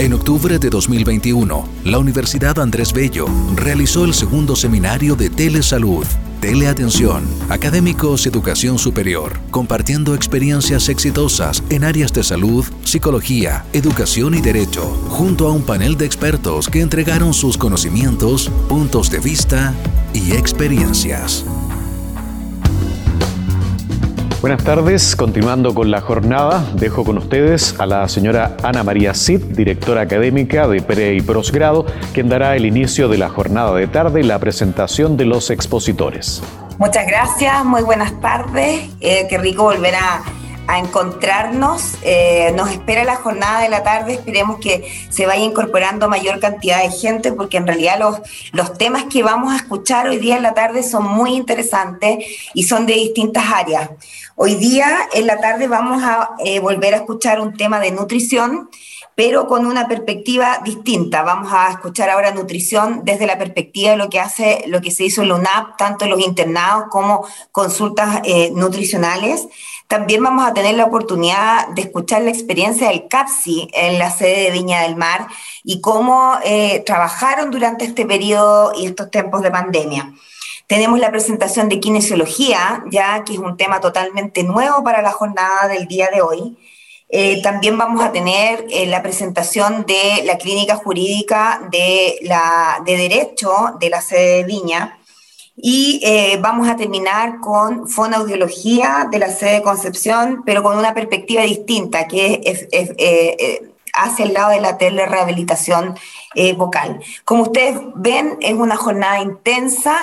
En octubre de 2021, la Universidad Andrés Bello realizó el segundo seminario de Telesalud, Teleatención, Académicos Educación Superior, compartiendo experiencias exitosas en áreas de salud, psicología, educación y derecho, junto a un panel de expertos que entregaron sus conocimientos, puntos de vista y experiencias. Buenas tardes, continuando con la jornada, dejo con ustedes a la señora Ana María Cid, directora académica de pre y posgrado, quien dará el inicio de la jornada de tarde y la presentación de los expositores. Muchas gracias, muy buenas tardes, eh, qué rico volver a a encontrarnos. Eh, nos espera la jornada de la tarde, esperemos que se vaya incorporando mayor cantidad de gente, porque en realidad los, los temas que vamos a escuchar hoy día en la tarde son muy interesantes y son de distintas áreas. Hoy día en la tarde vamos a eh, volver a escuchar un tema de nutrición pero con una perspectiva distinta. Vamos a escuchar ahora nutrición desde la perspectiva de lo que hace, lo que se hizo en la UNAP, tanto los internados como consultas eh, nutricionales. También vamos a tener la oportunidad de escuchar la experiencia del CAPSI en la sede de Viña del Mar y cómo eh, trabajaron durante este periodo y estos tiempos de pandemia. Tenemos la presentación de kinesiología, ya que es un tema totalmente nuevo para la jornada del día de hoy. Eh, también vamos a tener eh, la presentación de la clínica jurídica de, la, de Derecho de la sede de Viña. Y eh, vamos a terminar con fonoaudiología de la sede de Concepción, pero con una perspectiva distinta, que es, hacia el lado de la telerehabilitación eh, vocal. Como ustedes ven, es una jornada intensa,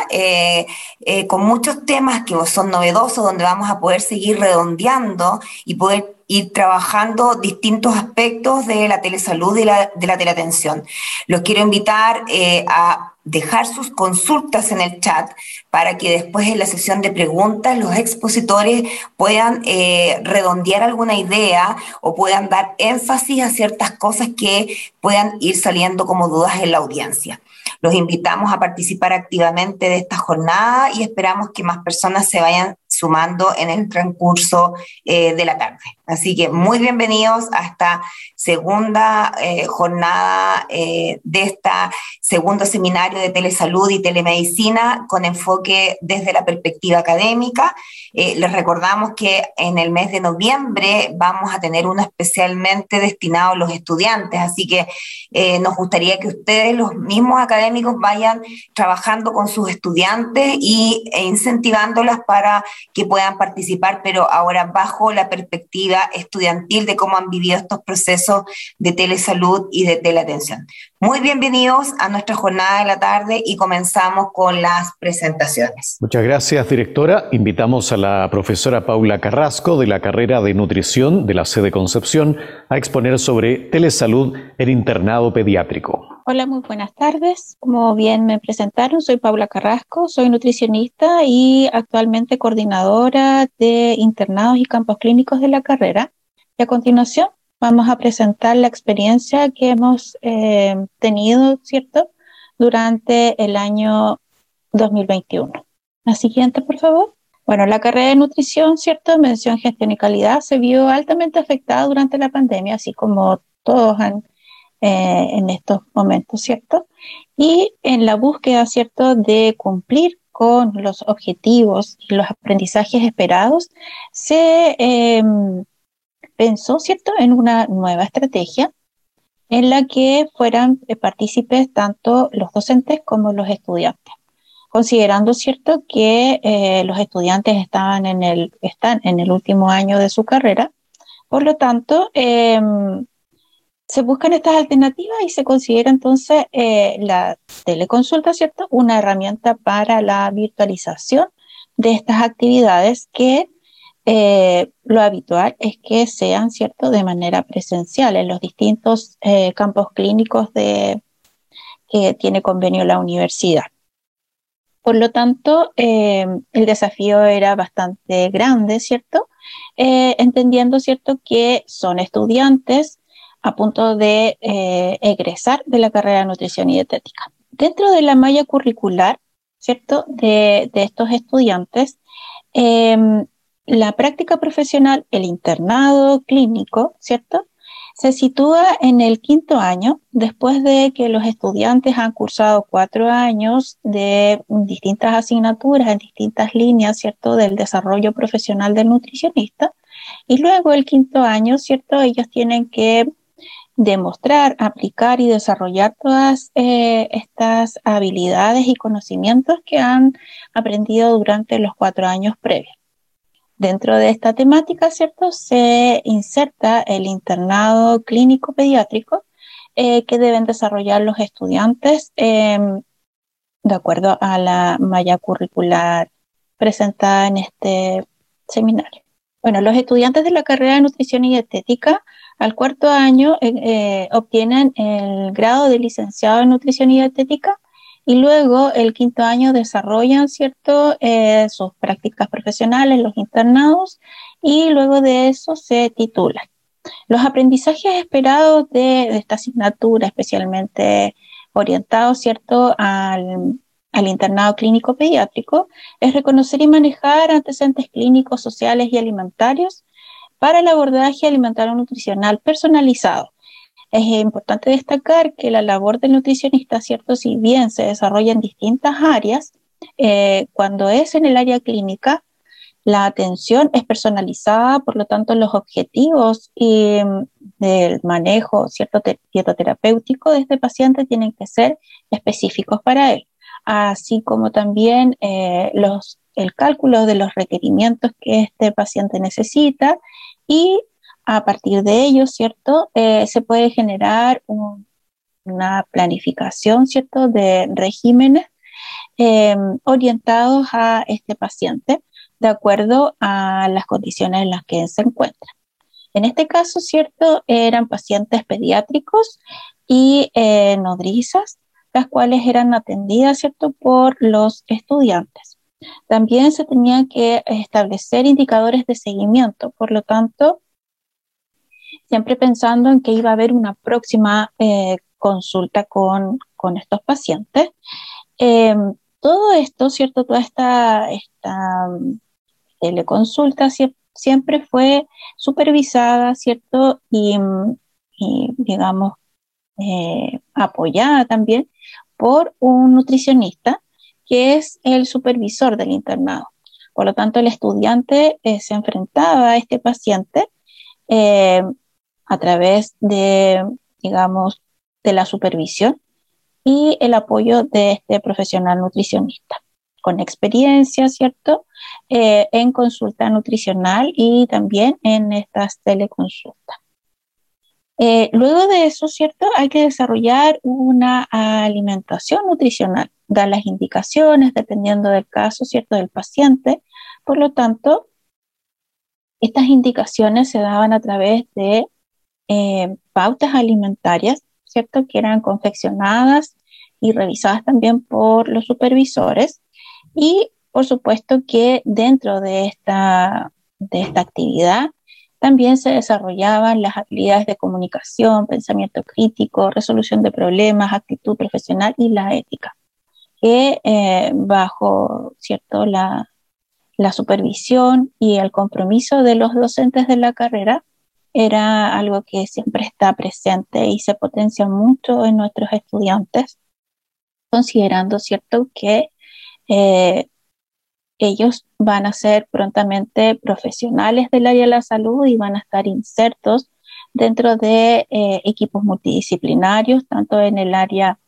con muchos temas que son novedosos, donde vamos a poder seguir redondeando y poder ir trabajando distintos aspectos de la telesalud y la, de la teleatención. Los quiero invitar eh, a dejar sus consultas en el chat para que después en la sesión de preguntas los expositores puedan eh, redondear alguna idea o puedan dar énfasis a ciertas cosas que puedan ir saliendo como dudas en la audiencia. Los invitamos a participar activamente de esta jornada y esperamos que más personas se vayan sumando en el transcurso eh, de la tarde. Así que muy bienvenidos a esta segunda eh, jornada de este segundo seminario de telesalud y telemedicina con enfoque desde la perspectiva académica. les recordamos que en el mes de noviembre vamos a tener uno especialmente destinado a los estudiantes, así que nos gustaría que ustedes, los mismos académicos, vayan trabajando con sus estudiantes y, e incentivándolas para que puedan participar, pero ahora bajo la perspectiva estudiantil de cómo han vivido estos procesos de telesalud y de teleatención. Muy bienvenidos a nuestra jornada de la tarde y comenzamos con las presentaciones. Muchas gracias, directora. Invitamos a la profesora Paula Carrasco de la carrera de nutrición de la sede Concepción a exponer sobre telesalud en internado pediátrico. Hola, muy buenas tardes. Como bien me presentaron, soy Paula Carrasco, soy nutricionista y actualmente coordinadora de internados y campos clínicos de la carrera. Y a continuación vamos a presentar la experiencia que hemos eh, tenido, ¿cierto?, durante el año 2021. La siguiente, por favor. Bueno, la carrera de nutrición, ¿cierto? Mención, gestión y calidad se vio altamente afectada durante la pandemia, así como todos han eh, en estos momentos, ¿cierto? Y en la búsqueda, ¿cierto?, de cumplir con los objetivos y los aprendizajes esperados, se em, pensó, ¿cierto?, en una nueva estrategia en la que fueran eh, partícipes tanto los docentes como los estudiantes considerando cierto que eh, los estudiantes estaban en el, están en el último año de su carrera, por lo tanto, eh, se buscan estas alternativas y se considera entonces eh, la teleconsulta, ¿cierto? Una herramienta para la virtualización de estas actividades que eh, lo habitual es que sean, ¿cierto?, de manera presencial en los distintos eh, campos clínicos de, que tiene convenio la universidad. Por lo tanto, el desafío era bastante grande, ¿cierto? entendiendo, ¿cierto?, que son estudiantes a punto de eh, egresar de la carrera de nutrición y dietética. Dentro de la malla curricular, ¿cierto? De, estos estudiantes, la práctica profesional, el internado clínico, ¿cierto? se sitúa en el quinto año, después de que los estudiantes han cursado cuatro años de distintas asignaturas en distintas líneas, ¿cierto?, del desarrollo profesional del nutricionista. Y luego el quinto año, ¿cierto?, ellos tienen que demostrar, aplicar y desarrollar todas eh, estas habilidades y conocimientos que han aprendido durante los cuatro años previos. Dentro de esta temática, ¿cierto? Se inserta el internado clínico pediátrico eh, que deben desarrollar los estudiantes em, de acuerdo a la malla curricular presentada en este seminario. Bueno, los estudiantes de la carrera de nutrición y dietética al cuarto año eh, eh, obtienen el grado de licenciado en nutrición y dietética y luego el quinto año desarrollan cierto eh, sus prácticas profesionales, los internados y luego de eso se titulan. Los aprendizajes esperados de, esta asignatura, especialmente orientados cierto al, al internado clínico pediátrico, es reconocer y manejar antecedentes clínicos, sociales y alimentarios para el abordaje alimentario nutricional personalizado es importante destacar que la labor del nutricionista, cierto, si bien se desarrolla en distintas áreas, eh, cuando es en el área clínica, la atención es personalizada, por lo tanto los objetivos y, mm, del manejo cierto dietoterapéutico de este paciente tienen que ser específicos para él, así como también eh, los, el cálculo de los requerimientos que este paciente necesita y a partir de ello, ¿cierto? Eh, se puede generar una planificación, ¿cierto? De regímenes em, orientados a este paciente de acuerdo a las condiciones en las que se encuentra. En este caso, ¿cierto? Eran pacientes pediátricos y eh, nodrizas, las cuales eran atendidas, ¿cierto? Por los estudiantes. También se tenían que establecer indicadores de seguimiento, por lo tanto, siempre pensando en que iba a haber una próxima eh, consulta con, estos pacientes. Em, todo esto, ¿cierto? Toda esta, esta mm, teleconsulta siempre fue supervisada, ¿cierto? Y, mm, digamos, eh, apoyada también por un nutricionista que es el supervisor del internado. Por lo tanto, el estudiante eh, se enfrentaba a este paciente a través de, digamos, de la supervisión y el apoyo de este profesional nutricionista con experiencia, ¿cierto? Eh, en consulta nutricional y también en estas teleconsultas. Eh, luego de eso, ¿cierto? Hay que desarrollar una alimentación nutricional, dar las indicaciones dependiendo del caso, ¿cierto? Del paciente. Por lo tanto, estas indicaciones se daban a través de eh, pautas alimentarias, ¿cierto? Que eran confeccionadas y revisadas también por los supervisores. Y por supuesto que dentro de esta, de esta actividad también se desarrollaban las habilidades de comunicación, pensamiento crítico, resolución de problemas, actitud profesional y la ética, que eh, bajo ¿cierto? La, la supervisión y el compromiso de los docentes de la carrera era algo que siempre está presente y se potencia mucho en nuestros estudiantes, considerando, ¿cierto?, que eh, ellos van a ser prontamente profesionales del área de la salud y van a estar insertos dentro de eh, equipos multidisciplinarios, tanto en el área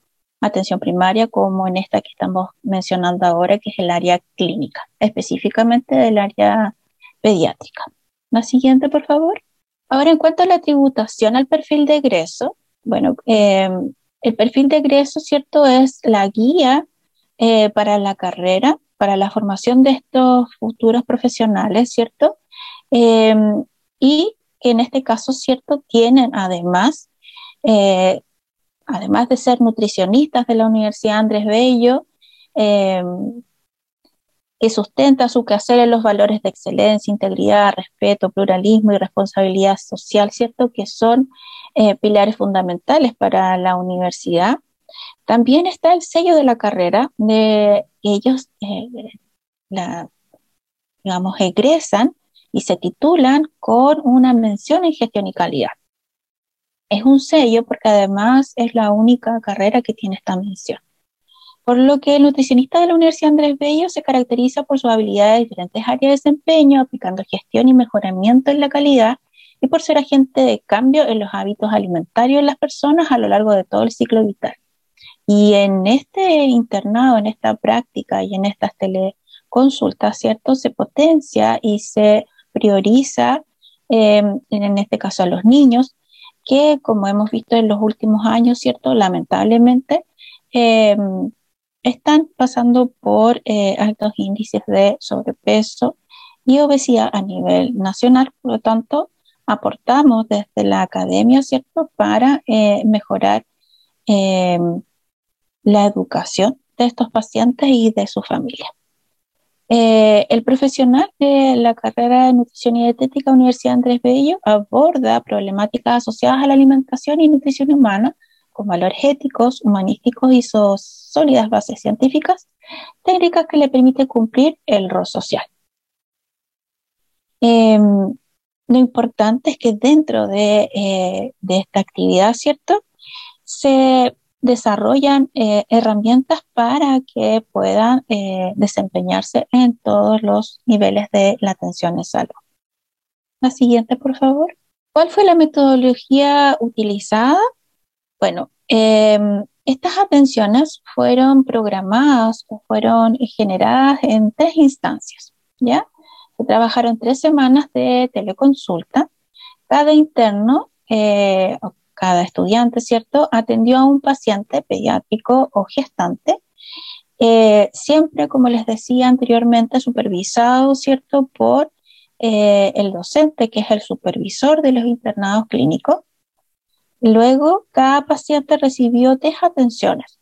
atención primaria como en esta que estamos mencionando ahora, que es el área clínica, específicamente del área pediátrica. La siguiente, por favor. Ahora, en cuanto a la tributación al perfil de egreso, bueno, em, el perfil de egreso, ¿cierto? Es la guía eh, para la carrera, para la formación de estos futuros profesionales, ¿cierto? Em, y en este caso, ¿cierto? Tienen además, eh, además de ser nutricionistas de la Universidad Andrés Bello, em, que sustenta su quehacer en los valores de excelencia, integridad, respeto, pluralismo y responsabilidad social, ¿cierto? Que son eh, pilares fundamentales para la universidad. También está el sello de la carrera, de ellos, eh, digamos, egresan y se titulan con una mención en gestión y calidad. es un sello porque además es la única carrera que tiene esta mención. Por lo que el nutricionista de la Universidad Andrés Bello se caracteriza por sus habilidades en diferentes áreas de desempeño, aplicando gestión y mejoramiento en la calidad y por ser agente de cambio en los hábitos alimentarios de las personas a lo largo de todo el ciclo vital. Y en este internado, en esta práctica y en estas teleconsultas, ¿cierto? Se potencia y se prioriza, em, en este caso a los niños, que como hemos visto en los últimos años, ¿cierto? Lamentablemente, em, están pasando por eh, altos índices de sobrepeso y obesidad a nivel nacional. Por lo tanto, aportamos desde la academia, ¿cierto?, para eh, mejorar em, la educación de estos pacientes y de su familia. Eh, el profesional de la carrera de nutrición y dietética Universidad Andrés Bello aborda problemáticas asociadas a la alimentación y nutrición humana con valores éticos, humanísticos y sólidas bases científicas, técnicas que le permiten cumplir el rol social. Em, lo importante es que dentro de, eh, esta actividad, ¿cierto? Se desarrollan eh, herramientas para que puedan eh, desempeñarse en todos los niveles de la atención de salud. La siguiente, por favor. ¿Cuál fue la metodología utilizada? Bueno, em, estas atenciones fueron programadas o fueron generadas en tres instancias, ¿ya? Se trabajaron tres semanas de teleconsulta. Cada interno eh, cada estudiante, ¿cierto?, atendió a un paciente pediátrico o gestante, eh, siempre, como les decía anteriormente, supervisado, ¿cierto?, por eh, el docente, que es el supervisor de los internados clínicos. Luego, cada paciente recibió tres atenciones.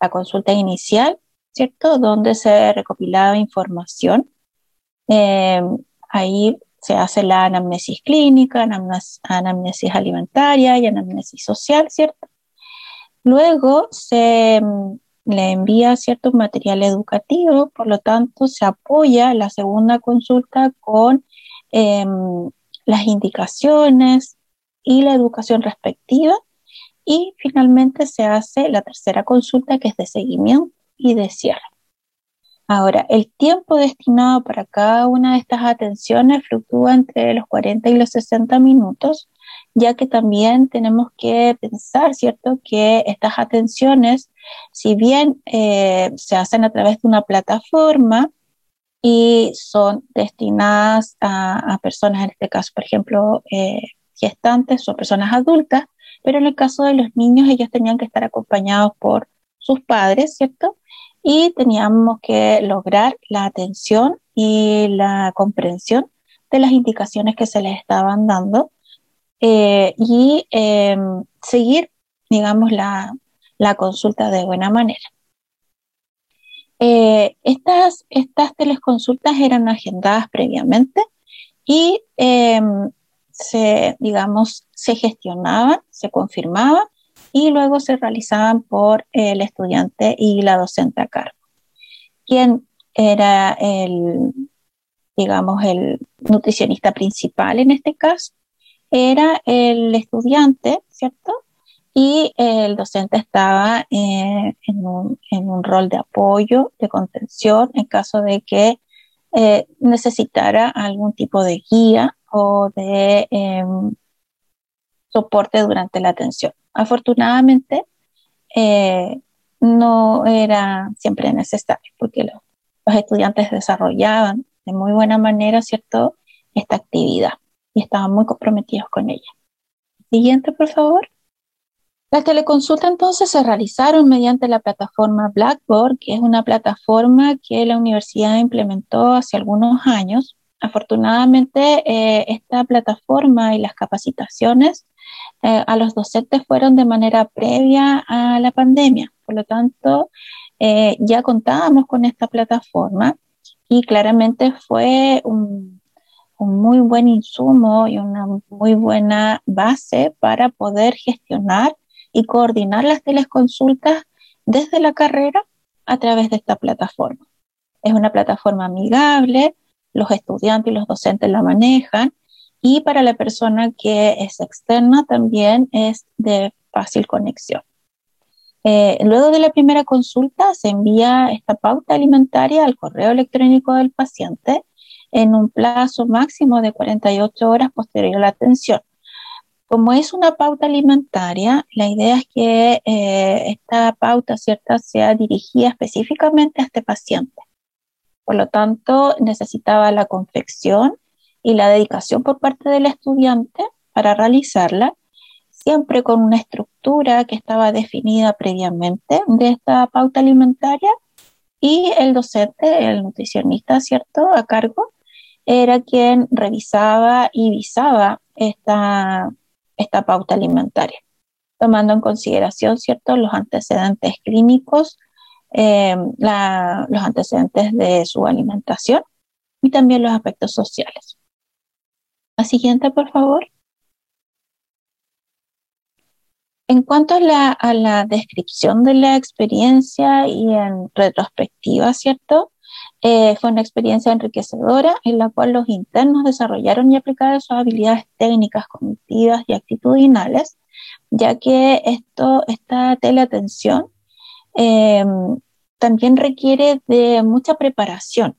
La consulta inicial, ¿cierto?, donde se recopilaba información eh, ahí se hace la anamnesis clínica, anamnesis, alimentaria y anamnesis social, ¿cierto? Luego se mm, le envía cierto material educativo, por lo tanto se apoya la segunda consulta con em, las indicaciones y la educación respectiva y finalmente se hace la tercera consulta que es de seguimiento y de cierre. Ahora, el tiempo destinado para cada una de estas atenciones fluctúa entre los 40 y los 60 minutos, ya que también tenemos que pensar, ¿cierto?, que estas atenciones, si bien eh, se hacen a través de una plataforma y son destinadas a, personas, en este caso, por ejemplo, eh, gestantes o personas adultas, pero en el caso de los niños, ellos tenían que estar acompañados por sus padres, ¿cierto? y teníamos que lograr la atención y la comprensión de las indicaciones que se les estaban dando eh, y em, seguir, digamos, la, consulta de buena manera. Eh, estas, estas teleconsultas eran agendadas previamente y em, se, digamos, se gestionaban, se confirmaban y luego se realizaban por el estudiante y la docente a cargo. ¿Quién era el, digamos, el nutricionista principal en este caso? Era el estudiante, ¿cierto? Y el docente estaba eh, en, un, rol de apoyo, de contención, en caso de que eh, necesitara algún tipo de guía o de em, soporte durante la atención. Afortunadamente, eh, no era siempre necesario porque los, estudiantes desarrollaban de muy buena manera, ¿cierto?, esta actividad y estaban muy comprometidos con ella. Siguiente, por favor. Las teleconsultas entonces se realizaron mediante la plataforma Blackboard, que es una plataforma que la universidad implementó hace algunos años. Afortunadamente, eh, esta plataforma y las capacitaciones eh, a los docentes fueron de manera previa a la pandemia. Por lo tanto, eh, ya contábamos con esta plataforma y claramente fue un, muy buen insumo y una muy buena base para poder gestionar y coordinar las teleconsultas desde la carrera a través de esta plataforma. Es una plataforma amigable, los estudiantes y los docentes la manejan y para la persona que es externa también es de fácil conexión. Eh, luego de la primera consulta se envía esta pauta alimentaria al correo electrónico del paciente en un plazo máximo de 48 horas posterior a la atención. Como es una pauta alimentaria, la idea es que eh, esta pauta cierta sea dirigida específicamente a este paciente. Por lo tanto, necesitaba la confección y la dedicación por parte del estudiante para realizarla siempre con una estructura que estaba definida previamente de esta pauta alimentaria y el docente, el nutricionista, ¿cierto?, a cargo, era quien revisaba y visaba esta, esta pauta alimentaria, tomando en consideración, ¿cierto?, los antecedentes clínicos, eh, los antecedentes de su alimentación y también los aspectos sociales. La siguiente, por favor. En cuanto a la, descripción de la experiencia y en retrospectiva, ¿cierto? Eh, fue una experiencia enriquecedora en la cual los internos desarrollaron y aplicaron sus habilidades técnicas, cognitivas y actitudinales, ya que esto, esta teleatención em, también requiere de mucha preparación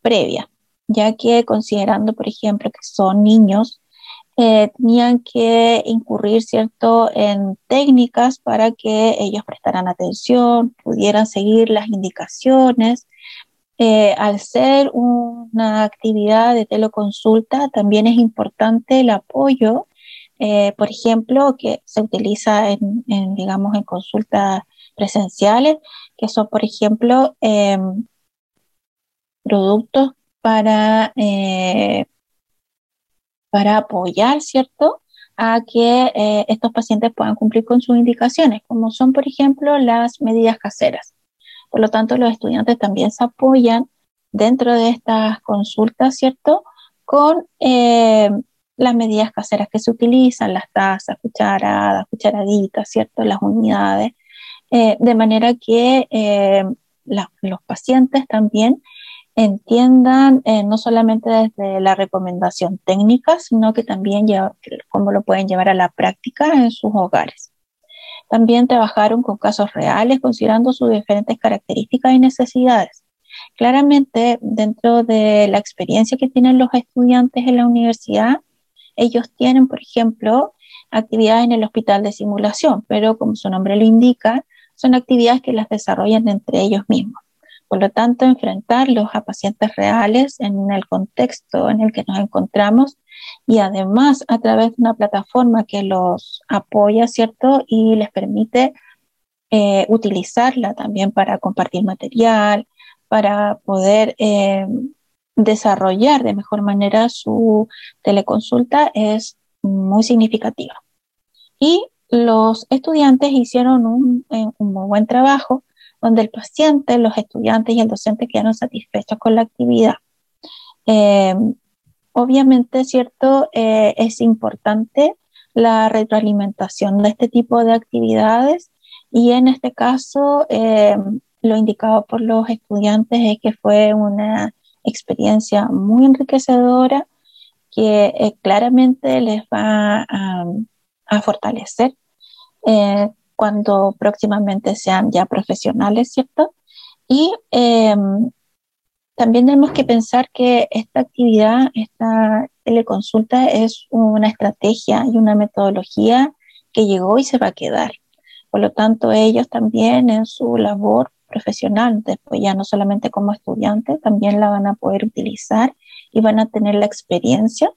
previa, ya que considerando, por ejemplo, que son niños eh, tenían que incurrir cierto en técnicas para que ellos prestaran atención, pudieran seguir las indicaciones. Eh, al ser una actividad de teleconsulta, también es importante el apoyo, eh, por ejemplo, que se utiliza en, digamos, en consultas presenciales, que son, por ejemplo, em, productos para para apoyar, ¿cierto?, a que eh, estos pacientes puedan cumplir con sus indicaciones, como son, por ejemplo, las medidas caseras. Por lo tanto, los estudiantes también se apoyan dentro de estas consultas, ¿cierto?, con eh, las medidas caseras que se utilizan, las tazas, cucharadas, cucharaditas, ¿cierto?, las unidades, eh, de manera que los pacientes también entiendan eh, no solamente desde la recomendación técnica, sino que también cómo lo pueden llevar a la práctica en sus hogares. También trabajaron con casos reales, considerando sus diferentes características y necesidades. Claramente, dentro de la experiencia que tienen los estudiantes en la universidad, ellos tienen, por ejemplo, actividades en el hospital de simulación, pero como su nombre lo indica, son actividades que las desarrollan entre ellos mismos. Por lo tanto, enfrentarlos a pacientes reales en el contexto en el que nos encontramos y además a través de una plataforma que los apoya, ¿cierto? Y les permite eh, utilizarla también para compartir material, para poder eh, desarrollar de mejor manera su teleconsulta es muy significativa. Y los estudiantes hicieron un, un muy buen trabajo donde el paciente, los estudiantes y el docente quedaron satisfechos con la actividad. Eh, obviamente, ¿cierto? Eh, es importante la retroalimentación de este tipo de actividades y en este caso eh, lo indicado por los estudiantes es que fue una experiencia muy enriquecedora que claramente les va a, a fortalecer cuando próximamente sean ya profesionales, ¿cierto? Y em, también tenemos que pensar que esta actividad, esta teleconsulta es una estrategia y una metodología que llegó y se va a quedar. Por lo tanto, ellos también en su labor profesional, después ya no solamente como estudiantes, también la van a poder utilizar y van a tener la experiencia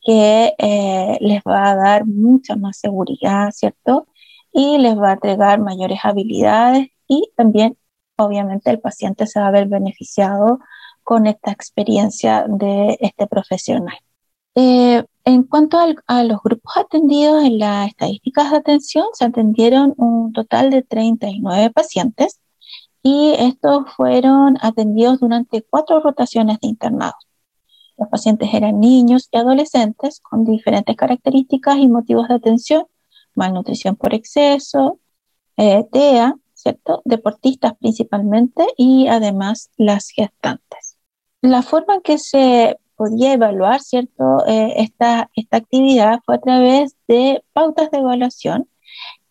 que eh, les va a dar mucha más seguridad, ¿cierto? Y les va a entregar mayores habilidades y también obviamente el paciente se va a ver beneficiado con esta experiencia de este profesional. Eh, en cuanto a los grupos atendidos en las estadísticas de atención, se atendieron un total de 39 pacientes y estos fueron atendidos durante cuatro rotaciones de internados. Los pacientes eran niños y adolescentes con diferentes características y motivos de atención malnutrición por exceso, eh, ¿cierto? Deportistas principalmente y además las gestantes. La forma en que se podía evaluar, ¿cierto? Eh, esta, esta actividad fue a través de pautas de evaluación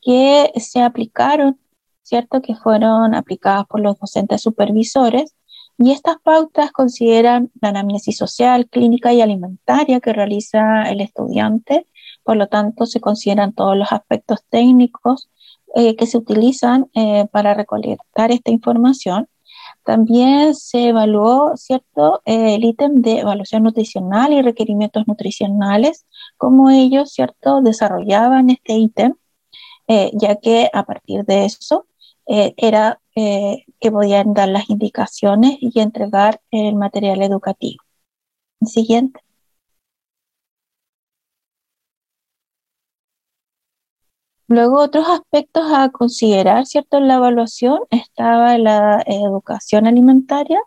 que se aplicaron, ¿cierto? Que fueron aplicadas por los docentes supervisores. Y estas pautas consideran la anamnesis social, clínica y alimentaria que realiza el estudiante. Por lo tanto, se consideran todos los aspectos técnicos eh, que se utilizan eh, para recolectar esta información. También se evaluó, ¿cierto?, el ítem de evaluación nutricional y requerimientos nutricionales, cómo ellos, ¿cierto?, desarrollaban este ítem, eh, ya que a partir de eso era que podían dar las indicaciones y entregar el material educativo. Siguiente. Luego, otros aspectos a considerar, ¿cierto? En la evaluación estaba la educación alimentaria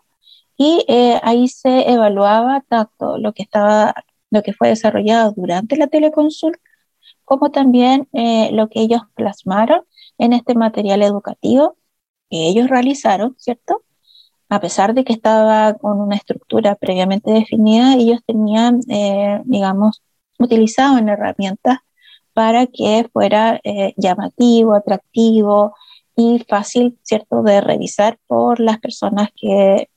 y eh, ahí se evaluaba tanto lo que estaba, lo que fue desarrollado durante la teleconsulta, como también eh, lo que ellos plasmaron en este material educativo que ellos realizaron, ¿cierto? A pesar de que estaba con una estructura previamente definida, ellos tenían, eh, digamos, utilizaban herramientas para que fuera eh, llamativo, atractivo y fácil, ¿cierto?, de revisar por las personas que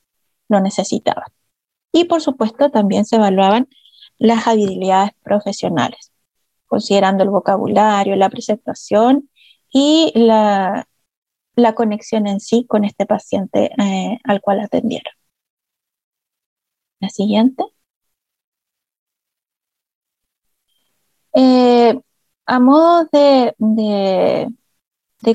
lo necesitaban. Y por supuesto también se evaluaban las habilidades profesionales, considerando el vocabulario, la presentación y la, conexión en sí con este paciente eh, al cual atendieron. La siguiente. Eh, a modo de,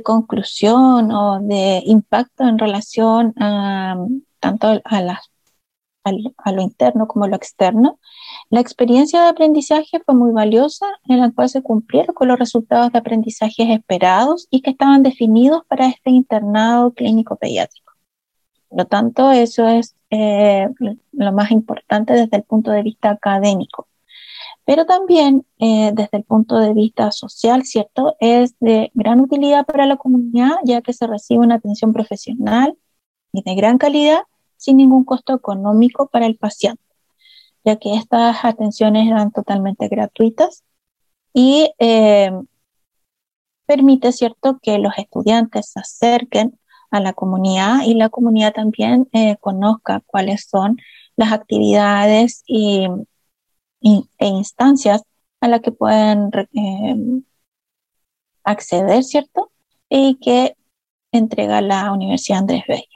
conclusión o de impacto en relación a, tanto a, a, lo interno como a lo externo, la experiencia de aprendizaje fue muy valiosa en la cual se cumplieron con los resultados de aprendizajes esperados y que estaban definidos para este internado clínico pediátrico. Por lo tanto, eso es eh, lo más importante desde el punto de vista académico pero también eh, desde el punto de vista social, ¿cierto? Es de gran utilidad para la comunidad ya que se recibe una atención profesional y de gran calidad sin ningún costo económico para el paciente, ya que estas atenciones eran totalmente gratuitas y eh, permite, ¿cierto?, que los estudiantes se acerquen a la comunidad y la comunidad también eh, conozca cuáles son las actividades y e instancias a las que pueden eh, acceder, ¿cierto? Y que entrega la Universidad Andrés Bello.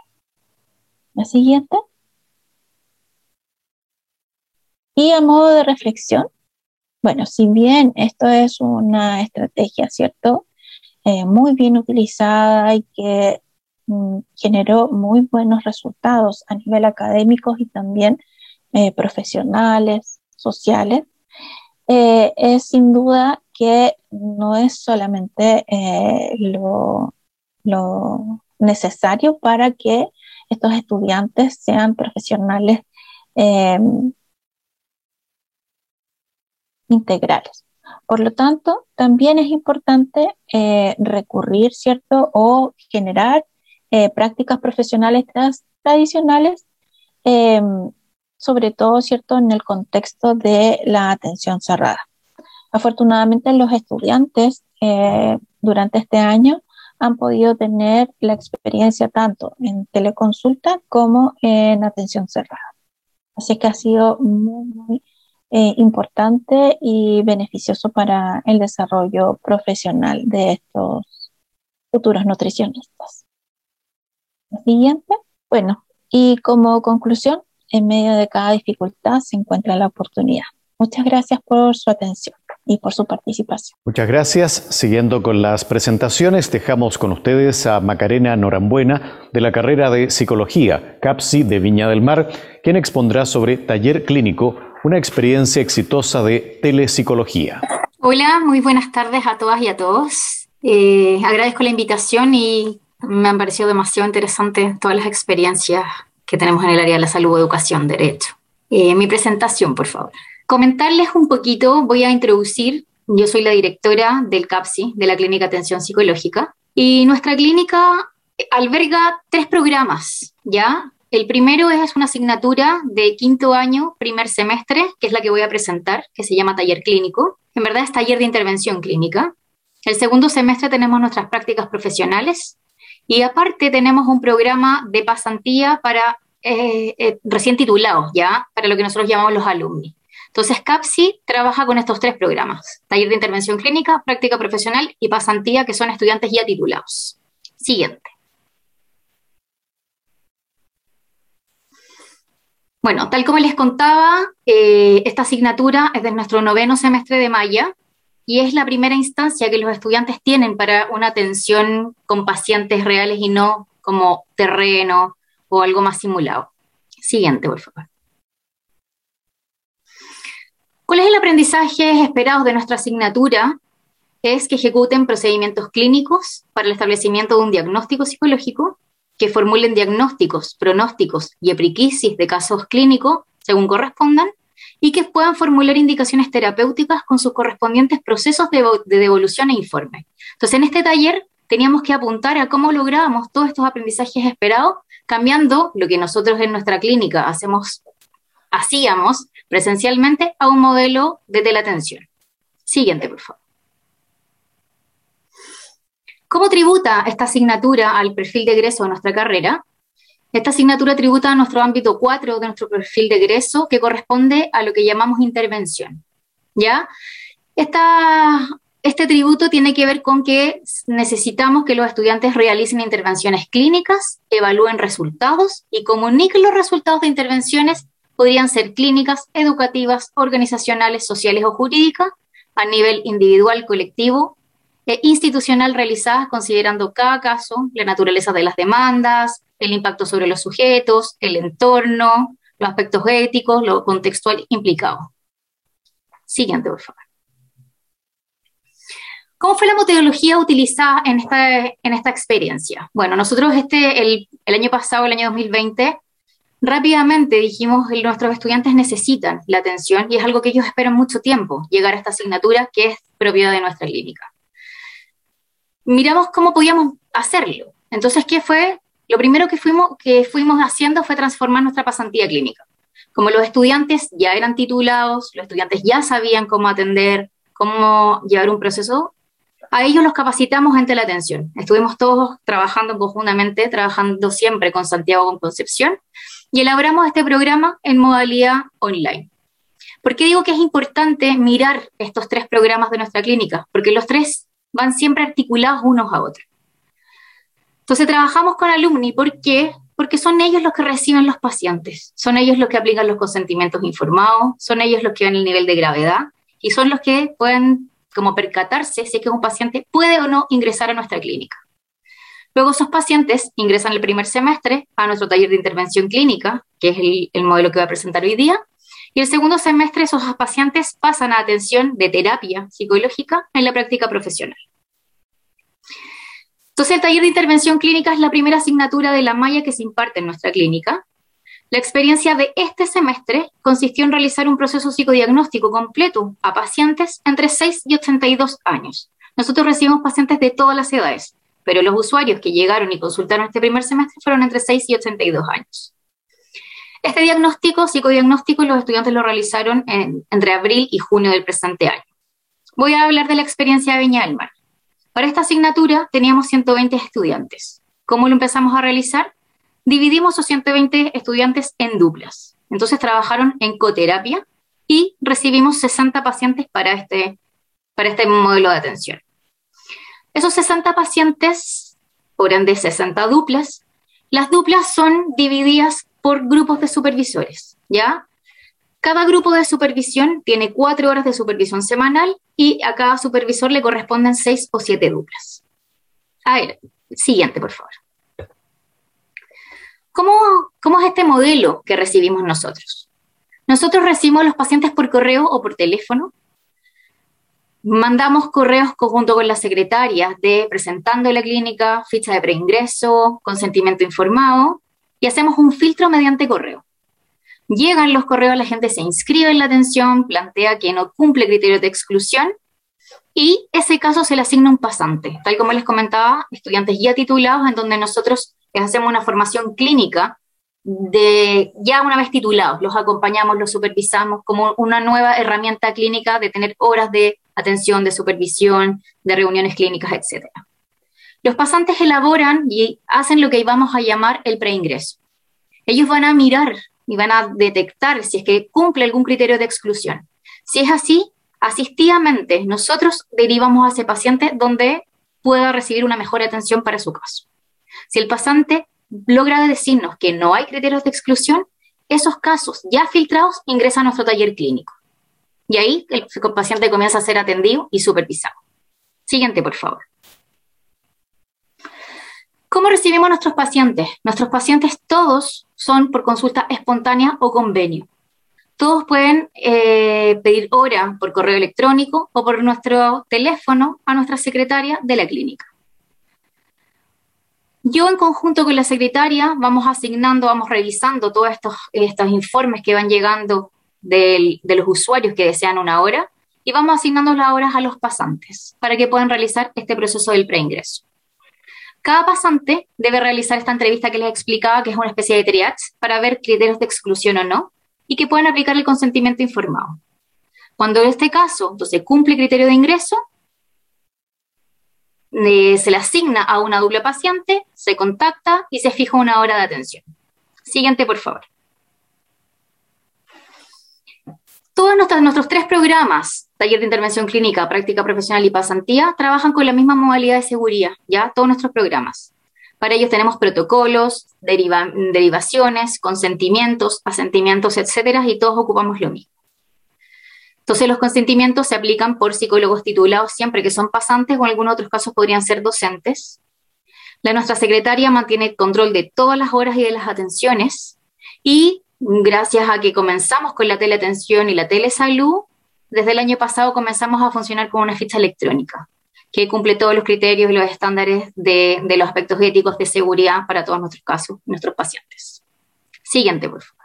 La siguiente. Y a modo de reflexión, bueno, si bien esto es una estrategia, ¿cierto? Eh, muy bien utilizada y que mm, generó muy buenos resultados a nivel académico y también eh, profesionales, sociales, eh, es sin duda que no es solamente eh, lo, necesario para que estos estudiantes sean profesionales em, integrales. Por lo tanto, también es importante eh, recurrir, ¿cierto? O generar prácticas profesionales tradicionales em, sobre todo, ¿cierto?, en el contexto de la atención cerrada. Afortunadamente, los estudiantes eh, durante este año han podido tener la experiencia tanto en teleconsulta como en atención cerrada. Así que ha sido muy, eh, importante y beneficioso para el desarrollo profesional de estos futuros nutricionistas. siguiente, bueno, y como conclusión, en medio de cada dificultad se encuentra la oportunidad. Muchas gracias por su atención y por su participación. Muchas gracias. Siguiendo con las presentaciones, dejamos con ustedes a Macarena Norambuena de la carrera de Psicología, CAPSI de Viña del Mar, quien expondrá sobre Taller Clínico, una experiencia exitosa de telepsicología. Hola, muy buenas tardes a todas y a todos. Eh, agradezco la invitación y me han parecido demasiado interesantes todas las experiencias que tenemos en el área de la salud, educación, derecho. Eh, mi presentación, por favor. Comentarles un poquito, voy a introducir, yo soy la directora del CAPSI, de la Clínica Atención Psicológica, y nuestra clínica alberga tres programas, ¿ya? El primero es una asignatura de quinto año, primer semestre, que es la que voy a presentar, que se llama taller clínico. En verdad es taller de intervención clínica. El segundo semestre tenemos nuestras prácticas profesionales y aparte tenemos un programa de pasantía para eh, eh, recién titulados, ¿ya? Para lo que nosotros llamamos los alumni. Entonces, CAPSI trabaja con estos tres programas, taller de intervención clínica, práctica profesional y pasantía, que son estudiantes ya titulados. Siguiente. Bueno, tal como les contaba, eh, esta asignatura es de nuestro noveno semestre de Maya y es la primera instancia que los estudiantes tienen para una atención con pacientes reales y no como terreno o algo más simulado. Siguiente, por favor. ¿Cuál es el aprendizaje esperado de nuestra asignatura? Es que ejecuten procedimientos clínicos para el establecimiento de un diagnóstico psicológico, que formulen diagnósticos, pronósticos y epriquisis de casos clínicos según correspondan, y que puedan formular indicaciones terapéuticas con sus correspondientes procesos de, devolución e informe. Entonces, en este taller teníamos que apuntar a cómo lográbamos todos estos aprendizajes esperados, cambiando lo que nosotros en nuestra clínica hacíamos presencialmente a un modelo de teleatención. Siguiente, por favor. ¿Cómo tributa esta asignatura al perfil de egreso de nuestra carrera? Esta asignatura tributa a nuestro ámbito 4 de nuestro perfil de egreso, que corresponde a lo que llamamos intervención. ¿Ya? este tributo tiene que ver con que necesitamos que los estudiantes realicen intervenciones clínicas, evalúen resultados y comuniquen los resultados de intervenciones podrían ser clínicas, educativas, organizacionales, sociales o jurídicas, a nivel individual, colectivo e institucional realizadas considerando cada caso, la naturaleza de las demandas, el impacto sobre los sujetos, el entorno, los aspectos éticos, lo contextual implicado. Siguiente, por favor. ¿Cómo fue la metodología utilizada en esta, en esta experiencia? Bueno, nosotros este, el, año pasado, el año 2020, Rápidamente dijimos nuestros estudiantes necesitan la atención y es algo que ellos esperan mucho tiempo, llegar a esta asignatura que es propiedad de nuestra clínica. Miramos cómo podíamos hacerlo. Entonces, ¿qué fue? Lo primero que fuimos, que fuimos haciendo fue transformar nuestra pasantía clínica. Como los estudiantes ya eran titulados, los estudiantes ya sabían cómo atender, cómo llevar un proceso, a ellos los capacitamos en atención. Estuvimos todos trabajando conjuntamente, trabajando siempre con Santiago con Concepción, y elaboramos este programa en modalidad online. ¿Por qué digo que es importante mirar estos tres programas de nuestra clínica? Porque los tres van siempre articulados unos a otros. Entonces trabajamos con alumni, ¿por qué? Porque son ellos los que reciben los pacientes, son ellos los que aplican los consentimientos informados, son ellos los que ven el nivel de gravedad y son los que pueden como percatarse si es que un paciente puede o no ingresar a nuestra clínica. Luego esos pacientes ingresan el primer semestre a nuestro taller de intervención clínica, que es el, modelo que voy a presentar hoy día, y el segundo semestre esos pacientes pasan a atención de terapia psicológica en la práctica profesional. Entonces, el taller de intervención clínica es la primera asignatura de la malla que se imparte en nuestra clínica. La experiencia de este semestre consistió en realizar un proceso psicodiagnóstico completo a pacientes entre 6 y 82 años. Nosotros recibimos pacientes de todas las edades, pero los usuarios que llegaron y consultaron este primer semestre fueron entre 6 y 82 años. Este diagnóstico, psicodiagnóstico, los estudiantes lo realizaron entre abril y junio del presente año. Voy a hablar de la experiencia de Viña del Mar. Para esta asignatura teníamos 120 estudiantes. ¿Cómo lo empezamos a realizar? Dividimos esos 120 estudiantes en duplas. Entonces trabajaron en coterapia y recibimos 60 pacientes para este, para este modelo de atención. Esos 60 pacientes, por ende 60 duplas, las duplas son divididas por grupos de supervisores, ¿ya? Cada grupo de supervisión tiene cuatro horas de supervisión semanal y a cada supervisor le corresponden seis o siete duplas. A ver, siguiente, por favor. ¿Cómo, ¿Cómo es este modelo que recibimos nosotros? Nosotros recibimos a los pacientes por correo o por teléfono Mandamos correos conjunto con las secretarias de presentando la clínica, ficha de preingreso, consentimiento informado y hacemos un filtro mediante correo. Llegan los correos, la gente se inscribe en la atención, plantea que no cumple criterios de exclusión y ese caso se le asigna un pasante. Tal como les comentaba, estudiantes ya titulados en donde nosotros les hacemos una formación clínica de ya una vez titulados, los acompañamos, los supervisamos como una nueva herramienta clínica de tener horas de atención, de supervisión, de reuniones clínicas, etc. Los pasantes elaboran y hacen lo que vamos a llamar el preingreso. Ellos van a mirar y van a detectar si es que cumple algún criterio de exclusión. Si es así, asistidamente nosotros derivamos a ese paciente donde pueda recibir una mejor atención para su caso. Si el pasante logra decirnos que no hay criterios de exclusión, esos casos ya filtrados ingresan a nuestro taller clínico. Y ahí el paciente comienza a ser atendido y supervisado. Siguiente, por favor. ¿Cómo recibimos a nuestros pacientes? Nuestros pacientes todos son por consulta espontánea o convenio. Todos pueden eh, pedir hora por correo electrónico o por nuestro teléfono a nuestra secretaria de la clínica. Yo en conjunto con la secretaria vamos asignando, vamos revisando todos estos, estos informes que van llegando de los usuarios que desean una hora y vamos asignando las horas a los pasantes para que puedan realizar este proceso del preingreso. Cada pasante debe realizar esta entrevista que les explicaba, que es una especie de triage, para ver criterios de exclusión o no, y que puedan aplicar el consentimiento informado. Cuando en este caso entonces cumple criterio de ingreso, eh, se le asigna a una doble paciente, se contacta y se fija una hora de atención. Siguiente, por favor. Todos nuestros, tres programas, taller de intervención clínica, práctica profesional y pasantía, trabajan con la misma modalidad de seguridad, ya todos nuestros programas. Para ellos tenemos protocolos, derivaciones, consentimientos, asentimientos, etcétera, y todos ocupamos lo mismo. Entonces, los consentimientos se aplican por psicólogos titulados siempre que son pasantes o en algunos otros casos podrían ser docentes. La nuestra secretaria mantiene control de todas las horas y de las atenciones y gracias a que comenzamos con la teleatención y la telesalud, desde el año pasado comenzamos a funcionar con una ficha electrónica que cumple todos los criterios y los estándares de, los aspectos éticos de seguridad para todos nuestros casos, nuestros pacientes. Siguiente, por favor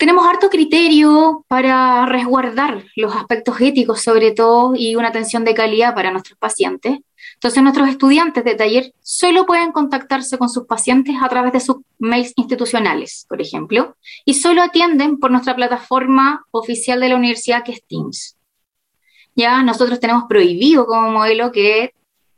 tenemos harto criterio para resguardar los aspectos éticos, sobre todo, y una atención de calidad para nuestros pacientes. Entonces, nuestros estudiantes de taller solo pueden contactarse con sus pacientes a través de sus mails institucionales, por ejemplo, y solo atienden por nuestra plataforma oficial de la universidad, que es Teams. Ya nosotros tenemos prohibido como modelo que,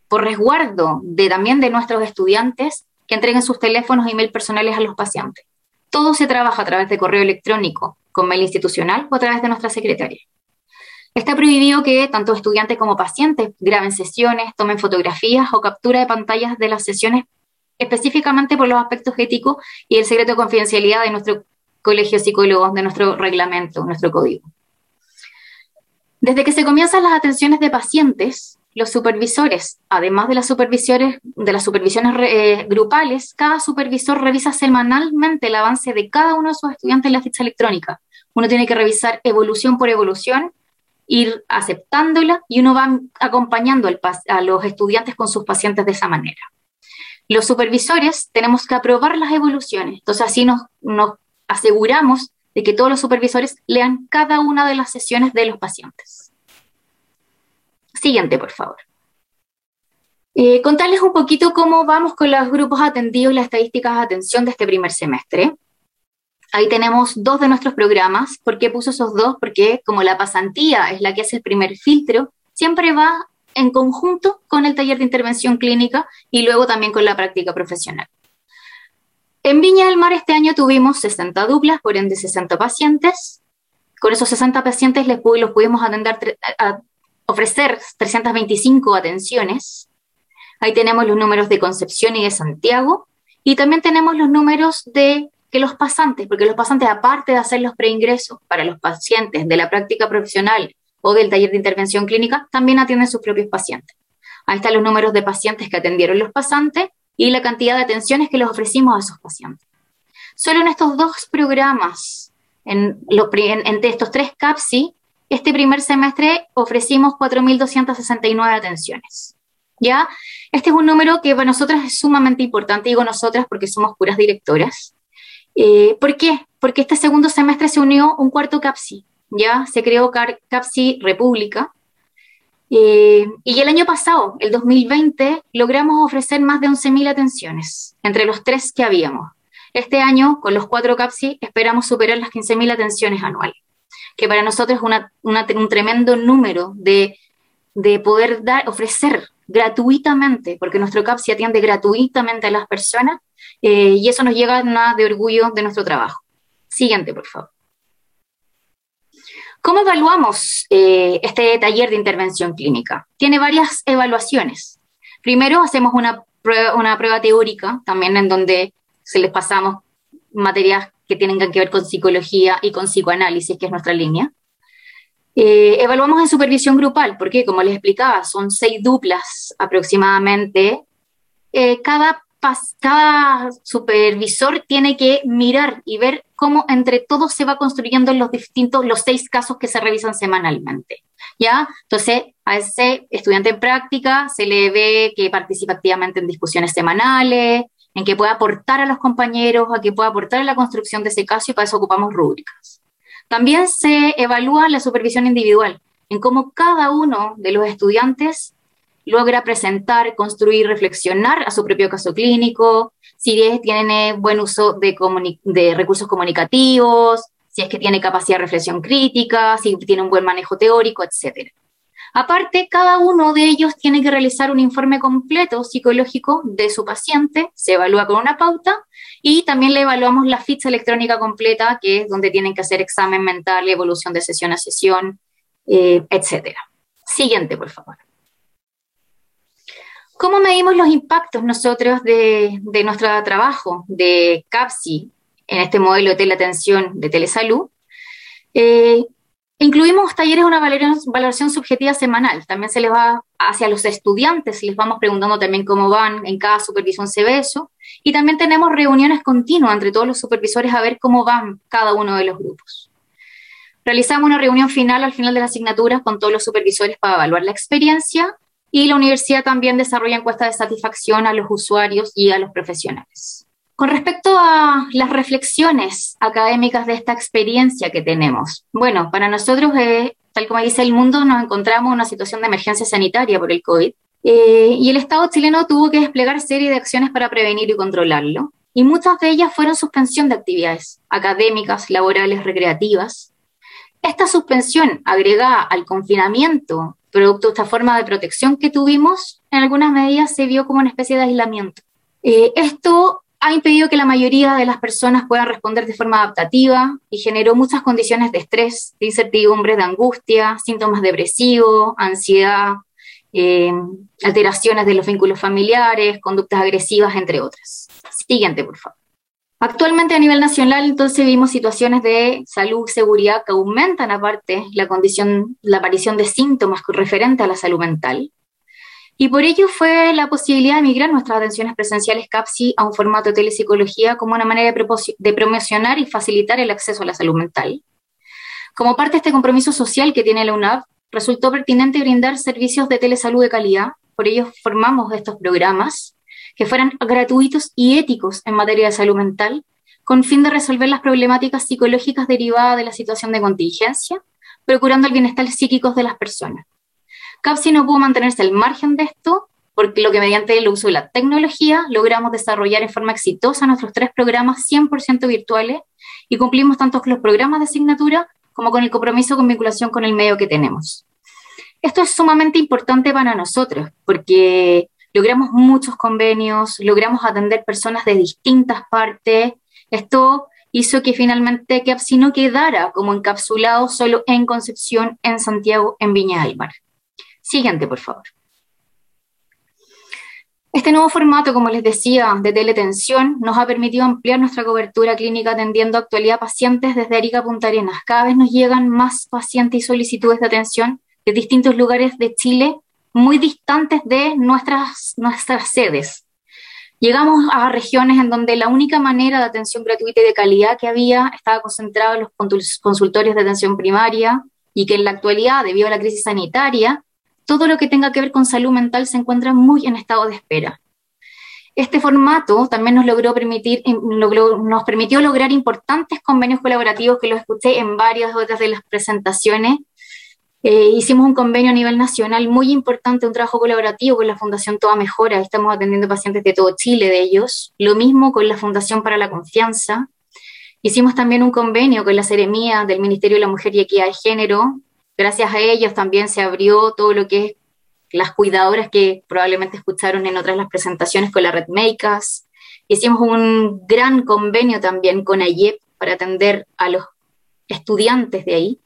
por resguardo de también de nuestros estudiantes, que entreguen sus teléfonos e email personales a los pacientes. Todo se trabaja a través de correo electrónico, con mail institucional o a través de nuestra secretaria. Está prohibido que tanto estudiantes como pacientes graben sesiones, tomen fotografías o captura de pantallas de las sesiones específicamente por los aspectos éticos y el secreto de confidencialidad de nuestro colegio de psicólogos, de nuestro reglamento, nuestro código. Desde que se comienzan las atenciones de pacientes, los supervisores, además de las, supervisiones, de las supervisiones eh, grupales, cada supervisor revisa semanalmente el avance de cada uno de sus estudiantes en la ficha electrónica. Uno tiene que revisar evolución por evolución, ir aceptándola y uno va acompañando a los estudiantes con sus pacientes de esa manera. Los supervisores tenemos que aprobar las evoluciones, entonces así nos, nos aseguramos de que todos los supervisores lean cada una de las sesiones de los pacientes. Siguiente, por favor. Eh, contarles un poquito cómo vamos con los grupos atendidos y las estadísticas de atención de este primer semestre. Ahí tenemos dos de nuestros programas. ¿Por qué puso esos dos? Porque como la pasantía es la que hace el primer filtro, siempre va en conjunto con el taller de intervención clínica y luego también con la práctica profesional. En Viña del Mar este año tuvimos 60 duplas, por ende 60 pacientes. Con esos 60 pacientes les los pudimos atender ofrecer 325 atenciones. Ahí tenemos los números de Concepción y de Santiago. Y también tenemos los números de que los pasantes, porque los pasantes, aparte de hacer los preingresos para los pacientes de la práctica profesional o del taller de intervención clínica, también atienden sus propios pacientes. Ahí están los números de pacientes que atendieron los pasantes y la cantidad de atenciones que les ofrecimos a esos pacientes. Solo en estos dos programas, en, entre estos tres CAPSI, este primer semestre ofrecimos 4.269 atenciones. ¿Ya? Este es un número que para nosotras es sumamente importante, digo nosotras porque somos puras directoras. Eh, ¿Por qué? Porque este segundo semestre se unió un cuarto CAPSI, ¿ya? Se creó CAPSI República. Eh, y el año pasado, el 2020, logramos ofrecer más de 11.000 atenciones entre los tres que habíamos. Este año, con los cuatro CAPSI, esperamos superar las 15.000 atenciones anuales, que para nosotros es un tremendo número de, poder dar, ofrecer gratuitamente, porque nuestro CAPSI atiende gratuitamente a las personas, eh, y eso nos llega nada de orgullo de nuestro trabajo. Siguiente, por favor. ¿Cómo evaluamos eh, este taller de intervención clínica? Tiene varias evaluaciones. Primero hacemos una prueba, teórica, también en donde se les pasamos materias que tienen que ver con psicología y con psicoanálisis, que es nuestra línea. Eh, evaluamos en supervisión grupal, porque como les explicaba, son seis duplas aproximadamente. Eh, cada cada supervisor tiene que mirar y ver cómo entre todos se va construyendo los distintos, los seis casos que se revisan semanalmente. ¿Ya? Entonces, a ese estudiante en práctica se le ve que participa activamente en discusiones semanales, en que pueda aportar a los compañeros, a que pueda aportar a la construcción de ese caso y para eso ocupamos rúbricas. También se evalúa la supervisión individual, en cómo cada uno de los estudiantes logra presentar, construir, reflexionar a su propio caso clínico, si tiene buen uso de, de, recursos comunicativos, si es que tiene capacidad de reflexión crítica, si tiene un buen manejo teórico, etc. Aparte, cada uno de ellos tiene que realizar un informe completo psicológico de su paciente, se evalúa con una pauta y también le evaluamos la ficha electrónica completa, que es donde tienen que hacer examen mental, evolución de sesión a sesión, eh, etc. Siguiente, por favor. ¿Cómo medimos los impactos nosotros de, nuestro trabajo de CAPSI en este modelo de teleatención de telesalud? Eh, incluimos talleres de una valoración, subjetiva semanal. También se les va hacia los estudiantes, les vamos preguntando también cómo van, en cada supervisión se ve eso. Y también tenemos reuniones continuas entre todos los supervisores a ver cómo van cada uno de los grupos. Realizamos una reunión final al final de la asignatura con todos los supervisores para evaluar la experiencia y la universidad también desarrolla encuestas de satisfacción a los usuarios y a los profesionales. Con respecto a las reflexiones académicas de esta experiencia que tenemos, bueno, para nosotros, eh, tal como dice el mundo, nos encontramos en una situación de emergencia sanitaria por el COVID eh, y el Estado chileno tuvo que desplegar serie de acciones para prevenir y controlarlo. Y muchas de ellas fueron suspensión de actividades académicas, laborales, recreativas. Esta suspensión, agregada al confinamiento producto de esta forma de protección que tuvimos, en algunas medidas se vio como una especie de aislamiento. Eh, esto ha impedido que la mayoría de las personas puedan responder de forma adaptativa y generó muchas condiciones de estrés, de incertidumbre, de angustia, síntomas depresivos, ansiedad, eh, alteraciones de los vínculos familiares, conductas agresivas, entre otras. Siguiente, por favor. Actualmente a nivel nacional, entonces vimos situaciones de salud, seguridad que aumentan aparte la condición, la aparición de síntomas referentes a la salud mental. Y por ello fue la posibilidad de migrar nuestras atenciones presenciales CAPSI a un formato de telepsicología como una manera de, de promocionar y facilitar el acceso a la salud mental. Como parte de este compromiso social que tiene la UNAV, resultó pertinente brindar servicios de telesalud de calidad, por ello formamos estos programas que fueran gratuitos y éticos en materia de salud mental, con fin de resolver las problemáticas psicológicas derivadas de la situación de contingencia, procurando el bienestar psíquico de las personas. CAPSI no pudo mantenerse al margen de esto, porque lo que mediante el uso de la tecnología logramos desarrollar en forma exitosa nuestros tres programas 100% virtuales y cumplimos tanto con los programas de asignatura como con el compromiso con vinculación con el medio que tenemos. Esto es sumamente importante para nosotros, porque logramos muchos convenios, logramos atender personas de distintas partes. Esto hizo que finalmente CAPSI no quedara como encapsulado solo en Concepción, en Santiago, en Viña del Mar. Siguiente, por favor. Este nuevo formato, como les decía, de teletensión, nos ha permitido ampliar nuestra cobertura clínica atendiendo actualidad pacientes desde Arica Punta Arenas. Cada vez nos llegan más pacientes y solicitudes de atención de distintos lugares de Chile muy distantes de nuestras, nuestras sedes. Llegamos a regiones en donde la única manera de atención gratuita y de calidad que había estaba concentrada en los consultorios de atención primaria y que en la actualidad, debido a la crisis sanitaria, todo lo que tenga que ver con salud mental se encuentra muy en estado de espera. Este formato también nos logró permitir, nos permitió lograr importantes convenios colaborativos que los escuché en varias otras de las presentaciones Eh, hicimos un convenio a nivel nacional muy importante, un trabajo colaborativo con la Fundación Toda Mejora. Estamos atendiendo pacientes de todo Chile de ellos. Lo mismo con la Fundación para la Confianza. Hicimos también un convenio con la Seremía del Ministerio de la Mujer y Equidad de Género. Gracias a ellos también se abrió todo lo que es las cuidadoras que probablemente escucharon en otras las presentaciones con la Red Makers. Hicimos un gran convenio también con AYEP para atender a los estudiantes de ahí.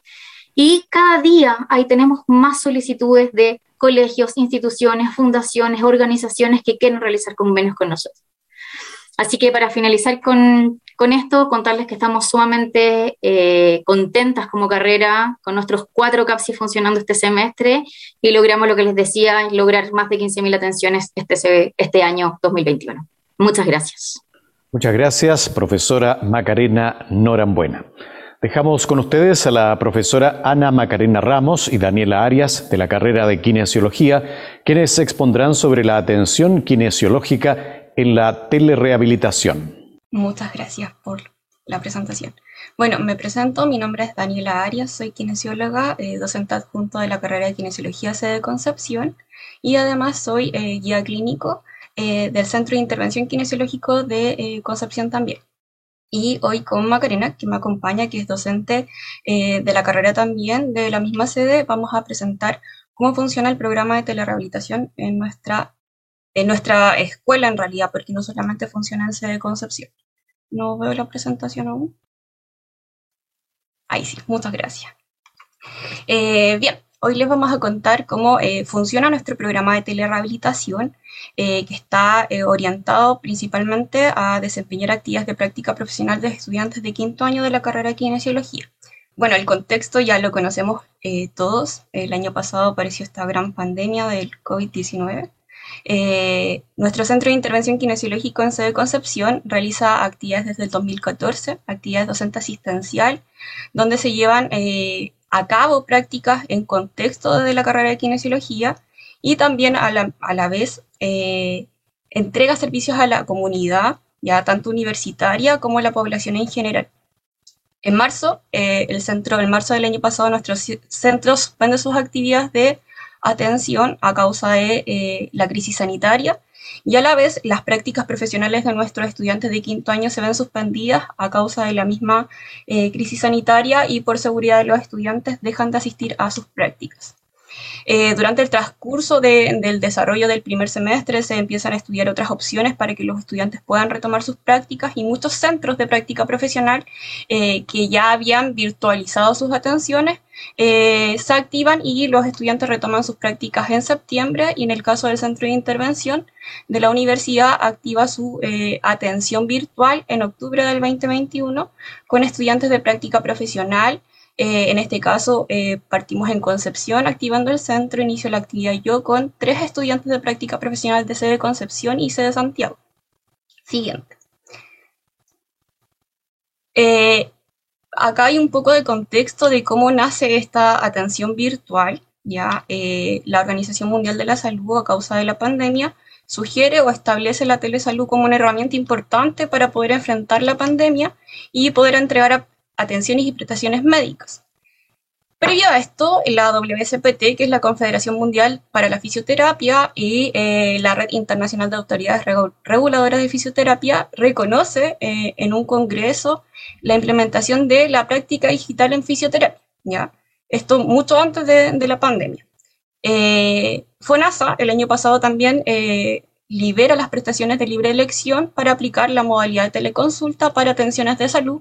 Y cada día ahí tenemos más solicitudes de colegios, instituciones, fundaciones, organizaciones que quieren realizar convenios con nosotros. Así que para finalizar con, con esto, contarles que estamos sumamente eh, contentas como carrera con nuestros cuatro CAPSI funcionando este semestre y logramos lo que les decía, lograr más de 15.000 atenciones este, este año 2021. Muchas gracias. Muchas gracias, profesora Macarena Norambuena. Dejamos con ustedes a la profesora Ana Macarena Ramos y Daniela Arias de la carrera de Kinesiología, quienes expondrán sobre la atención kinesiológica en la telerehabilitación. Muchas gracias por la presentación. Bueno, me presento, mi nombre es Daniela Arias, soy kinesióloga, eh, docente adjunto de la carrera de Kinesiología sede Concepción y además soy eh, guía clínico eh, del Centro de Intervención Kinesiológico de Concepción también. Y hoy con Macarena, que me acompaña, que es docente de la carrera también de la misma sede, vamos a presentar cómo funciona el programa de telerehabilitación en nuestra en nuestra escuela en realidad, porque no solamente funciona en sede Concepción. No veo la presentación aún. Ahí sí, muchas gracias. Eh, bien, hoy les vamos a contar cómo eh, funciona nuestro programa de telerehabilitación, eh, que está orientado principalmente a desempeñar actividades de práctica profesional de estudiantes de quinto año de la carrera de kinesiología. Bueno, el contexto ya lo conocemos todos. El año pasado apareció esta gran pandemia del COVID-19 eh, nuestro Centro de Intervención Kinesiológico en sede Concepción realiza actividades desde el 2014, actividades docente asistencial, donde se llevan eh, a cabo prácticas en contexto de la carrera de kinesiología y también a la, vez eh, entrega servicios a la comunidad, ya tanto universitaria como a la población en general. En marzo, el centro, en marzo del año pasado, nuestro centro suspende sus actividades de atención a causa de eh, la crisis sanitaria y a la vez las prácticas profesionales de nuestros estudiantes de quinto año se ven suspendidas a causa de la misma eh, crisis sanitaria y por seguridad de los estudiantes dejan de asistir a sus prácticas. Eh, durante el transcurso del desarrollo del primer semestre se empiezan a estudiar otras opciones para que los estudiantes puedan retomar sus prácticas y muchos centros de práctica profesional eh, que ya habían virtualizado sus atenciones eh, se activan y los estudiantes retoman sus prácticas en septiembre y en el caso del centro de intervención de la universidad activa su atención virtual en octubre del 2021 con estudiantes de práctica profesional eh, en este caso, eh, partimos en Concepción, activando el centro, inicio la actividad yo con tres estudiantes de práctica profesional de sede Concepción y sede Santiago. Siguiente. Eh, acá hay un poco de contexto de cómo nace esta atención virtual. Ya la Organización Mundial de la Salud, a causa de la pandemia, sugiere o establece la telesalud como una herramienta importante para poder enfrentar la pandemia y poder entregar a atenciones y prestaciones médicas. Previo a esto, la WSPT, que es la Confederación Mundial para la Fisioterapia y eh, la Red Internacional de Autoridades Reguladoras de Fisioterapia, reconoce eh, en un congreso la implementación de la práctica digital en fisioterapia. ¿ya? Esto mucho antes de, la pandemia. Eh, FONASA el año pasado también eh, libera las prestaciones de libre elección para aplicar la modalidad de teleconsulta para atenciones de salud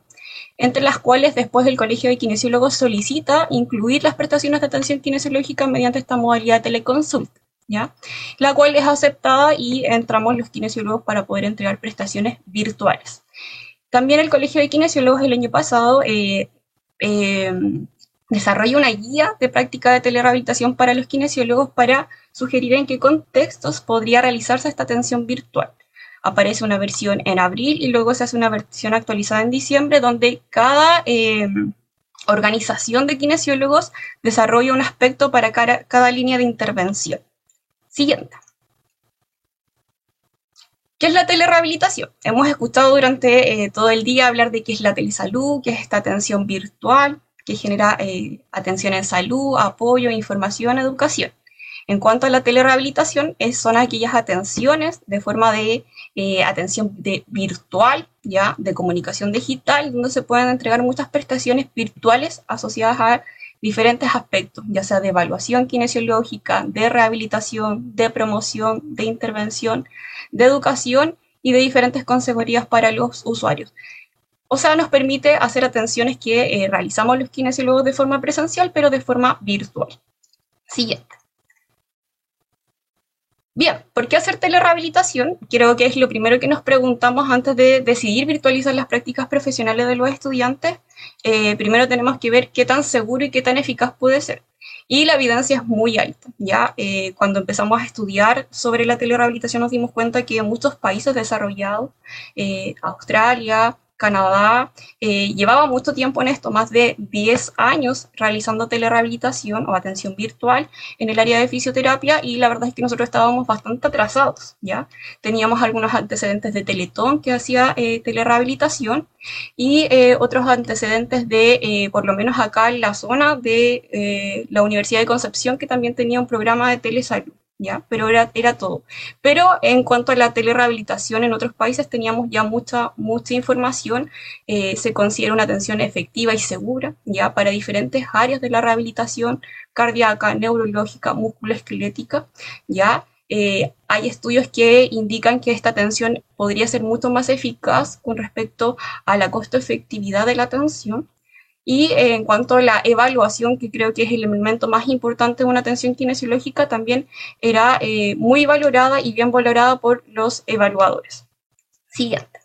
entre las cuales después el Colegio de Kinesiólogos solicita incluir las prestaciones de atención kinesiológica mediante esta modalidad de teleconsulta, ¿ya? la cual es aceptada y entramos los kinesiólogos para poder entregar prestaciones virtuales. También el Colegio de Kinesiólogos el año pasado eh, eh, desarrolla una guía de práctica de telerehabilitación para los kinesiólogos para sugerir en qué contextos podría realizarse esta atención virtual aparece una versión en abril y luego se hace una versión actualizada en diciembre donde cada em, organización de kinesiólogos desarrolla un aspecto para cada, línea de intervención. Siguiente. ¿Qué es la telerehabilitación? Hemos escuchado durante eh, todo el día hablar de qué es la telesalud, qué es esta atención virtual, que genera eh, atención en salud, apoyo, información, educación. En cuanto a la telerehabilitación, son aquellas atenciones de forma de eh, atención de virtual, ya, de comunicación digital, donde se pueden entregar muchas prestaciones virtuales asociadas a diferentes aspectos, ya sea de evaluación kinesiológica, de rehabilitación, de promoción, de intervención, de educación y de diferentes consejerías para los usuarios. O sea, nos permite hacer atenciones que eh, realizamos los kinesiólogos de forma presencial, pero de forma virtual. Siguiente. Bien, ¿por qué hacer telerehabilitación? Creo que es lo primero que nos preguntamos antes de decidir virtualizar las prácticas profesionales de los estudiantes. Eh, primero tenemos que ver qué tan seguro y qué tan eficaz puede ser. Y la evidencia es muy alta. Ya eh, cuando empezamos a estudiar sobre la telerehabilitación nos dimos cuenta que en muchos países desarrollados, eh, Australia, Canadá eh, llevaba mucho tiempo en esto, más de 10 años realizando telerehabilitación o atención virtual en el área de fisioterapia y la verdad es que nosotros estábamos bastante atrasados, ¿ya? Teníamos algunos antecedentes de Teletón que hacía eh, telerehabilitación y eh, otros antecedentes de, por lo menos acá en la zona de la Universidad de Concepción que también tenía un programa de telesalud. ¿Ya? Pero era, era todo. Pero en cuanto a la telerehabilitación en otros países teníamos ya mucha, mucha información, eh, se considera una atención efectiva y segura, ¿ya? Para diferentes áreas de la rehabilitación cardíaca, neurológica, musculoesquelética, ¿ya? Eh, hay estudios que indican que esta atención podría ser mucho más eficaz con respecto a la costo-efectividad de la atención, y en cuanto a la evaluación, que creo que es el elemento más importante de una atención kinesiológica, también era eh, muy valorada y bien valorada por los evaluadores. Siguiente.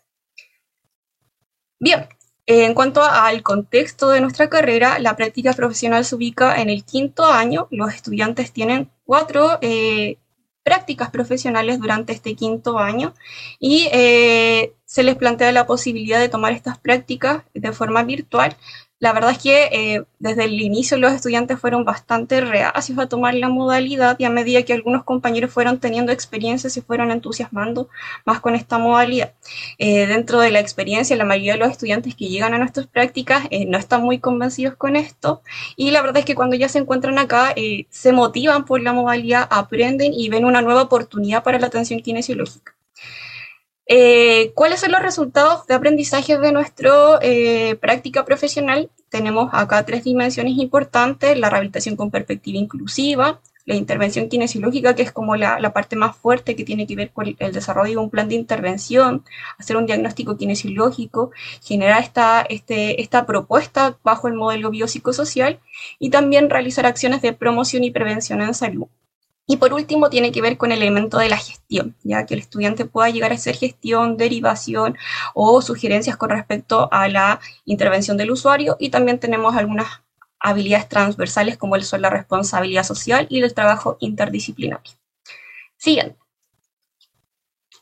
Bien, en cuanto al contexto de nuestra carrera, la práctica profesional se ubica en el quinto año. Los estudiantes tienen cuatro eh, prácticas profesionales durante este quinto año y eh, se les plantea la posibilidad de tomar estas prácticas de forma virtual la verdad es que eh, desde el inicio los estudiantes fueron bastante reacios a tomar la modalidad y a medida que algunos compañeros fueron teniendo experiencias se fueron entusiasmando más con esta modalidad. Eh, dentro de la experiencia, la mayoría de los estudiantes que llegan a nuestras prácticas eh, no están muy convencidos con esto y la verdad es que cuando ya se encuentran acá se motivan por la modalidad, aprenden y ven una nueva oportunidad para la atención kinesiológica. Eh, ¿Cuáles son los resultados de aprendizaje de nuestra eh, práctica profesional? Tenemos acá tres dimensiones importantes, la rehabilitación con perspectiva inclusiva, la intervención kinesiológica, que es como la, parte más fuerte que tiene que ver con el desarrollo de un plan de intervención, hacer un diagnóstico kinesiológico, generar esta, este, esta propuesta bajo el modelo biopsicosocial y también realizar acciones de promoción y prevención en salud. Y por último, tiene que ver con el elemento de la gestión, ya que el estudiante pueda llegar a hacer gestión, derivación o sugerencias con respecto a la intervención del usuario. Y también tenemos algunas habilidades transversales como son la responsabilidad social y el trabajo interdisciplinario. Siguiente.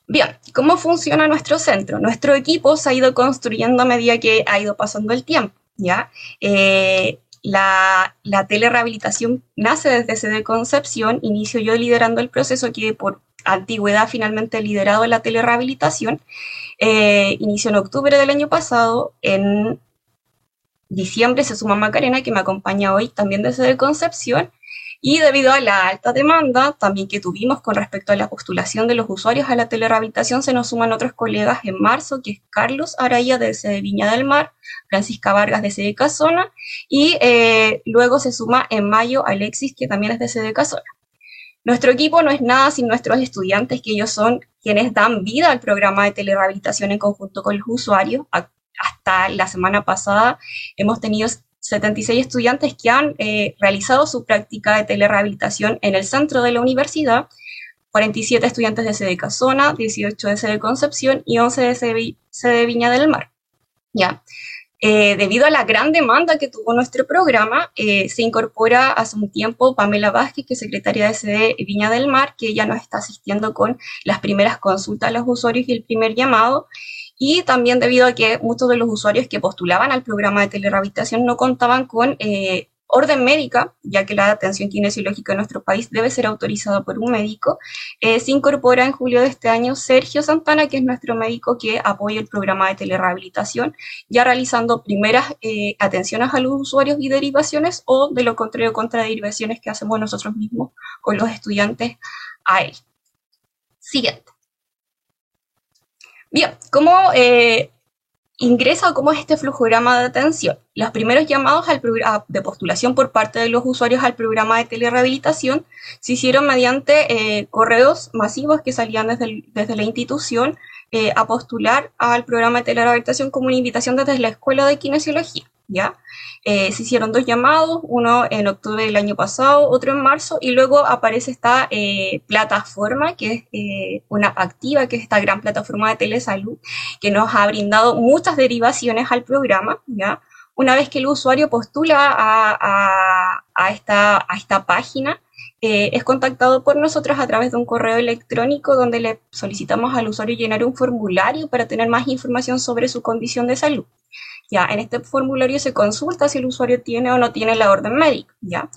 Bien, ¿cómo funciona nuestro centro? Nuestro equipo se ha ido construyendo a medida que ha ido pasando el tiempo, ¿ya? Eh, la, la telerehabilitación nace desde ese Concepción, inicio yo liderando el proceso que por antigüedad finalmente liderado la telerehabilitación. Eh, inició en octubre del año pasado, en diciembre se suma Macarena, que me acompaña hoy también desde Concepción, y debido a la alta demanda también que tuvimos con respecto a la postulación de los usuarios a la telerehabilitación, se nos suman otros colegas en marzo, que es Carlos Araya de Viña del Mar, Francisca Vargas de Sede Casona, y eh, luego se suma en mayo Alexis, que también es de Sede Casona. Nuestro equipo no es nada sin nuestros estudiantes, que ellos son quienes dan vida al programa de telerehabilitación en conjunto con los usuarios. Hasta la semana pasada hemos tenido 76 estudiantes que han eh, realizado su práctica de telerehabilitación en el centro de la universidad, 47 estudiantes de sede Casona, 18 de sede Concepción y 11 de sede, Viña del Mar. Ya. Eh, debido a la gran demanda que tuvo nuestro programa, eh, se incorpora hace un tiempo Pamela Vázquez, que es secretaria de sede Viña del Mar, que ya nos está asistiendo con las primeras consultas a los usuarios y el primer llamado, y también debido a que muchos de los usuarios que postulaban al programa de telerehabilitación no contaban con eh, orden médica, ya que la atención kinesiológica en nuestro país debe ser autorizada por un médico, eh, se incorpora en julio de este año Sergio Santana, que es nuestro médico que apoya el programa de telerehabilitación, ya realizando primeras eh, atenciones a los usuarios y derivaciones o de lo contrario contra derivaciones que hacemos nosotros mismos con los estudiantes a él. Siguiente. Bien, ¿cómo eh, ingresa o cómo es este flujograma de atención? Los primeros llamados al de postulación por parte de los usuarios al programa de telerehabilitación se hicieron mediante eh, correos masivos que salían desde, desde la institución eh, a postular al programa de telerehabilitación como una invitación desde la Escuela de Kinesiología. ¿Ya? Eh, se hicieron dos llamados, uno en octubre del año pasado, otro en marzo, y luego aparece esta eh, plataforma, que es eh, una activa, que es esta gran plataforma de telesalud, que nos ha brindado muchas derivaciones al programa, ¿ya? Una vez que el usuario postula a, esta, a esta página, es contactado por nosotros a través de un correo electrónico donde le solicitamos al usuario llenar un formulario para tener más información sobre su condición de salud. Ya, en este formulario se consulta si el usuario tiene o no tiene la orden médica, ¿ya?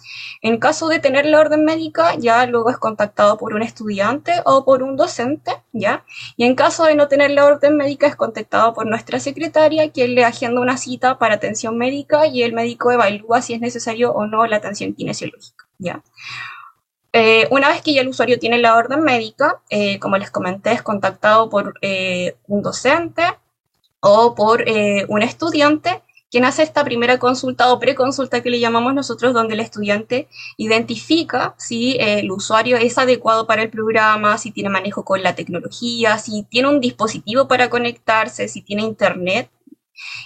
En caso de tener la orden médica, ya luego es contactado por un estudiante o por un docente, ¿ya? Y en caso de no tener la orden médica, es contactado por nuestra secretaria, quien le agenda una cita para atención médica y el médico evalúa si es necesario o no la atención kinesiológica, ¿ya? Eh, una vez que ya el usuario tiene la orden médica, eh, como les comenté, es contactado por eh, un docente o por eh, un estudiante quien hace esta primera consulta o preconsulta que le llamamos nosotros, donde el estudiante identifica si eh, el usuario es adecuado para el programa, si tiene manejo con la tecnología, si tiene un dispositivo para conectarse, si tiene internet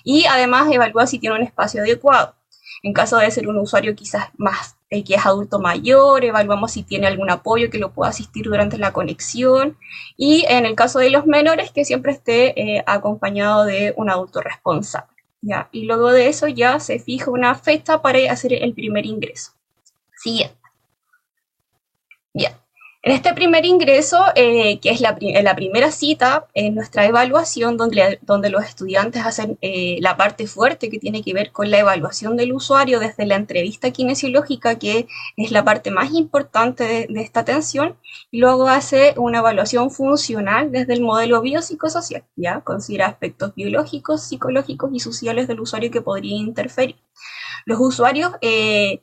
y además evalúa si tiene un espacio adecuado. En caso de ser un usuario quizás más el que es adulto mayor, evaluamos si tiene algún apoyo que lo pueda asistir durante la conexión y en el caso de los menores que siempre esté eh, acompañado de un adulto responsable. ¿ya? Y luego de eso ya se fija una fecha para hacer el primer ingreso. Siguiente. Bien. En este primer ingreso, eh, que es la, primera cita en nuestra evaluación, donde, donde los estudiantes hacen eh, la parte fuerte que tiene que ver con la evaluación del usuario desde la entrevista kinesiológica, que es la parte más importante de, esta atención, y luego hace una evaluación funcional desde el modelo biopsicosocial, ¿ya? Considera aspectos biológicos, psicológicos y sociales del usuario que podría interferir. Los usuarios eh,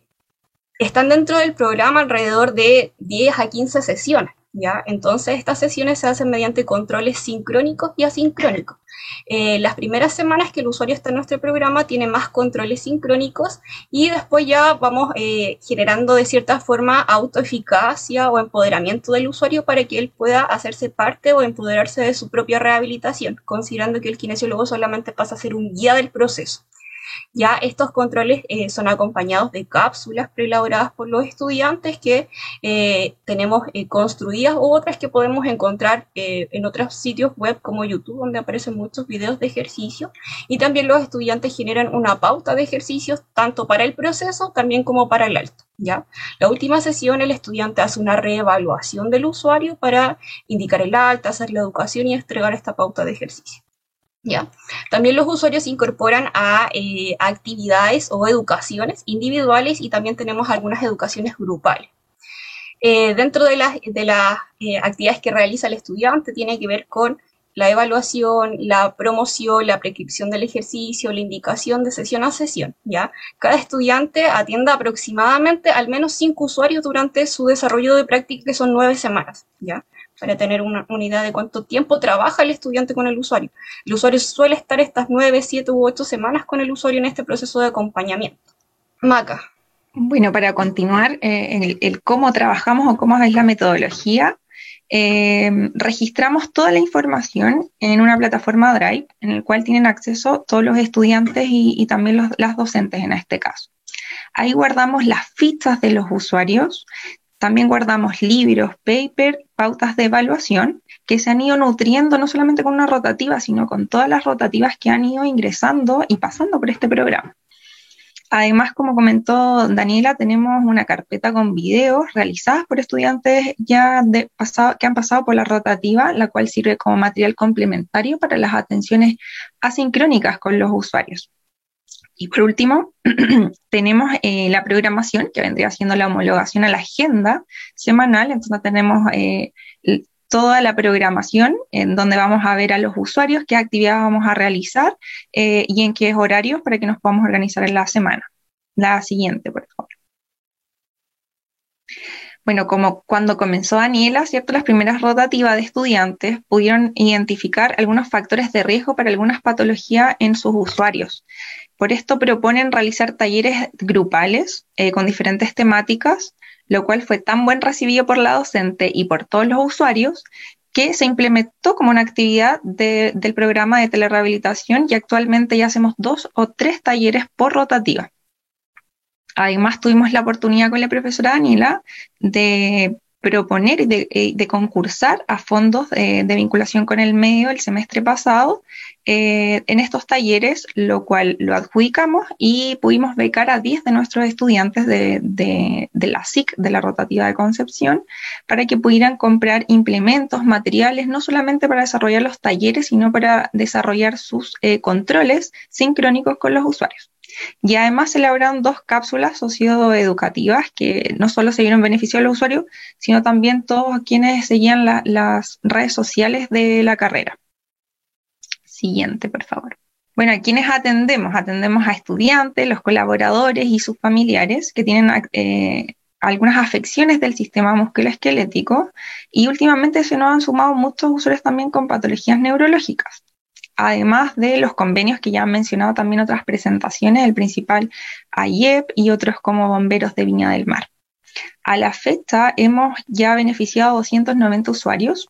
están dentro del programa alrededor de 10 a 15 sesiones. ¿Ya? Entonces, estas sesiones se hacen mediante controles sincrónicos y asincrónicos. Eh, las primeras semanas que el usuario está en nuestro programa tiene más controles sincrónicos y después ya vamos eh, generando de cierta forma autoeficacia o empoderamiento del usuario para que él pueda hacerse parte o empoderarse de su propia rehabilitación, considerando que el kinesiólogo solamente pasa a ser un guía del proceso. Ya estos controles eh, son acompañados de cápsulas preelaboradas por los estudiantes que eh, tenemos eh, construidas u otras que podemos encontrar en otros sitios web como YouTube, donde aparecen muchos videos de ejercicio. Y también los estudiantes generan una pauta de ejercicios tanto para el proceso también como para el alto. ¿ya? La última sesión el estudiante hace una reevaluación del usuario para indicar el alta, hacer la educación y entregar esta pauta de ejercicio. ¿Ya? También los usuarios incorporan a, eh, actividades o educaciones individuales y también tenemos algunas educaciones grupales. Eh, dentro de las, de las eh, actividades que realiza el estudiante tiene que ver con la evaluación, la promoción, la prescripción del ejercicio, la indicación de sesión a sesión, ¿ya? Cada estudiante atiende aproximadamente al menos cinco usuarios durante su desarrollo de práctica, que son nueve semanas, ¿ya? Para tener una, unidad de cuánto tiempo trabaja el estudiante con el usuario. El usuario suele estar estas nueve, siete u ocho semanas con el usuario en este proceso de acompañamiento. Maca. Bueno, para continuar eh, el, cómo trabajamos o cómo es la metodología, eh, registramos toda la información en una plataforma Drive, en el cual tienen acceso todos los estudiantes y, también los, las docentes en este caso. Ahí guardamos las fichas de los usuarios, también guardamos libros, paper, pautas de evaluación que se han ido nutriendo no solamente con una rotativa, sino con todas las rotativas que han ido ingresando y pasando por este programa. Además, como comentó Daniela, tenemos una carpeta con videos realizadas por estudiantes ya de pasado, que han pasado por la rotativa, la cual sirve como material complementario para las atenciones asincrónicas con los usuarios. Y por último, tenemos eh, la programación, que vendría siendo la homologación a la agenda semanal. Entonces tenemos eh, toda la programación en donde vamos a ver a los usuarios qué actividades vamos a realizar eh, y en qué horarios para que nos podamos organizar en la semana. La siguiente, por favor. Bueno, como cuando comenzó Daniela, ¿cierto? Las primeras rotativas de estudiantes pudieron identificar algunos factores de riesgo para algunas patologías en sus usuarios. Por esto proponen realizar talleres grupales eh, con diferentes temáticas, lo cual fue tan buen recibido por la docente y por todos los usuarios que se implementó como una actividad del programa de telerehabilitación y actualmente ya hacemos dos o tres talleres por rotativa. Además, tuvimos la oportunidad con la profesora Daniela de proponer y de, concursar a fondos de, vinculación con el medio el semestre pasado eh, en estos talleres, lo cual lo adjudicamos y pudimos becar a 10 de nuestros estudiantes de, de, la SIC, de la rotativa de Concepción, para que pudieran comprar implementos, materiales, no solamente para desarrollar los talleres, sino para desarrollar sus eh, controles sincrónicos con los usuarios. Y además se elaboraron dos cápsulas socioeducativas que no solo se dieron beneficio a los usuarios, sino también todos quienes seguían las redes sociales de la carrera. Siguiente, por favor. Bueno, ¿a quienes atendemos? Atendemos a estudiantes, los colaboradores y sus familiares que tienen eh, algunas afecciones del sistema musculoesquelético y últimamente se nos han sumado muchos usuarios también con patologías neurológicas además de los convenios que ya han mencionado también otras presentaciones, el principal AIEP y otros como Bomberos de Viña del Mar. A la fecha hemos ya beneficiado a 290 usuarios,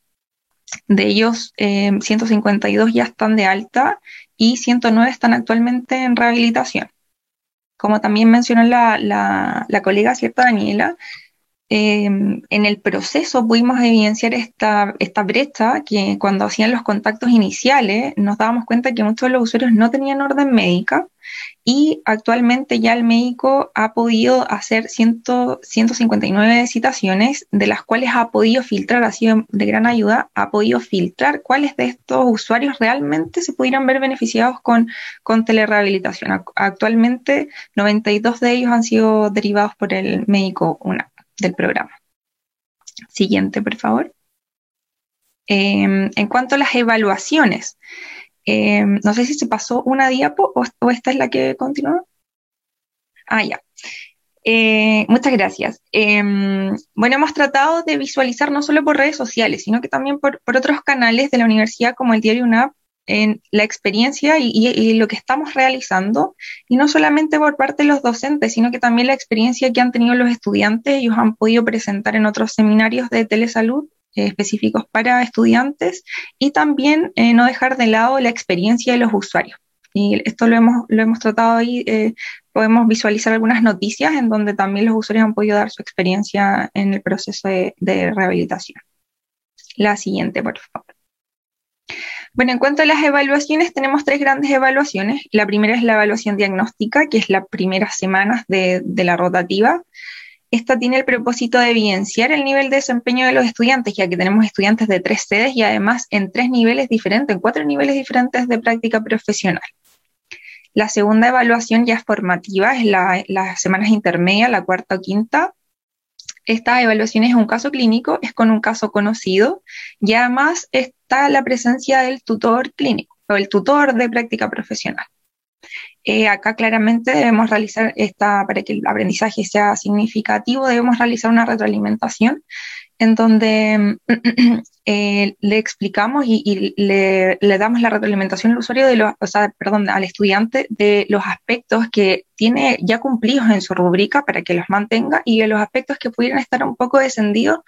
de ellos 152 eh, ya están de alta y 109 están actualmente en rehabilitación. Como también mencionó la, la colega cierta Daniela, Em, en el proceso pudimos evidenciar esta, esta brecha que cuando hacían los contactos iniciales nos dábamos cuenta que muchos de los usuarios no tenían orden médica y actualmente ya el médico ha podido hacer 159 citaciones, de las cuales ha podido filtrar, ha sido de gran ayuda, ha podido filtrar cuáles de estos usuarios realmente se pudieran ver beneficiados con, con telerehabilitación. Actualmente 92 de ellos han sido derivados por el médico UNA del programa. Siguiente, por favor. Em, en cuanto a las evaluaciones, em, no sé si se pasó una diapo o, esta es la que continúa. Ah, ya. Eh, muchas gracias. Em, bueno, hemos tratado de visualizar no solo por redes sociales, sino que también por, otros canales de la universidad como el diario UNAP en la experiencia y, lo que estamos realizando, y no solamente por parte de los docentes, sino que también la experiencia que han tenido los estudiantes, ellos han podido presentar en otros seminarios de telesalud eh, específicos para estudiantes, y también eh, no dejar de lado la experiencia de los usuarios. Y esto lo hemos, lo hemos tratado ahí, eh, podemos visualizar algunas noticias en donde también los usuarios han podido dar su experiencia en el proceso de rehabilitación. La siguiente, por favor. Bueno, en cuanto a las evaluaciones, tenemos tres grandes evaluaciones. La primera es la evaluación diagnóstica, que es las primeras semanas de, la rotativa. Esta tiene el propósito de evidenciar el nivel de desempeño de los estudiantes, ya que tenemos estudiantes de tres sedes y además en tres niveles diferentes, en cuatro niveles diferentes de práctica profesional. La segunda evaluación ya es formativa, es la, las semanas intermedias, la cuarta o quinta, esta evaluación es un caso clínico, es con un caso conocido y además está la presencia del tutor clínico o el tutor de práctica profesional. Eh, acá claramente debemos realizar esta, para que el aprendizaje sea significativo, debemos realizar una retroalimentación en donde eh, le explicamos y, le, damos la retroalimentación al usuario, de los, o sea, perdón, al estudiante de los aspectos que tiene ya cumplidos en su rúbrica para que los mantenga y de los aspectos que pudieran estar un poco descendidos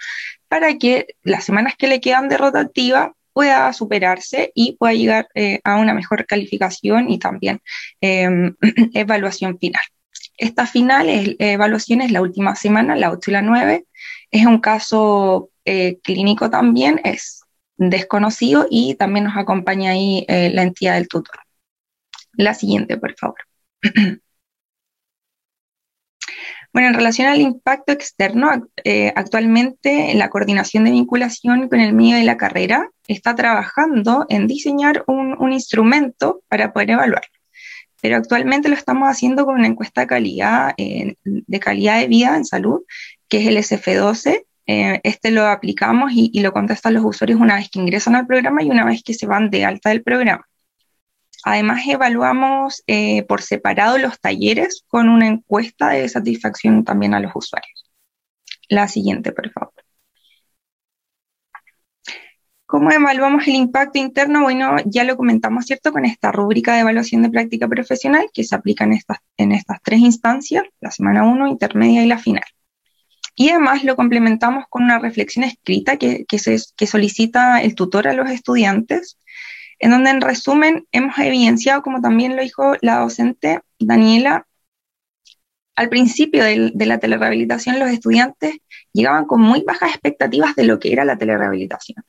para que las semanas que le quedan de rotativa pueda superarse y pueda llegar eh, a una mejor calificación y también em, evaluación final. Esta final, es, evaluación es la última semana, la 8 y la 9, es un caso eh, clínico también, es desconocido y también nos acompaña ahí eh, la entidad del tutor. La siguiente, por favor. Bueno, en relación al impacto externo, eh, actualmente la coordinación de vinculación con el medio de la carrera está trabajando en diseñar un, instrumento para poder evaluarlo. pero actualmente lo estamos haciendo con una encuesta de calidad, de calidad de vida en salud, que es el SF12. Eh, este lo aplicamos y, y, lo contestan los usuarios una vez que ingresan al programa y una vez que se van de alta del programa. Además, evaluamos eh, por separado los talleres con una encuesta de satisfacción también a los usuarios. La siguiente, por favor. ¿Cómo evaluamos el impacto interno? Bueno, ya lo comentamos, ¿cierto? Con esta rúbrica de evaluación de práctica profesional que se aplica en estas, en estas tres instancias, la semana 1, intermedia y la final. Y además lo complementamos con una reflexión escrita que, que, solicita el tutor a los estudiantes en donde en resumen hemos evidenciado, como también lo dijo la docente Daniela, al principio de, la telerehabilitación los estudiantes llegaban con muy bajas expectativas de lo que era la telerehabilitación.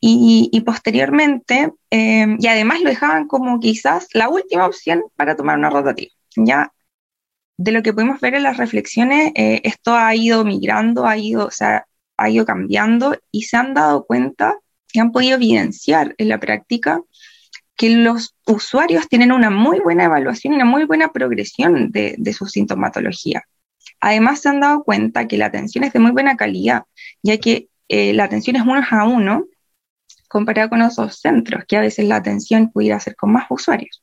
Y, posteriormente, eh, y además lo dejaban como quizás la última opción para tomar una rotativa. Ya de lo que pudimos ver en las reflexiones, eh, esto ha ido migrando, ha ido, o sea, ha ido cambiando y se han dado cuenta que han podido evidenciar en la práctica que los usuarios tienen una muy buena evaluación y una muy buena progresión de, su sintomatología. Además, se han dado cuenta que la atención es de muy buena calidad, ya que eh, la atención es uno a uno comparado con otros centros, que a veces la atención pudiera ser con más usuarios.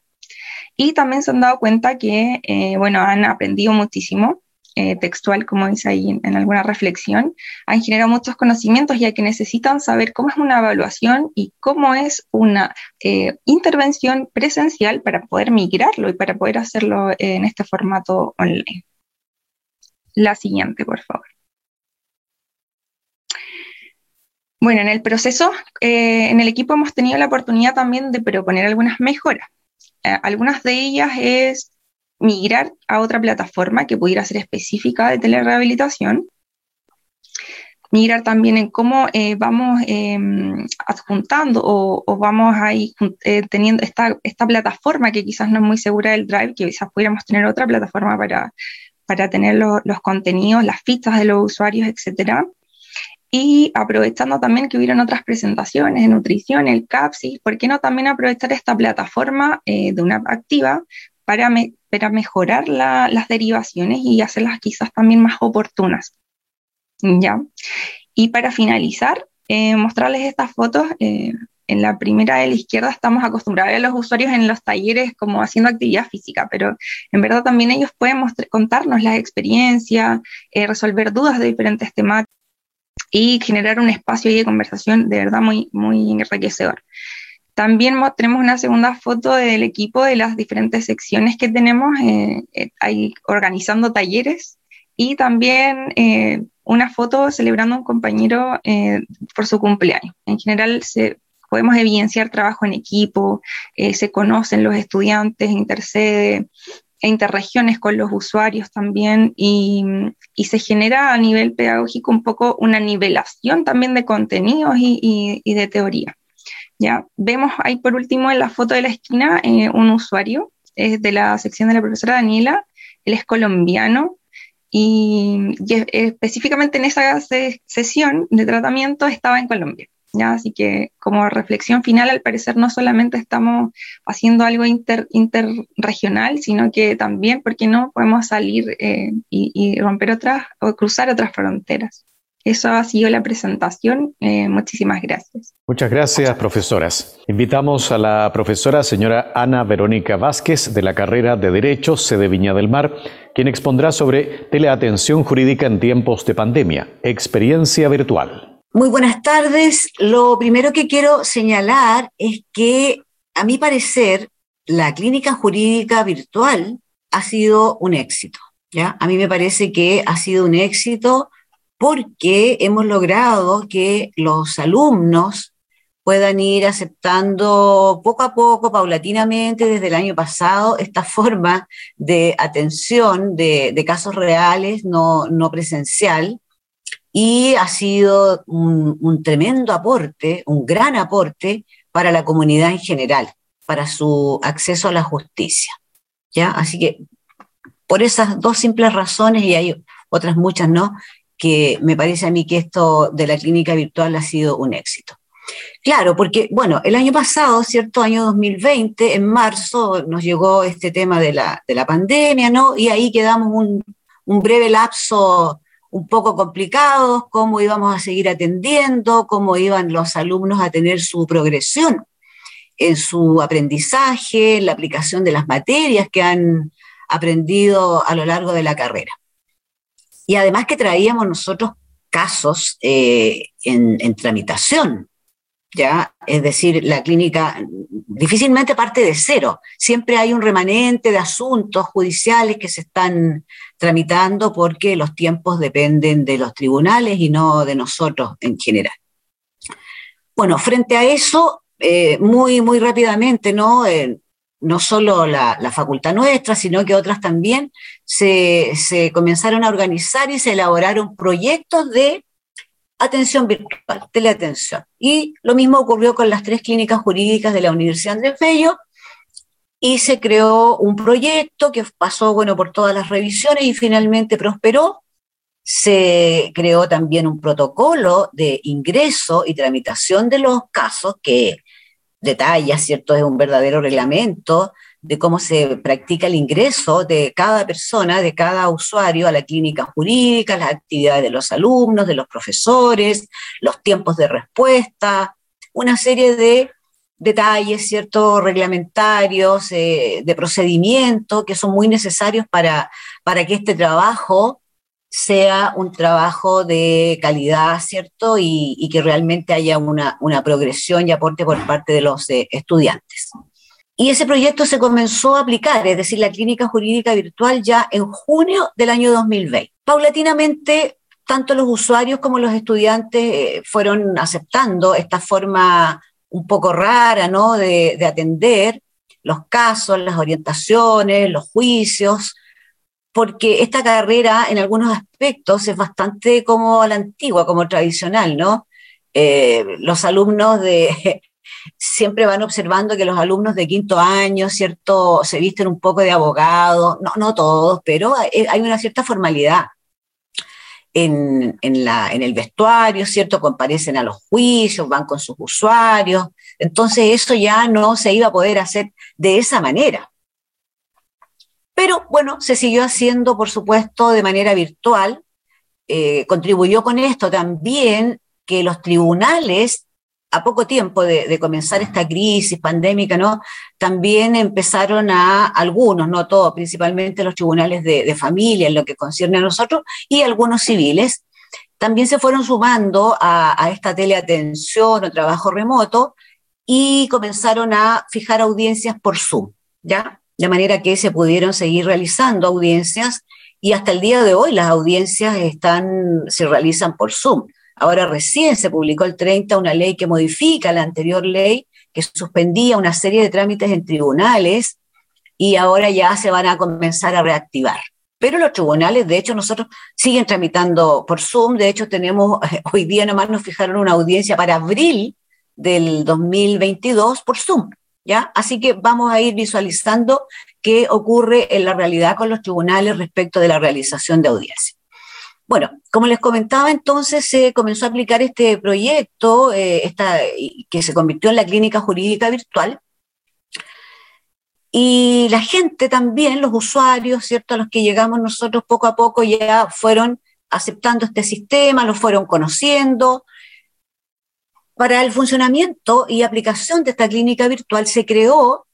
Y también se han dado cuenta que, eh, bueno, han aprendido muchísimo eh, textual, como dice ahí en, alguna reflexión, han generado muchos conocimientos ya que necesitan saber cómo es una evaluación y cómo es una eh, intervención presencial para poder migrarlo y para poder hacerlo en este formato online. La siguiente, por favor. Bueno, en el proceso, eh, en el equipo hemos tenido la oportunidad también de proponer algunas mejoras. algunas de ellas es migrar a otra plataforma que pudiera ser específica de telerehabilitación. Migrar también en cómo eh, vamos em, adjuntando o, vamos ahí eh, teniendo esta, esta plataforma que quizás no es muy segura del Drive, que quizás pudiéramos tener otra plataforma para, para tener los contenidos, las fichas de los usuarios, etcétera y aprovechando también que hubieron otras presentaciones de nutrición, el CAPSIS, ¿por qué no también aprovechar esta plataforma eh, de una activa para, mejorar las derivaciones y hacerlas quizás también más oportunas. ¿Ya? Y para finalizar, eh, mostrarles estas fotos. Eh, en la primera de la izquierda estamos acostumbrados a los usuarios en los talleres como haciendo actividad física, pero en verdad también ellos pueden contarnos las experiencias, eh, resolver dudas de diferentes temas y generar un espacio de conversación de verdad muy, muy enriquecedor. También tenemos una segunda foto del equipo de las diferentes secciones que tenemos eh, eh, ahí organizando talleres y también eh, una foto celebrando un compañero por su cumpleaños. En general se, podemos evidenciar trabajo en equipo, se conocen los estudiantes, intercede, e interregiones con los usuarios también y, y, se genera a nivel pedagógico un poco una nivelación también de contenidos y, y de teoría. ¿Ya? Vemos ahí por último en la foto de la esquina eh, un usuario, es de la sección de la profesora Daniela, él es colombiano y, específicamente en esa sesión de tratamiento estaba en Colombia. ¿Ya? Así que como reflexión final, al parecer no solamente estamos haciendo algo interregional, sino que también, ¿por qué no podemos salir eh, y, y, romper otras o cruzar otras fronteras? Eso ha sido la presentación. Eh, muchísimas gracias. Muchas gracias, profesoras. Invitamos a la profesora señora Ana Verónica Vázquez de la carrera de Derecho, sede Viña del Mar, quien expondrá sobre teleatención jurídica en tiempos de pandemia, experiencia virtual. Muy buenas tardes. Lo primero que quiero señalar es que, a mi parecer, la clínica jurídica virtual ha sido un éxito. ¿ya? A mí me parece que ha sido un éxito porque hemos logrado que los alumnos puedan ir aceptando poco a poco, paulatinamente, desde el año pasado, esta forma de atención de, casos reales, no, presencial, y ha sido un, tremendo aporte, un gran aporte para la comunidad en general, para su acceso a la justicia. ¿ya? Así que por esas dos simples razones, y hay otras muchas, ¿no? Que me parece a mí que esto de la clínica virtual ha sido un éxito. Claro, porque, bueno, el año pasado, ¿cierto? Año 2020, en marzo, nos llegó este tema de la, de la pandemia, ¿no? Y ahí quedamos un, un breve lapso un poco complicado, cómo íbamos a seguir atendiendo, cómo iban los alumnos a tener su progresión en su aprendizaje, en la aplicación de las materias que han aprendido a lo largo de la carrera. Y además que traíamos nosotros casos eh, en, tramitación, ¿ya? Es decir, la clínica difícilmente parte de cero, siempre hay un remanente de asuntos judiciales que se están tramitando porque los tiempos dependen de los tribunales y no de nosotros en general. Bueno, frente a eso, eh, muy, muy rápidamente, ¿no? Eh, no solo la, facultad nuestra, sino que otras también, se, comenzaron a organizar y se elaboraron proyectos de atención virtual, teleatención. Y lo mismo ocurrió con las tres clínicas jurídicas de la Universidad Andrés Bello, y se creó un proyecto que pasó, bueno, por todas las revisiones y finalmente prosperó. Se creó también un protocolo de ingreso y tramitación de los casos que detalla, ¿cierto? Es un verdadero reglamento de cómo se practica el ingreso de cada persona, de cada usuario a la clínica jurídica, las actividades de los alumnos, de los profesores, los tiempos de respuesta, una serie de detalles, ¿cierto? Reglamentarios, eh, de procedimiento que son muy necesarios para, para que este trabajo sea un trabajo de calidad, ¿cierto? Y, que realmente haya una, progresión y aporte por parte de los eh, estudiantes. Y ese proyecto se comenzó a aplicar, es decir, la clínica jurídica virtual ya en junio del año 2020. Paulatinamente, tanto los usuarios como los estudiantes eh, fueron aceptando esta forma un poco rara, ¿no? De, de atender los casos, las orientaciones, los juicios, porque esta carrera en algunos aspectos es bastante como la antigua, como tradicional, ¿no? Eh, los alumnos de siempre van observando que los alumnos de quinto año, ¿cierto? Se visten un poco de abogado, no, no todos, pero hay una cierta formalidad. En, en el vestuario, ¿cierto? Comparecen a los juicios, van con sus usuarios. Entonces eso ya no se iba a poder hacer de esa manera. Pero bueno, se siguió haciendo, por supuesto, de manera virtual. Eh, contribuyó con esto también que los tribunales, a poco tiempo de, comenzar esta crisis pandémica, ¿no? También empezaron a, algunos, no todos, principalmente los tribunales de, familia, en lo que concierne a nosotros, y algunos civiles, también se fueron sumando a, a esta teleatención o trabajo remoto y comenzaron a fijar audiencias por Zoom, ¿ya? De manera que se pudieron seguir realizando audiencias y hasta el día de hoy las audiencias están, se realizan por Zoom. Ahora recién se publicó el 30 una ley que modifica la anterior ley que suspendía una serie de trámites en tribunales y ahora ya se van a comenzar a reactivar. Pero los tribunales, de hecho, nosotros siguen tramitando por Zoom. De hecho, tenemos, hoy día nomás nos fijaron una audiencia para abril del 2022 por Zoom. Así que vamos a ir visualizando qué ocurre en la realidad con los tribunales respecto de la realización de audiencias. Bueno, como les comentaba, entonces se comenzó a aplicar este proyecto eh, que se convirtió en la clínica jurídica virtual. Y la gente también, los usuarios, ¿cierto? A los que llegamos nosotros poco a poco ya fueron aceptando este sistema, lo fueron conociendo, para el funcionamiento y aplicación de esta clínica virtual se creó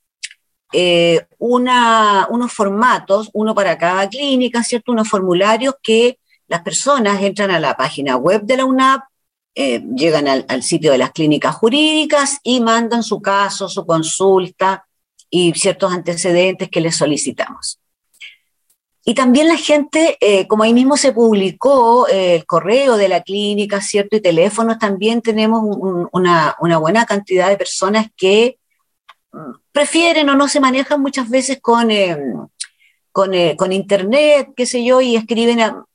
eh, unos formatos, uno para cada clínica, ¿cierto? Unos formularios que las personas entran a la página web de la UNAP, eh, llegan al, sitio de las clínicas jurídicas y mandan su caso, su consulta y ciertos antecedentes que les solicitamos. Y también la gente, eh, como ahí mismo se publicó eh, el correo de la clínica, ¿cierto? Y teléfonos, también tenemos una, buena cantidad de personas que mm, prefieren o no se manejan muchas veces con, eh, con, internet, qué sé yo, y escriben a,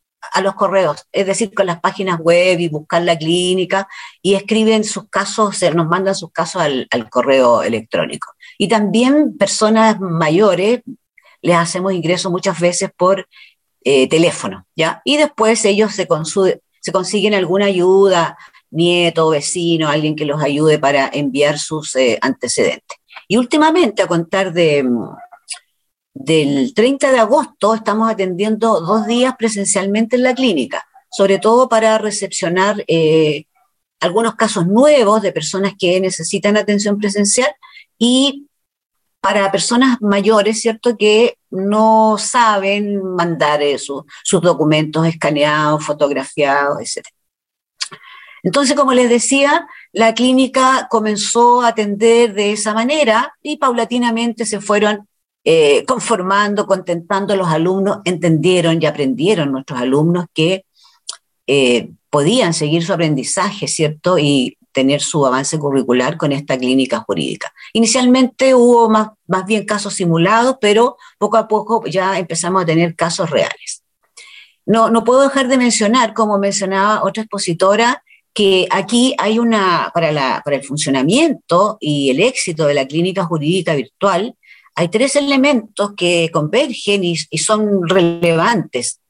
los correos, es decir, con las páginas web y buscar la clínica, y escriben sus casos, nos mandan sus casos al correo electrónico. Y también personas mayores, les hacemos ingreso muchas veces por eh, teléfono, ¿ya? Y después ellos se, se consiguen alguna ayuda nieto, vecino, alguien que los ayude para enviar sus eh, antecedentes. Y últimamente, a contar de, del 30 de agosto, estamos atendiendo dos días presencialmente en la clínica, sobre todo para recepcionar eh, algunos casos nuevos de personas que necesitan atención presencial y para personas mayores, ¿cierto?, que no saben mandar sus documentos escaneados, fotografiados, etc. Entonces, como les decía, la clínica comenzó a atender de esa manera y paulatinamente se fueron eh, conformando, contentando a los alumnos, entendieron y aprendieron nuestros alumnos que eh, podían seguir su aprendizaje, ¿cierto? Y tener su avance curricular con esta clínica jurídica. Inicialmente hubo más, más bien casos simulados, pero poco a poco ya empezamos a tener casos reales. No, no puedo dejar de mencionar, como mencionaba otra expositora, que aquí hay una, para, la, para el funcionamiento y el éxito de la clínica jurídica virtual, hay tres elementos que convergen y, y son relevantes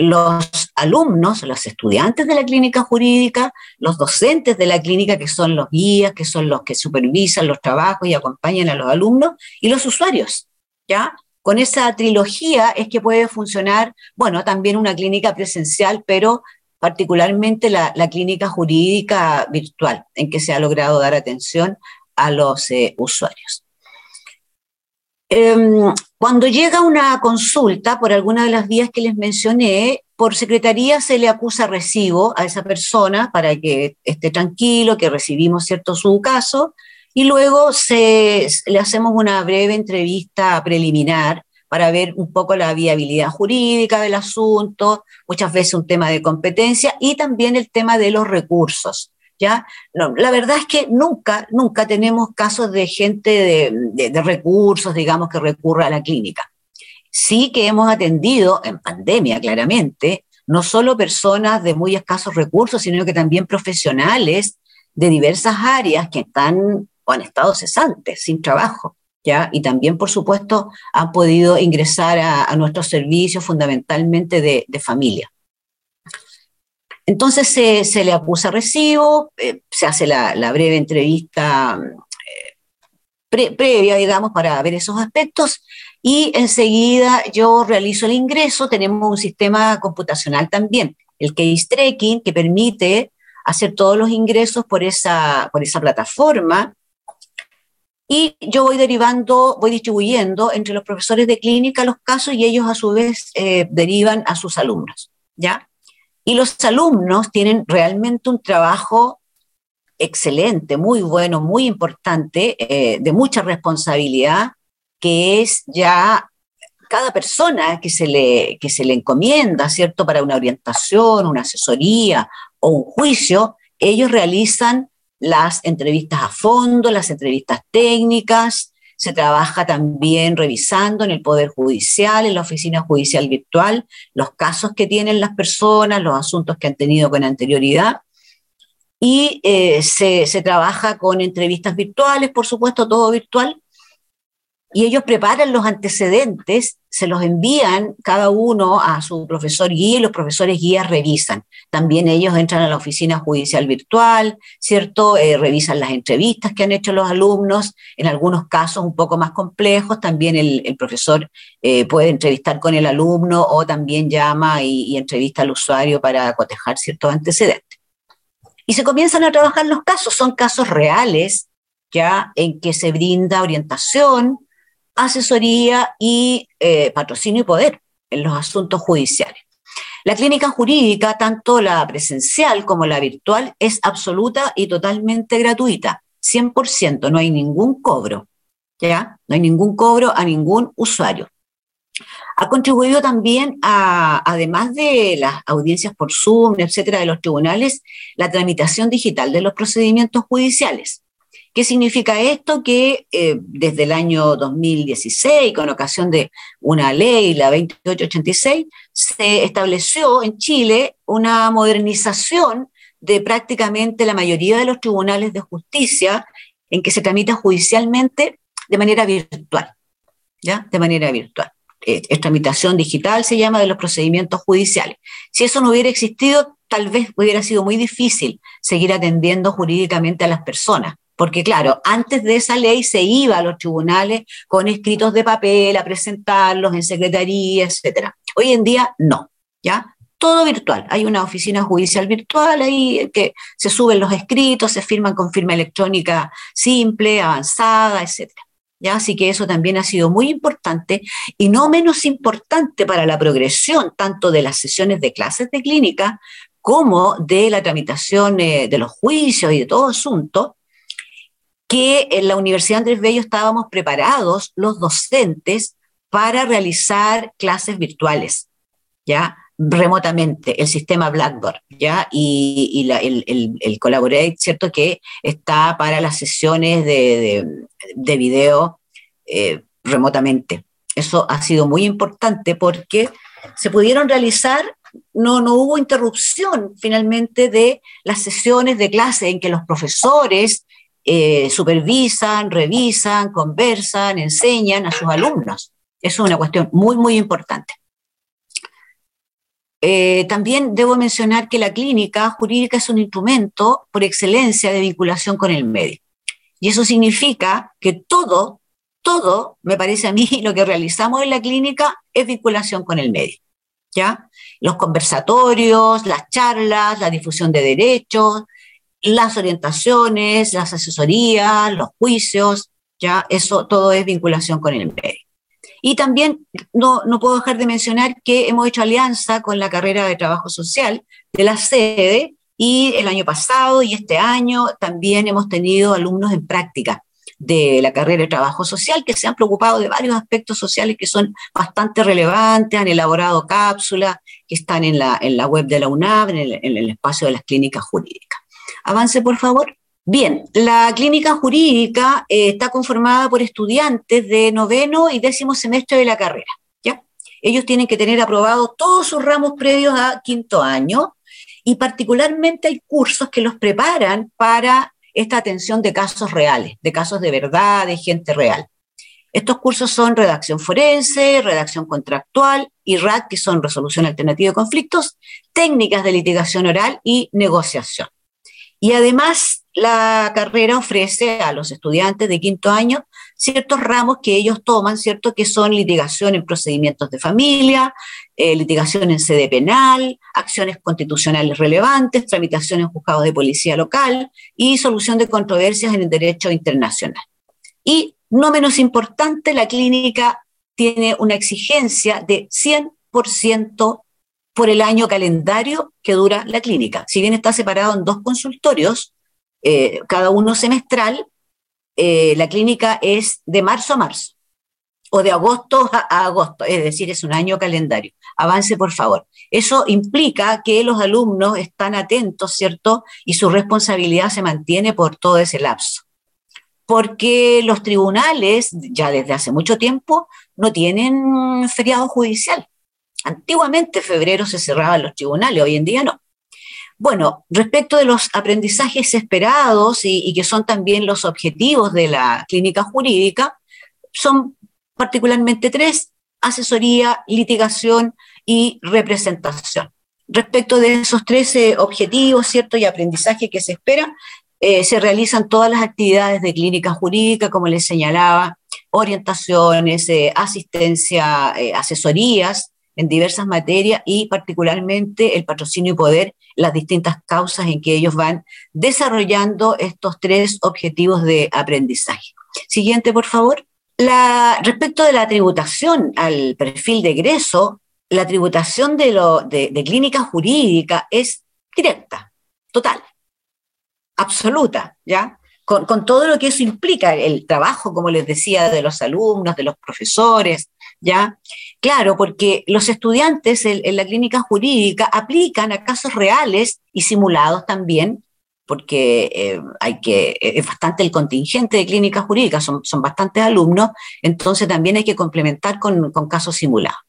los alumnos, los estudiantes de la clínica jurídica, los docentes de la clínica, que son los guías, que son los que supervisan los trabajos y acompañan a los alumnos, y los usuarios, ¿ya? Con esa trilogía es que puede funcionar, bueno, también una clínica presencial, pero particularmente la, clínica jurídica virtual, en que se ha logrado dar atención a los eh, usuarios. Em, cuando llega una consulta por alguna de las vías que les mencioné, por secretaría se le acusa recibo a esa persona para que esté tranquilo, que recibimos cierto su caso, y luego se, le hacemos una breve entrevista preliminar para ver un poco la viabilidad jurídica del asunto, muchas veces un tema de competencia y también el tema de los recursos. La verdad es que nunca, nunca tenemos casos de gente de, recursos, digamos, que recurra a la clínica. Sí que hemos atendido en pandemia, claramente, no solo personas de muy escasos recursos, sino que también profesionales de diversas áreas que están o han estado cesantes, sin trabajo. ¿Ya? Y también, por supuesto, han podido ingresar a, nuestros servicios fundamentalmente de familia. Entonces se, le acusa recibo, eh, se hace la, breve entrevista eh, previa, digamos, para ver esos aspectos y enseguida yo realizo el ingreso. Tenemos un sistema computacional también, el case tracking, que permite hacer todos los ingresos por esa, por esa plataforma. Y yo voy derivando, voy distribuyendo entre los profesores de clínica los casos y ellos a su vez eh, derivan a sus alumnos. ¿Ya? Y los alumnos tienen realmente un trabajo excelente, muy bueno, muy importante, eh, de mucha responsabilidad, que es ya cada persona que se, le, que se le encomienda, ¿cierto?, para una orientación, una asesoría o un juicio, ellos realizan las entrevistas a fondo, las entrevistas técnicas, se trabaja también revisando en el Poder Judicial, en la Oficina Judicial Virtual, los casos que tienen las personas, los asuntos que han tenido con anterioridad. Y eh, se, se trabaja con entrevistas virtuales, por supuesto, todo virtual, y ellos preparan los antecedentes, se los envían cada uno a su profesor guía y los profesores guías revisan. También ellos entran a la oficina judicial virtual, ¿cierto? Eh, revisan las entrevistas que han hecho los alumnos, en algunos casos un poco más complejos, también el, profesor eh, puede entrevistar con el alumno o también llama y, y entrevista al usuario para cotejar ciertos antecedentes. Y se comienzan a trabajar los casos, son casos reales, ya en que se brinda orientación, asesoría y eh, patrocinio y poder en los asuntos judiciales. La clínica jurídica, tanto la presencial como la virtual, es absoluta y totalmente gratuita, 100%, no hay ningún cobro, ¿ya? No hay ningún cobro a ningún usuario. Ha contribuido también a, además de las audiencias por Zoom, etcétera, de los tribunales, la tramitación digital de los procedimientos judiciales. ¿Qué significa esto? Que eh, desde el año 2016, con ocasión de una ley, la 2886, se estableció en Chile una modernización de prácticamente la mayoría de los tribunales de justicia en que se tramita judicialmente de manera virtual, ¿ya? De manera virtual. Eh, es tramitación digital se llama de los procedimientos judiciales. Si eso no hubiera existido, tal vez hubiera sido muy difícil seguir atendiendo jurídicamente a las personas. Porque claro, antes de esa ley se iba a los tribunales con escritos de papel a presentarlos en secretaría, etcétera. Hoy en día no, ¿ya? Todo virtual. Hay una oficina judicial virtual ahí que se suben los escritos, se firman con firma electrónica simple, avanzada, etcétera. ¿Ya? Así que eso también ha sido muy importante y no menos importante para la progresión tanto de las sesiones de clases de clínica como de la tramitación eh, de los juicios y de todo asunto, que en la Universidad Andrés Bello estábamos preparados los docentes para realizar clases virtuales, ¿ya? remotamente, el sistema Blackboard, ¿ya? Y, el, el, Collaborate, ¿cierto? Que está para las sesiones de, de, video eh, remotamente. Eso ha sido muy importante porque se pudieron realizar, no, no hubo interrupción finalmente de las sesiones de clase en que los profesores eh, supervisan, revisan, conversan, enseñan a sus alumnos. Eso es una cuestión muy, muy importante. Eh, también debo mencionar que la clínica jurídica es un instrumento por excelencia de vinculación con el medio. Y eso significa que todo, todo, me parece a mí, lo que realizamos en la clínica es vinculación con el medio. ¿Ya? Los conversatorios, las charlas, la difusión de derechos, las orientaciones, las asesorías, los juicios, ya eso todo es vinculación con el medio. Y también no, no puedo dejar de mencionar que hemos hecho alianza con la carrera de trabajo social de la sede y el año pasado y este año también hemos tenido alumnos en práctica de la carrera de trabajo social que se han preocupado de varios aspectos sociales que son bastante relevantes, han elaborado cápsulas que están en la, en la web de la UNAV, en el, en el espacio de las clínicas jurídicas. Avance, por favor. Bien, la clínica jurídica eh, está conformada por estudiantes de noveno y décimo semestre de la carrera. ¿ya? Ellos tienen que tener aprobados todos sus ramos previos a quinto año y particularmente hay cursos que los preparan para esta atención de casos reales, de casos de verdad, de gente real. Estos cursos son redacción forense, redacción contractual y RAT, que son resolución alternativa de conflictos, técnicas de litigación oral y negociación. Y además, la carrera ofrece a los estudiantes de quinto año ciertos ramos que ellos toman, ¿cierto? Que son litigación en procedimientos de familia, eh, litigación en sede penal, acciones constitucionales relevantes, tramitación en juzgados de policía local y solución de controversias en el derecho internacional. Y no menos importante, la clínica tiene una exigencia de 100% por el año calendario que dura la clínica. Si bien está separado en dos consultorios, eh, cada uno semestral, eh, la clínica es de marzo a marzo o de agosto a, agosto, es decir, es un año calendario. Avance, por favor. Eso implica que los alumnos están atentos, ¿cierto? Y su responsabilidad se mantiene por todo ese lapso. Porque los tribunales, ya desde hace mucho tiempo, no tienen feriado judicial. Antiguamente febrero se cerraban los tribunales, hoy en día no. Bueno, respecto de los aprendizajes esperados y, que son también los objetivos de la clínica jurídica, son particularmente tres, asesoría, litigación y representación. Respecto de esos tres eh, objetivos, ¿cierto? Y aprendizaje que se espera, eh, se realizan todas las actividades de clínica jurídica, como les señalaba, orientaciones, eh, asistencia, asesorías, en diversas materias y particularmente el patrocinio y poder, las distintas causas en que ellos van desarrollando estos tres objetivos de aprendizaje. Siguiente, por favor. Respecto de la tributación al perfil de egreso, la tributación de, lo, de, clínica jurídica es directa, total, absoluta, ¿ya? Con, todo lo que eso implica, el trabajo, como les decía, de los alumnos, de los profesores, ¿ya? Claro, porque los estudiantes en, la clínica jurídica aplican a casos reales y simulados también, porque eh, hay que, es bastante el contingente de clínica jurídica, son, son bastantes alumnos, entonces también hay que complementar con, casos simulados.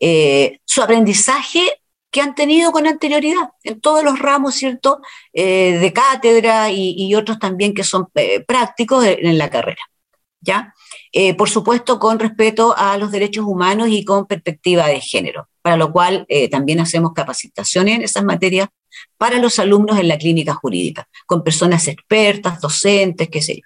Eh, su aprendizaje que han tenido con anterioridad en todos los ramos, ¿cierto?, eh, de cátedra y, y, otros también que son prácticos en la carrera, ¿ya? Eh, por supuesto con respeto a los derechos humanos y con perspectiva de género, para lo cual eh, también hacemos capacitaciones en esas materias para los alumnos en la clínica jurídica, con personas expertas, docentes, qué sé yo.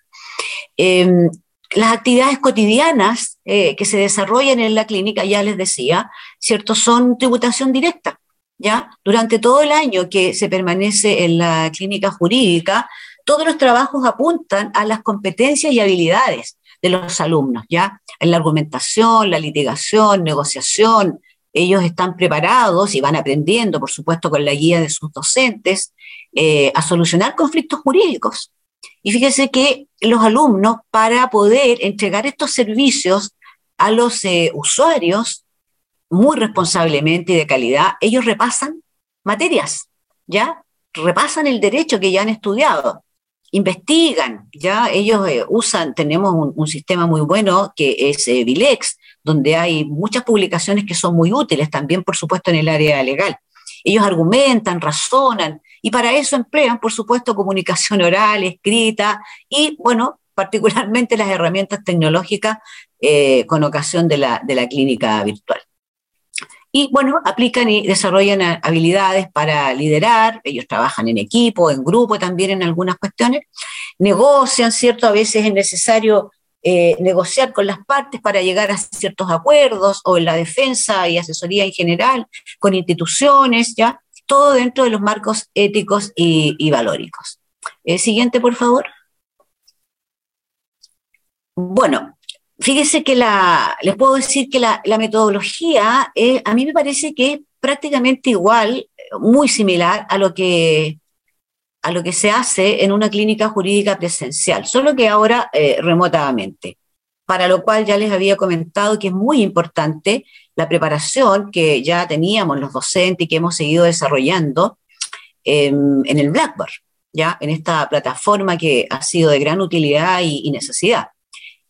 Em, las actividades cotidianas eh, que se desarrollan en la clínica, ya les decía, ¿cierto? Son tributación directa. ¿Ya? Durante todo el año que se permanece en la clínica jurídica, todos los trabajos apuntan a las competencias y habilidades de los alumnos, ¿ya? En la argumentación, la litigación, negociación, ellos están preparados y van aprendiendo, por supuesto, con la guía de sus docentes, eh, a solucionar conflictos jurídicos. Y fíjese que los alumnos, para poder entregar estos servicios a los eh, usuarios muy responsablemente y de calidad, ellos repasan materias, ¿ya? Repasan el derecho que ya han estudiado investigan, ya ellos eh, usan, tenemos un, sistema muy bueno que es eh, Vilex, donde hay muchas publicaciones que son muy útiles, también por supuesto en el área legal. Ellos argumentan, razonan, y para eso emplean, por supuesto, comunicación oral, escrita, y bueno, particularmente las herramientas tecnológicas eh, con ocasión de la, de la clínica virtual. Y bueno, aplican y desarrollan habilidades para liderar, ellos trabajan en equipo, en grupo también en algunas cuestiones, negocian, ¿cierto? A veces es necesario eh, negociar con las partes para llegar a ciertos acuerdos o en la defensa y asesoría en general, con instituciones, ¿ya? Todo dentro de los marcos éticos y, valóricos. Eh, siguiente, por favor. Bueno, Fíjese que la, les puedo decir que la, metodología a mí me parece que es prácticamente igual, muy similar a lo que a lo que se hace en una clínica jurídica presencial, solo que ahora eh, remotamente, para lo cual ya les había comentado que es muy importante la preparación que ya teníamos los docentes y que hemos seguido desarrollando en el Blackboard, ya en esta plataforma que ha sido de gran utilidad y necesidad.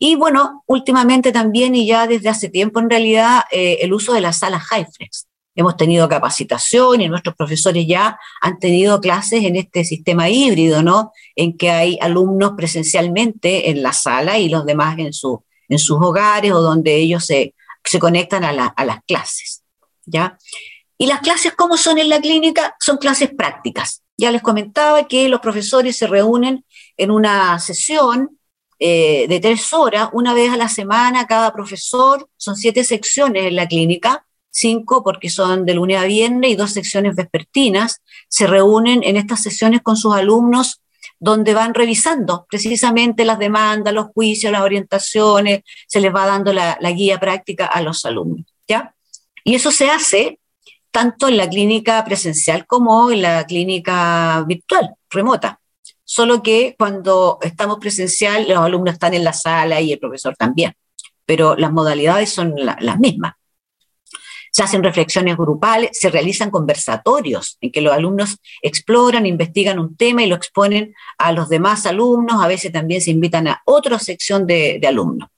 Y bueno, últimamente también y ya desde hace tiempo en realidad eh, el uso de las salas HiFlex. Hemos tenido capacitación y nuestros profesores ya han tenido clases en este sistema híbrido, ¿no? En que hay alumnos presencialmente en la sala y los demás en, su, en sus hogares o donde ellos se, se conectan a, a las clases, ¿ya? Y las clases, ¿cómo son en la clínica? Son clases prácticas. Ya les comentaba que los profesores se reúnen en una sesión eh, de tres horas, una vez a la semana, cada profesor, son siete secciones en la clínica, cinco porque son de lunes a viernes y dos secciones vespertinas, se reúnen en estas sesiones con sus alumnos donde van revisando precisamente las demandas, los juicios, las orientaciones, se les va dando la, la guía práctica a los alumnos, ¿ya? Y eso se hace tanto en la clínica presencial como en la clínica virtual, remota solo que cuando estamos presencial los alumnos están en la sala y el profesor también, pero las modalidades son las mismas. Se hacen reflexiones grupales, se realizan conversatorios en que los alumnos exploran, investigan un tema y lo exponen a los demás alumnos, a veces también se invitan a otra sección de, alumnos.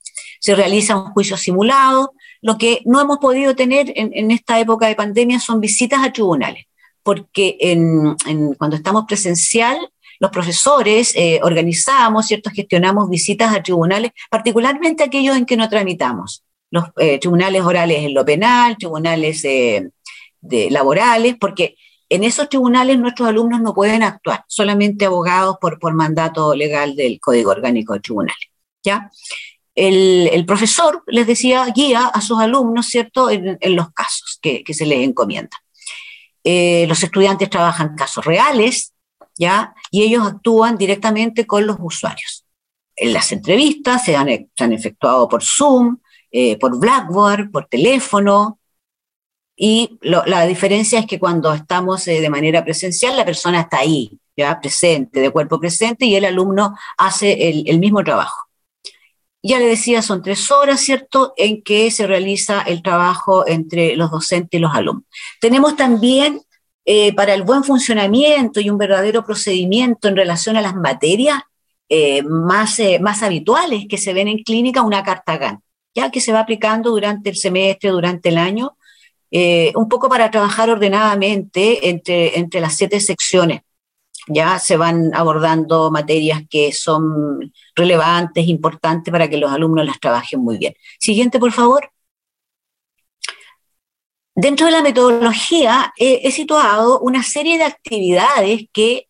Se realiza un juicio simulado, lo que no hemos podido tener en, esta época de pandemia son visitas a tribunales, porque cuando estamos presencial los profesores eh, organizamos, ¿cierto? gestionamos visitas a tribunales, particularmente aquellos en que no tramitamos. Los eh, tribunales orales en lo penal, tribunales eh, laborales, porque en esos tribunales nuestros alumnos no pueden actuar, solamente abogados por, por mandato legal del Código Orgánico de Tribunales. ¿ya? El, profesor, les decía, guía a sus alumnos, ¿cierto?, en, los casos que, se les encomienda. los estudiantes trabajan casos reales, ¿ya? Y ellos actúan directamente con los usuarios. En las entrevistas se han, efectuado por Zoom, eh, por Blackboard, por teléfono, y la diferencia es que cuando estamos eh, de manera presencial, la persona está ahí, ya presente, de cuerpo presente, y el alumno hace el, mismo trabajo. Ya le decía, son tres horas, ¿cierto?, en que se realiza el trabajo entre los docentes y los alumnos. Tenemos también eh, para el buen funcionamiento y un verdadero procedimiento en relación a las materias eh, más, eh, más habituales que se ven en clínica, una carta GAN, ya que se va aplicando durante el semestre, durante el año, un poco para trabajar ordenadamente entre, entre las siete secciones. Ya se van abordando materias que son relevantes, importantes para que los alumnos las trabajen muy bien. Siguiente, por favor. Dentro de la metodología he situado una serie de actividades que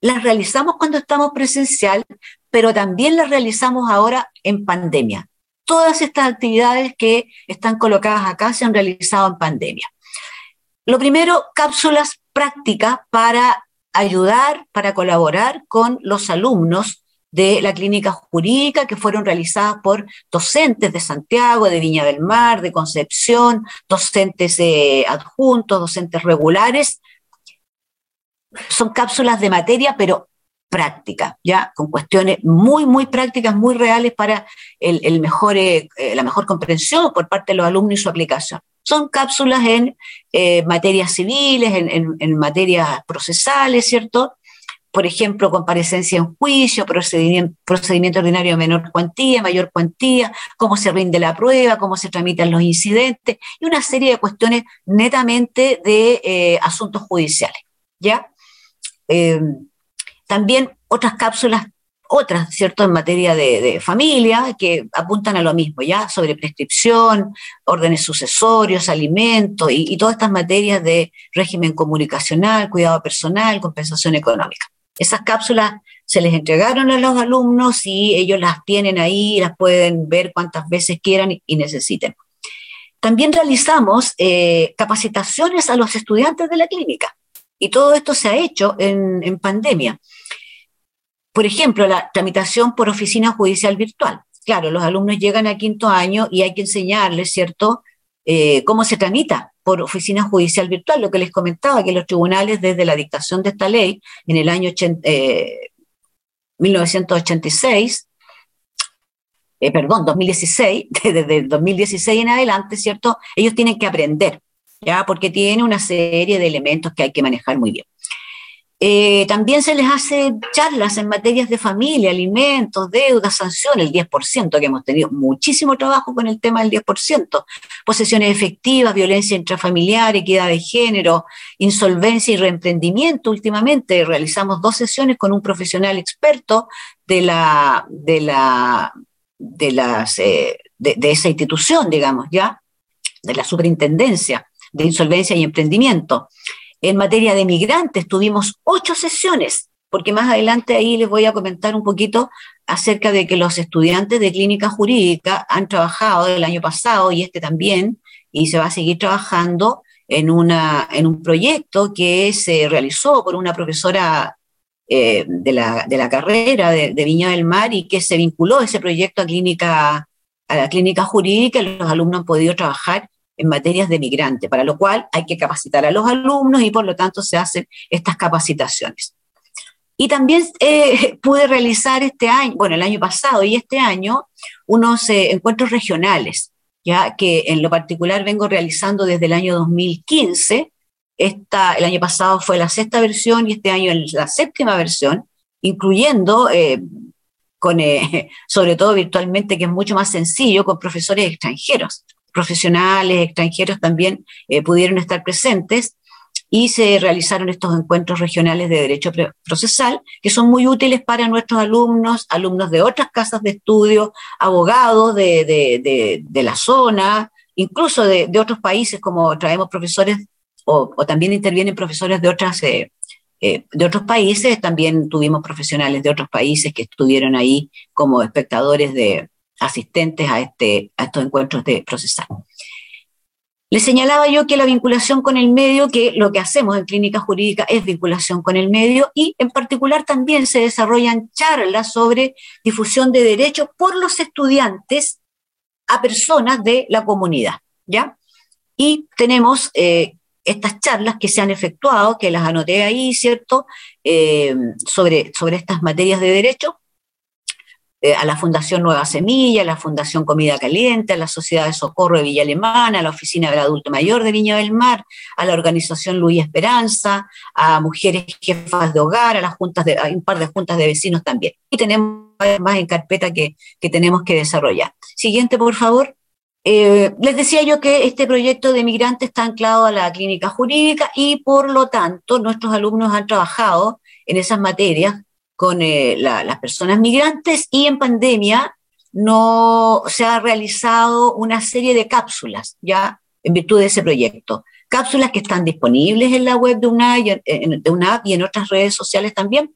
las realizamos cuando estamos presencial, pero también las realizamos ahora en pandemia. Todas estas actividades que están colocadas acá se han realizado en pandemia. Lo primero, cápsulas prácticas para ayudar, para colaborar con los alumnos de la clínica jurídica que fueron realizadas por docentes de Santiago, de Viña del Mar, de Concepción, docentes eh, adjuntos, docentes regulares. Son cápsulas de materia, pero práctica, ya con cuestiones muy, muy prácticas, muy reales para el, mejor, eh, eh, la mejor comprensión por parte de los alumnos y su aplicación. Son cápsulas en materias civiles, en, materias procesales, ¿cierto? Por ejemplo, comparecencia en juicio, procedimiento, ordinario de menor cuantía, mayor cuantía, cómo se rinde la prueba, cómo se tramitan los incidentes y una serie de cuestiones netamente de asuntos judiciales, ¿ya? También otras cápsulas, otras, ¿cierto?, en materia de, familia, que apuntan a lo mismo, ¿ya? Sobre prescripción, órdenes sucesorios, alimentos y, todas estas materias de régimen comunicacional, cuidado personal, compensación económica. Esas cápsulas se les entregaron a los alumnos y ellos las tienen ahí, las pueden ver cuantas veces quieran y, necesiten. También realizamos eh, capacitaciones a los estudiantes de la clínica y todo esto se ha hecho en pandemia. Por ejemplo, la tramitación por oficina judicial virtual. Claro, los alumnos llegan a quinto año y hay que enseñarles, ¿cierto?, eh, cómo se tramita por oficina judicial virtual, lo que les comentaba, que los tribunales desde la dictación de esta ley en el año 1986, eh, eh, perdón, 2016, desde 2016 en adelante, ¿cierto? Ellos tienen que aprender, ¿ya? Porque tiene una serie de elementos que hay que manejar muy bien. Eh, también se les hace charlas en materias de familia, alimentos, deudas, sanciones, el 10%, que hemos tenido muchísimo trabajo con el tema del 10%, posesiones efectivas, violencia intrafamiliar, equidad de género, insolvencia y reemprendimiento. Últimamente realizamos dos sesiones con un profesional experto de, la, de, la, de, eh, de esa institución, digamos, ya, de la superintendencia de insolvencia y emprendimiento. En materia de migrantes. Tuvimos ocho sesiones, porque más adelante ahí les voy a comentar un poquito acerca de que los estudiantes de clínica jurídica han trabajado el año pasado y este también, y se va a seguir trabajando en, una, en un proyecto que se realizó por una profesora eh, de, la, de, la, carrera de, de, Viña del Mar y que se vinculó ese proyecto a, clínica, a la clínica jurídica los alumnos han podido trabajar en materias de migrante, para lo cual hay que capacitar a los alumnos y por lo tanto se hacen estas capacitaciones. Y también eh, pude realizar este año, bueno, el año pasado y este año, unos eh, encuentros regionales, ya que en lo particular vengo realizando desde el año 2015. Esta, el año pasado fue la sexta versión y este año la séptima versión, incluyendo, eh, con, sobre todo virtualmente, que es mucho más sencillo, con profesores extranjeros profesionales extranjeros también eh, pudieron estar presentes y se realizaron estos encuentros regionales de derecho procesal que son muy útiles para nuestros alumnos, alumnos de otras casas de estudio, abogados de, la zona, incluso de, otros países, como traemos profesores o, también intervienen profesores de. Eh, eh, de otros países, también tuvimos profesionales de otros países que estuvieron ahí como espectadores de, asistentes a, este, a estos encuentros de procesal. Le señalaba yo que la vinculación con el medio, que lo que hacemos en clínica jurídica es vinculación con el medio y en particular también se desarrollan charlas sobre difusión de derechos por los estudiantes a personas de la comunidad, ¿ya? Y tenemos eh, estas charlas que se han efectuado, que las anoté ahí, ¿cierto?, eh, sobre, sobre estas materias de derecho, eh, a la Fundación Nueva Semilla, a la Fundación Comida Caliente, a la Sociedad de Socorro de Villa Alemana, a la Oficina del Adulto Mayor de Viña del Mar, a la Organización Luis Esperanza, a mujeres jefas de hogar, a las juntas de, un par de juntas de vecinos también. Y tenemos más en carpeta que, que tenemos que desarrollar. Siguiente, por favor. Eh, les decía yo que este proyecto de migrante está anclado a la clínica jurídica y por lo tanto nuestros alumnos han trabajado en esas materias con eh, las personas migrantes y en pandemia no se ha realizado una serie de cápsulas, ya en virtud de ese proyecto. Cápsulas que están disponibles en la web de UNAP y en otras redes sociales también,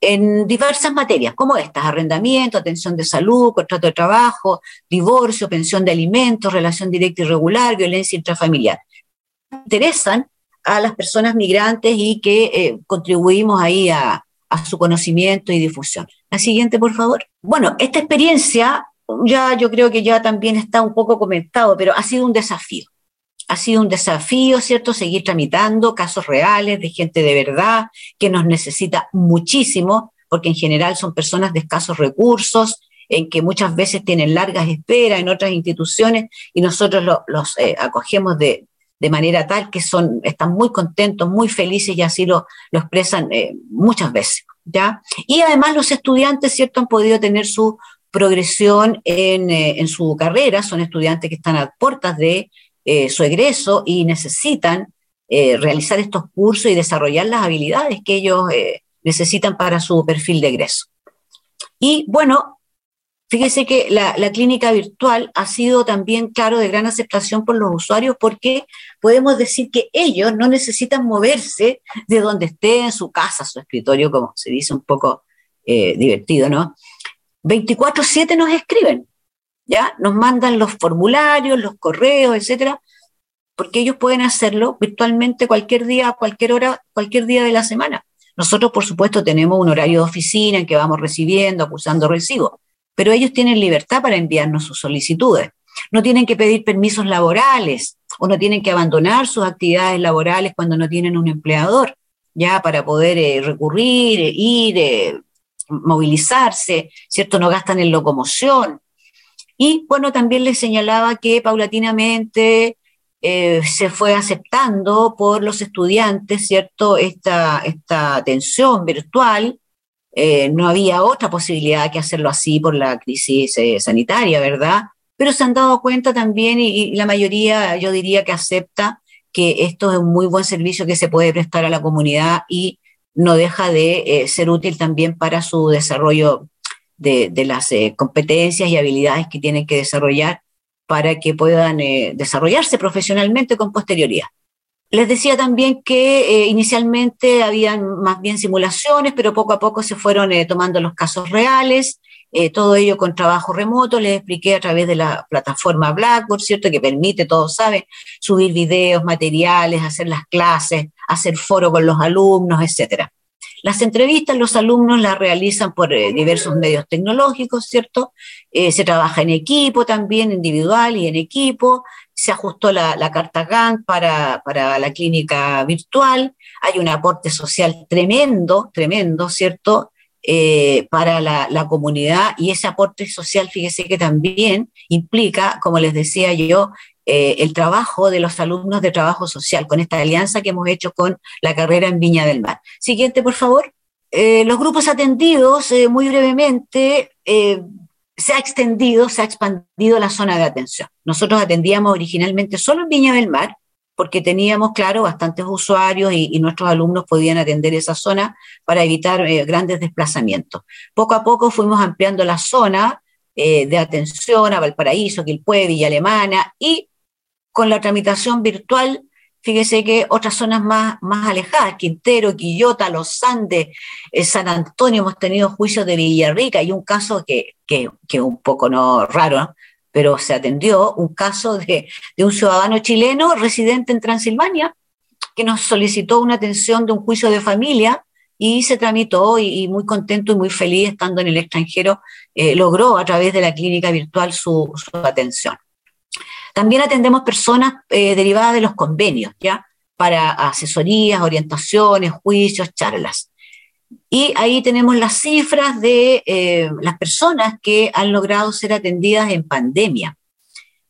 en diversas materias, como estas, arrendamiento, atención de salud, contrato de trabajo, divorcio, pensión de alimentos, relación directa y regular, violencia intrafamiliar. Interesan a las personas migrantes y que eh, contribuimos ahí a, a su conocimiento y difusión. La siguiente, por favor. Bueno, esta experiencia ya yo creo que ya también está un poco comentado, pero ha sido un desafío. Ha sido un desafío, ¿cierto? Seguir tramitando casos reales de gente de verdad que nos necesita muchísimo, porque en general son personas de escasos recursos, en que muchas veces tienen largas esperas en otras instituciones y nosotros los eh, acogemos de, de, manera tal que son, están muy contentos, muy felices y así lo, lo expresan eh, muchas veces. ¿ya? Y además los estudiantes, ¿cierto?, han podido tener su progresión en, eh, en su carrera, son estudiantes que están a puertas de eh, su egreso y necesitan realizar estos cursos y desarrollar las habilidades que ellos necesitan para su perfil de egreso. Y bueno, fíjese que la, clínica virtual ha sido también, claro, de gran aceptación por los usuarios porque podemos decir que ellos no necesitan moverse de donde esté en su casa, su escritorio, como se dice un poco divertido, ¿no? 24/7 nos escriben, ¿ya? Nos mandan los formularios, los correos, etcétera, porque ellos pueden hacerlo virtualmente cualquier día, cualquier hora, cualquier día de la semana. Nosotros, por supuesto, tenemos un horario de oficina en que vamos recibiendo, acusando recibos, pero ellos tienen libertad para enviarnos sus solicitudes. No tienen que pedir permisos laborales o no tienen que abandonar sus actividades laborales cuando no tienen un empleador, ya para poder eh, recurrir, eh, ir, eh, movilizarse, ¿cierto? No gastan en locomoción. Y bueno, también les señalaba que paulatinamente se fue aceptando por los estudiantes, ¿cierto? Esta, esta atención virtual. Eh, no había otra posibilidad que hacerlo así por la crisis eh, sanitaria, ¿verdad? Pero se han dado cuenta también y, la mayoría, yo diría que acepta que esto es un muy buen servicio que se puede prestar a la comunidad y no deja de eh, ser útil también para su desarrollo de, las competencias y habilidades que tienen que desarrollar para que puedan desarrollarse profesionalmente con posterioridad. Les decía también que inicialmente habían más bien simulaciones, pero poco a poco se fueron tomando los casos reales eh, todo ello con trabajo remoto, les expliqué a través de la plataforma Blackboard, ¿cierto? Que permite, todos saben, subir videos, materiales, hacer las clases, hacer foro con los alumnos, etcétera. Las entrevistas los alumnos las realizan por eh, diversos medios tecnológicos, ¿cierto? Eh, se trabaja en equipo también, individual y en equipo. Se ajustó la, la carta GAN para, para, la clínica virtual. Hay un aporte social tremendo, tremendo, ¿cierto? Eh, para la, comunidad y ese aporte social, fíjese que también implica, como les decía yo, eh, el trabajo de los alumnos de trabajo social, con esta alianza que hemos hecho con la carrera en Viña del Mar. Siguiente, por favor. Eh, los grupos atendidos, muy brevemente, se ha extendido, se ha expandido la zona de atención. Nosotros atendíamos originalmente solo en Viña del Mar, porque teníamos, claro, bastantes usuarios y, nuestros alumnos podían atender esa zona para evitar eh, grandes desplazamientos. Poco a poco fuimos ampliando la zona eh, de atención a Valparaíso, Quilpue, Villa Alemana y con la tramitación virtual, fíjese que otras zonas más, más alejadas, Quintero, Quillota, Los Andes, eh, San Antonio, hemos tenido juicios de Villarrica y un caso que, que, que un poco no raro, ¿no? pero se atendió un caso de, un ciudadano chileno residente en Transilvania que nos solicitó una atención de un juicio de familia y se tramitó y, muy contento y muy feliz estando en el extranjero, eh, logró a través de la clínica virtual su, atención. También atendemos personas eh, derivadas de los convenios, ¿ya? Para asesorías, orientaciones, juicios, charlas. Y ahí tenemos las cifras de eh, las personas que han logrado ser atendidas en pandemia.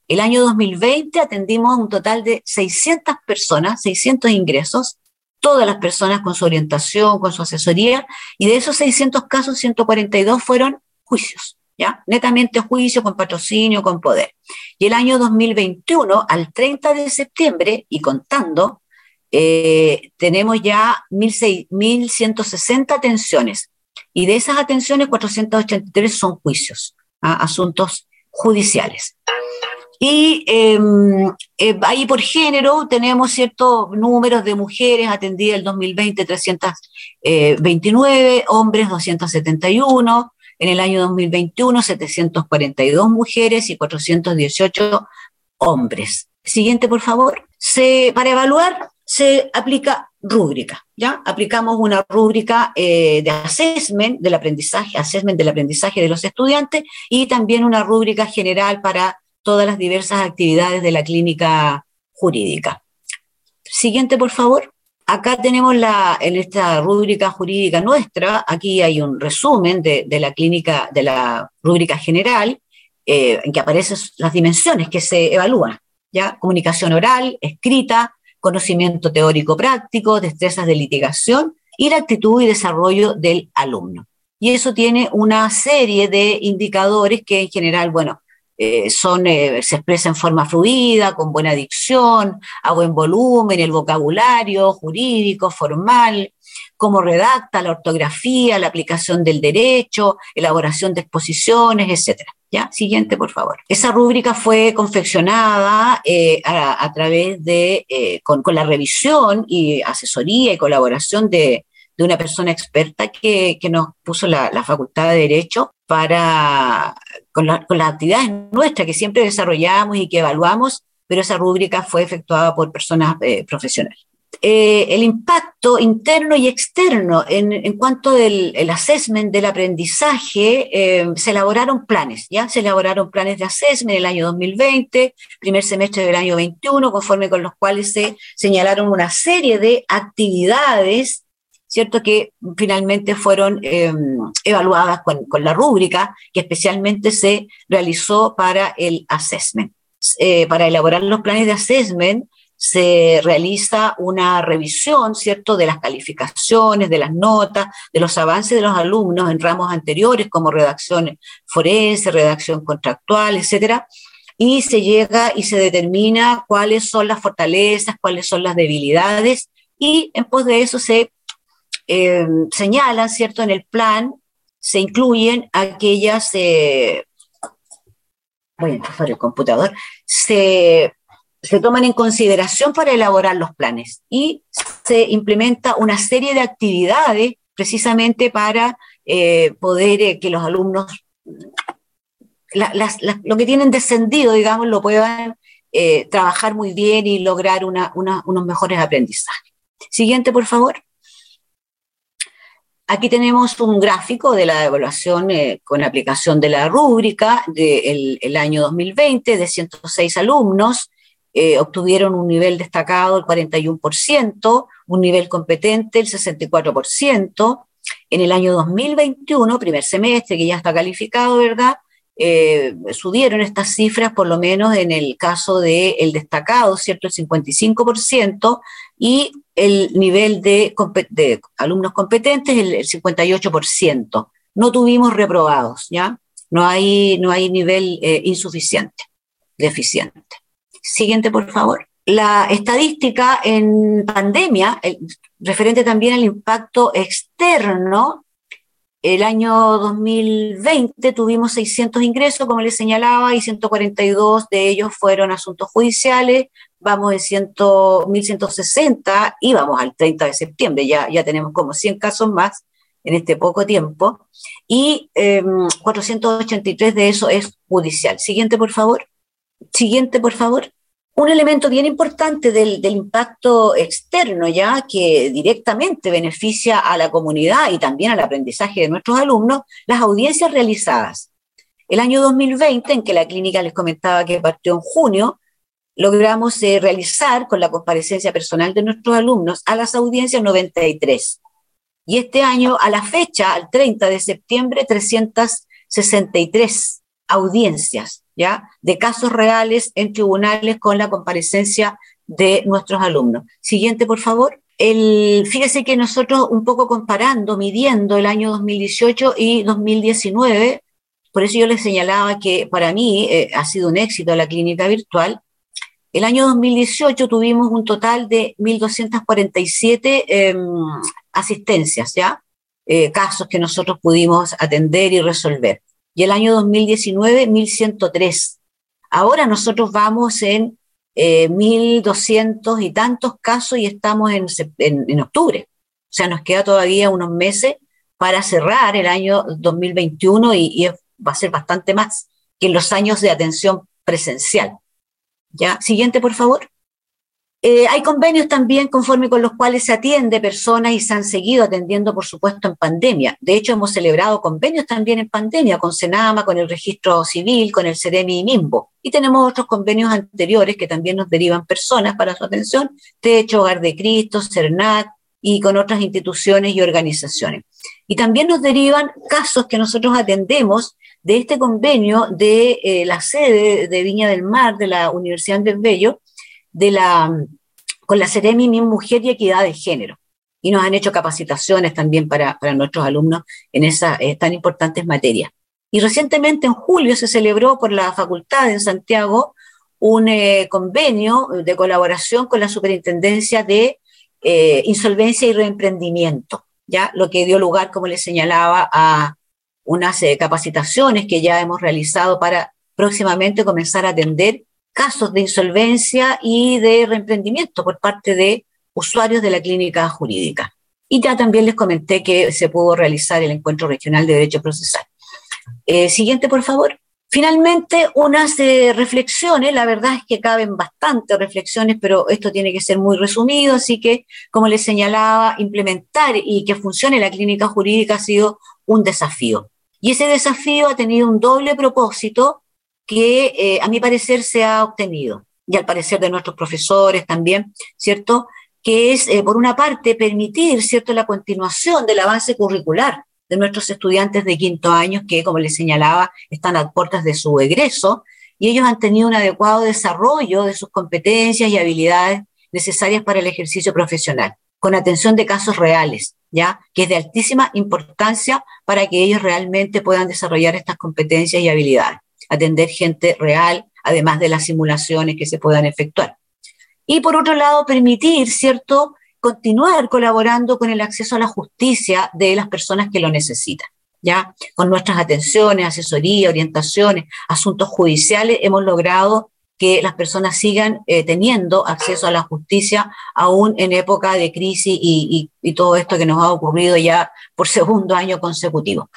El año 2020 atendimos un total de 600 personas, 600 ingresos, todas las personas con su orientación, con su asesoría, y de esos 600 casos, 142 fueron juicios, ¿ya? Netamente juicios con patrocinio, con poder. Y el año 2021, al 30 de septiembre, y contando, eh, tenemos ya 1.160 atenciones y de esas atenciones 483 son juicios, ¿ah? asuntos judiciales. Y em, eh, ahí por género tenemos ciertos números de mujeres atendidas el 2020, 329, hombres 271, en el año 2021 742 mujeres y 418 hombres. Siguiente, por favor. Se, para evaluar se aplica rúbrica, ¿ya? Aplicamos una rúbrica eh, de assessment del aprendizaje, assessment del aprendizaje de los estudiantes y también una rúbrica general para todas las diversas actividades de la clínica jurídica. Siguiente, por favor. Acá tenemos la, en esta rúbrica jurídica nuestra, aquí hay un resumen de, la clínica, de la rúbrica general, eh, en que aparecen las dimensiones que se evalúan, ¿ya? Comunicación oral, escrita, conocimiento teórico práctico, destrezas de litigación y la actitud y desarrollo del alumno. Y eso tiene una serie de indicadores que en general, bueno, eh, son, eh, se expresa en forma fluida, con buena dicción, a buen volumen, el vocabulario jurídico, formal, cómo redacta la ortografía, la aplicación del derecho, elaboración de exposiciones, etc. ¿Ya? Siguiente, por favor. Esa rúbrica fue confeccionada eh, a, través de, con, la revisión y asesoría y colaboración de, una persona experta que, nos puso la, la, Facultad de Derecho para con, las actividades nuestras que siempre desarrollamos y que evaluamos, pero esa rúbrica fue efectuada por personas eh, profesionales. Eh, el impacto interno y externo en, en cuanto del el assessment del aprendizaje, eh, se elaboraron planes, ¿ya? Se elaboraron planes de assessment en el año 2020, primer semestre del año 21, conforme con los cuales se señalaron una serie de actividades ¿cierto? Que finalmente fueron em, evaluadas con, la rúbrica que especialmente se realizó para el assessment. Eh, para elaborar los planes de assessment se realiza una revisión, ¿cierto?, de las calificaciones, de las notas, de los avances de los alumnos en ramos anteriores como redacción forense, redacción contractual, etcétera, y se llega y se determina cuáles son las fortalezas, cuáles son las debilidades, y en pos de eso se eh, señalan, ¿cierto? En el plan se incluyen aquellas, eh, voy a el computador, se, se toman en consideración para elaborar los planes y se implementa una serie de actividades precisamente para eh, poder eh, que los alumnos, lo que tienen descendido, digamos, lo puedan trabajar muy bien y lograr unos mejores aprendizajes. Siguiente, por favor. Aquí tenemos un gráfico de la evaluación eh, con aplicación de la rúbrica del el año 2020 de 106 alumnos. Eh, obtuvieron un nivel destacado el 41%, un nivel competente el 64%. En el año 2021, primer semestre, que ya está calificado, ¿verdad? Eh, subieron estas cifras, por lo menos en el caso del el destacado, ¿cierto? El 55%, y el nivel de, alumnos competentes, el, 58%. No tuvimos reprobados, ¿ya? No hay, no hay nivel eh, insuficiente, deficiente. Siguiente, por favor. La estadística en pandemia, referente también al impacto externo, el año 2020 tuvimos 600 ingresos, como les señalaba, y 142 de ellos fueron asuntos judiciales, vamos en 1160 y vamos al 30 de septiembre, ya, ya tenemos como 100 casos más en este poco tiempo, y 483 em, de eso es judicial. Siguiente, por favor. Siguiente, por favor. Un elemento bien importante del, del, impacto externo, ya que directamente beneficia a la comunidad y también al aprendizaje de nuestros alumnos, las audiencias realizadas. El año 2020, en que la clínica les comentaba que partió en junio, logramos eh, realizar con la comparecencia personal de nuestros alumnos a las audiencias 93. Y este año, a la fecha, al 30 de septiembre, 363 audiencias, ¿ya? De casos reales en tribunales con la comparecencia de nuestros alumnos. Siguiente, por favor. El, fíjese que nosotros un poco comparando, midiendo el año 2018 y 2019, por eso yo les señalaba que para mí eh, ha sido un éxito la clínica virtual, el año 2018 tuvimos un total de 1.247 em, asistencias, ¿ya? Eh, casos que nosotros pudimos atender y resolver. Y el año 2019, 1.103 Ahora nosotros vamos en 1.200 y tantos casos y estamos en, en, octubre. O sea, nos queda todavía unos meses para cerrar el año 2021 y, y va a ser bastante más que en los años de atención presencial. ¿Ya? Siguiente, por favor. Eh, hay convenios también conforme con los cuales se atiende personas y se han seguido atendiendo, por supuesto, en pandemia. De hecho, hemos celebrado convenios también en pandemia con Senama, con el registro civil, con el CEREMI y MIMBO. Y tenemos otros convenios anteriores que también nos derivan personas para su atención, Techo, Hogar de Cristo, CERNAC y con otras instituciones y organizaciones. Y también nos derivan casos que nosotros atendemos de este convenio de eh, la sede de Viña del Mar, de la Universidad Andrés Bello, de la, con la Ceremi Mi Mujer y Equidad de Género. Y nos han hecho capacitaciones también para, nuestros alumnos en esas eh, tan importantes materias. Y recientemente, en julio, se celebró por la facultad en Santiago un eh, convenio de colaboración con la Superintendencia de eh, Insolvencia y Reemprendimiento, ¿ya? lo que dio lugar, como les señalaba, a unas capacitaciones que ya hemos realizado para próximamente comenzar a atender casos de insolvencia y de reemprendimiento por parte de usuarios de la clínica jurídica. Y ya también les comenté que se pudo realizar el encuentro regional de derecho procesal. Eh, siguiente, por favor. Finalmente, unas eh, reflexiones, la verdad es que caben bastantes reflexiones, pero esto tiene que ser muy resumido, así que, como les señalaba, implementar y que funcione la clínica jurídica ha sido un desafío. Y ese desafío ha tenido un doble propósito que eh, a mi parecer se ha obtenido, y al parecer de nuestros profesores también, ¿cierto? Que es, eh, por una parte, permitir, ¿cierto?, la continuación del avance curricular de nuestros estudiantes de quinto año, que, como les señalaba, están a puertas de su egreso, y ellos han tenido un adecuado desarrollo de sus competencias y habilidades necesarias para el ejercicio profesional, con atención de casos reales, ¿ya? Que es de altísima importancia para que ellos realmente puedan desarrollar estas competencias y habilidades atender gente real, además de las simulaciones que se puedan efectuar. Y por otro lado, permitir, ¿cierto?, continuar colaborando con el acceso a la justicia de las personas que lo necesitan. ¿Ya? Con nuestras atenciones, asesoría, orientaciones, asuntos judiciales, hemos logrado que las personas sigan eh, teniendo acceso a la justicia aún en época de crisis y, y todo esto que nos ha ocurrido ya por segundo año consecutivo.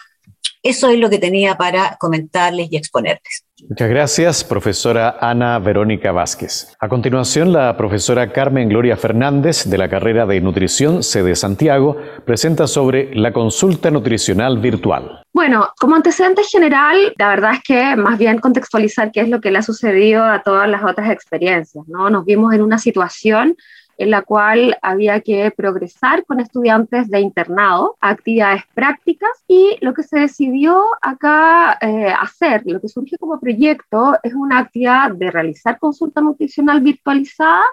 Eso es lo que tenía para comentarles y exponerles. Muchas gracias, profesora Ana Verónica Vázquez. A continuación, la profesora Carmen Gloria Fernández, de la carrera de Nutrición, sede Santiago, presenta sobre la consulta nutricional virtual. Bueno, como antecedente general, la verdad es que más bien contextualizar qué es lo que le ha sucedido a todas las otras experiencias, ¿no? Nos vimos en una situación en la cual había que progresar con estudiantes de internado actividades prácticas y lo que se decidió acá eh, hacer, lo que surge como proyecto es una actividad de realizar consulta nutricional virtualizada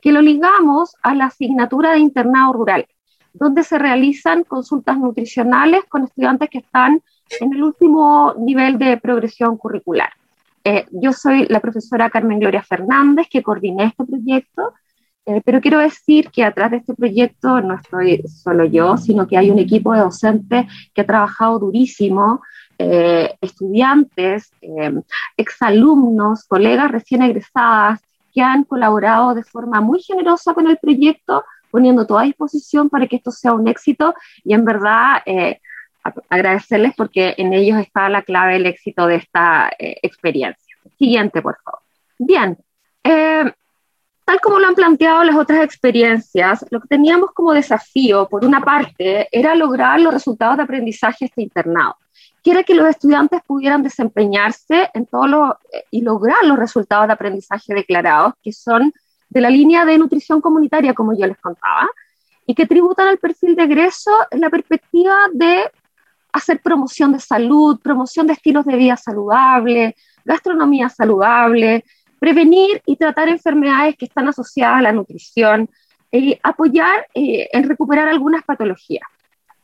que lo ligamos a la asignatura de internado rural, donde se realizan consultas nutricionales con estudiantes que están en el último nivel de progresión curricular. Eh, yo soy la profesora Carmen Gloria Fernández, que coordiné este proyecto eh, pero quiero decir que atrás de este proyecto no estoy solo yo, sino que hay un equipo de docentes que ha trabajado durísimo, eh, estudiantes, eh, exalumnos, colegas recién egresadas, que han colaborado de forma muy generosa con el proyecto, poniendo toda disposición para que esto sea un éxito y en verdad agradecerles porque en ellos está la clave del éxito de esta experiencia. Siguiente, por favor. Bien, Tal como lo han planteado las otras experiencias, lo que teníamos como desafío, por una parte, era lograr los resultados de aprendizaje este internado, que era que los estudiantes pudieran desempeñarse en todo lo, eh, y lograr los resultados de aprendizaje declarados, que son de la línea de nutrición comunitaria, como yo les contaba, y que tributan al perfil de egreso en la perspectiva de hacer promoción de salud, promoción de estilos de vida saludable, gastronomía saludable, prevenir y tratar enfermedades que están asociadas a la nutrición y apoyar eh, en recuperar algunas patologías.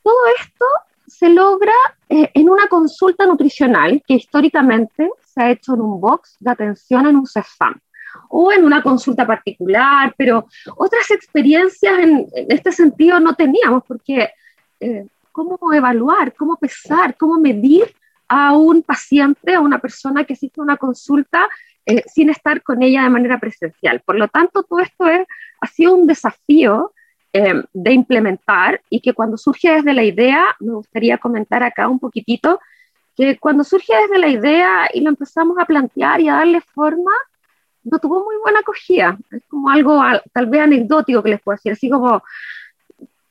Todo esto se logra eh, en una consulta nutricional que históricamente se ha hecho en un box de atención en un CEFAM o en una consulta particular, pero otras experiencias en, este sentido no teníamos porque eh, cómo evaluar, cómo pesar, cómo medir a un paciente, a una persona que asiste a una consulta eh, sin estar con ella de manera presencial. Por lo tanto, todo esto es, ha sido un desafío eh, de implementar y que cuando surge desde la idea, me gustaría comentar acá un poquitito, que cuando surge desde la idea y lo empezamos a plantear y a darle forma, no tuvo muy buena acogida. Es como algo tal vez anecdótico que les puedo decir, así como,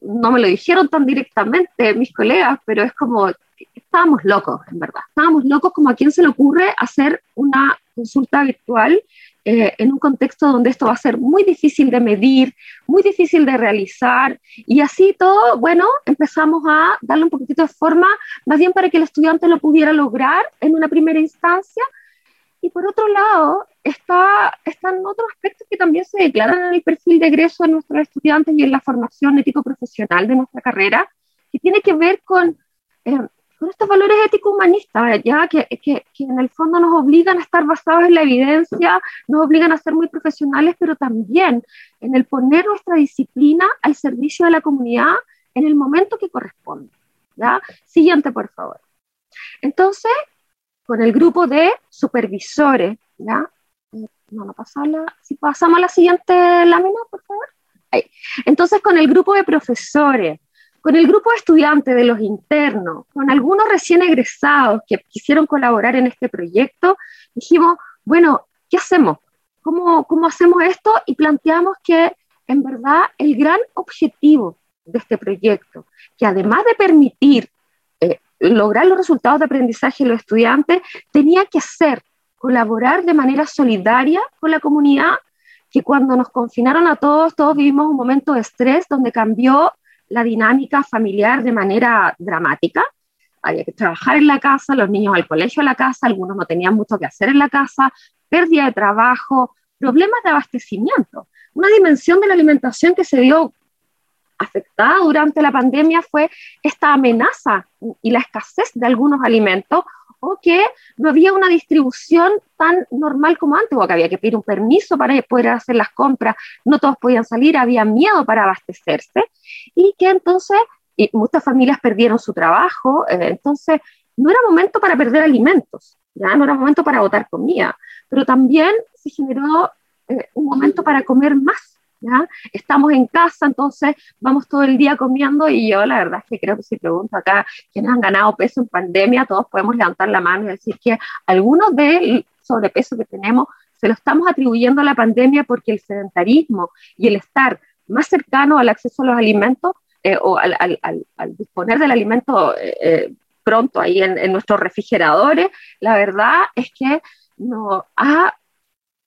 no me lo dijeron tan directamente mis colegas, pero es como, estábamos locos, en verdad. Estábamos locos como a quién se le ocurre hacer una consulta virtual eh, en un contexto donde esto va a ser muy difícil de medir, muy difícil de realizar, y así todo, bueno, empezamos a darle un poquitito de forma, más bien para que el estudiante lo pudiera lograr en una primera instancia. Y por otro lado, está, están otros aspectos que también se declaran en el perfil de egreso de nuestros estudiantes y en la formación ético-profesional de nuestra carrera, que tiene que ver con eh, con estos valores éticos humanistas, ya que, que, que, en el fondo nos obligan a estar basados en la evidencia, nos obligan a ser muy profesionales, pero también en el poner nuestra disciplina al servicio de la comunidad en el momento que corresponde. ¿ya? Siguiente, por favor. Entonces, con el grupo de supervisores, ¿ya? No, no pasamos si pasamos a la siguiente lámina, por favor. Ahí. Entonces, con el grupo de profesores, con el grupo de estudiantes de los internos, con algunos recién egresados que quisieron colaborar en este proyecto, dijimos, bueno, ¿qué hacemos? ¿Cómo, cómo hacemos esto? Y planteamos que en verdad el gran objetivo de este proyecto, que además de permitir eh, lograr los resultados de aprendizaje de los estudiantes, tenía que ser colaborar de manera solidaria con la comunidad, que cuando nos confinaron a todos, todos vivimos un momento de estrés donde cambió la dinámica familiar de manera dramática. Había que trabajar en la casa, los niños al colegio a la casa, algunos no tenían mucho que hacer en la casa, pérdida de trabajo, problemas de abastecimiento. Una dimensión de la alimentación que se vio afectada durante la pandemia fue esta amenaza y la escasez de algunos alimentos o que no había una distribución tan normal como antes, o que había que pedir un permiso para poder hacer las compras, no todos podían salir, había miedo para abastecerse, y que entonces muchas familias perdieron su trabajo, eh, entonces no era momento para perder alimentos, ya no era momento para botar comida, pero también se generó eh, un momento para comer más Estamos en casa, entonces vamos todo el día comiendo y yo la verdad es que creo que si pregunto acá quiénes han ganado peso en pandemia, todos podemos levantar la mano y decir que algunos del sobrepeso que tenemos se lo estamos atribuyendo a la pandemia porque el sedentarismo y el estar más cercano al acceso a los alimentos eh, o al, al, al, disponer del alimento eh, eh, pronto ahí en, en, nuestros refrigeradores, la verdad es que nos ha,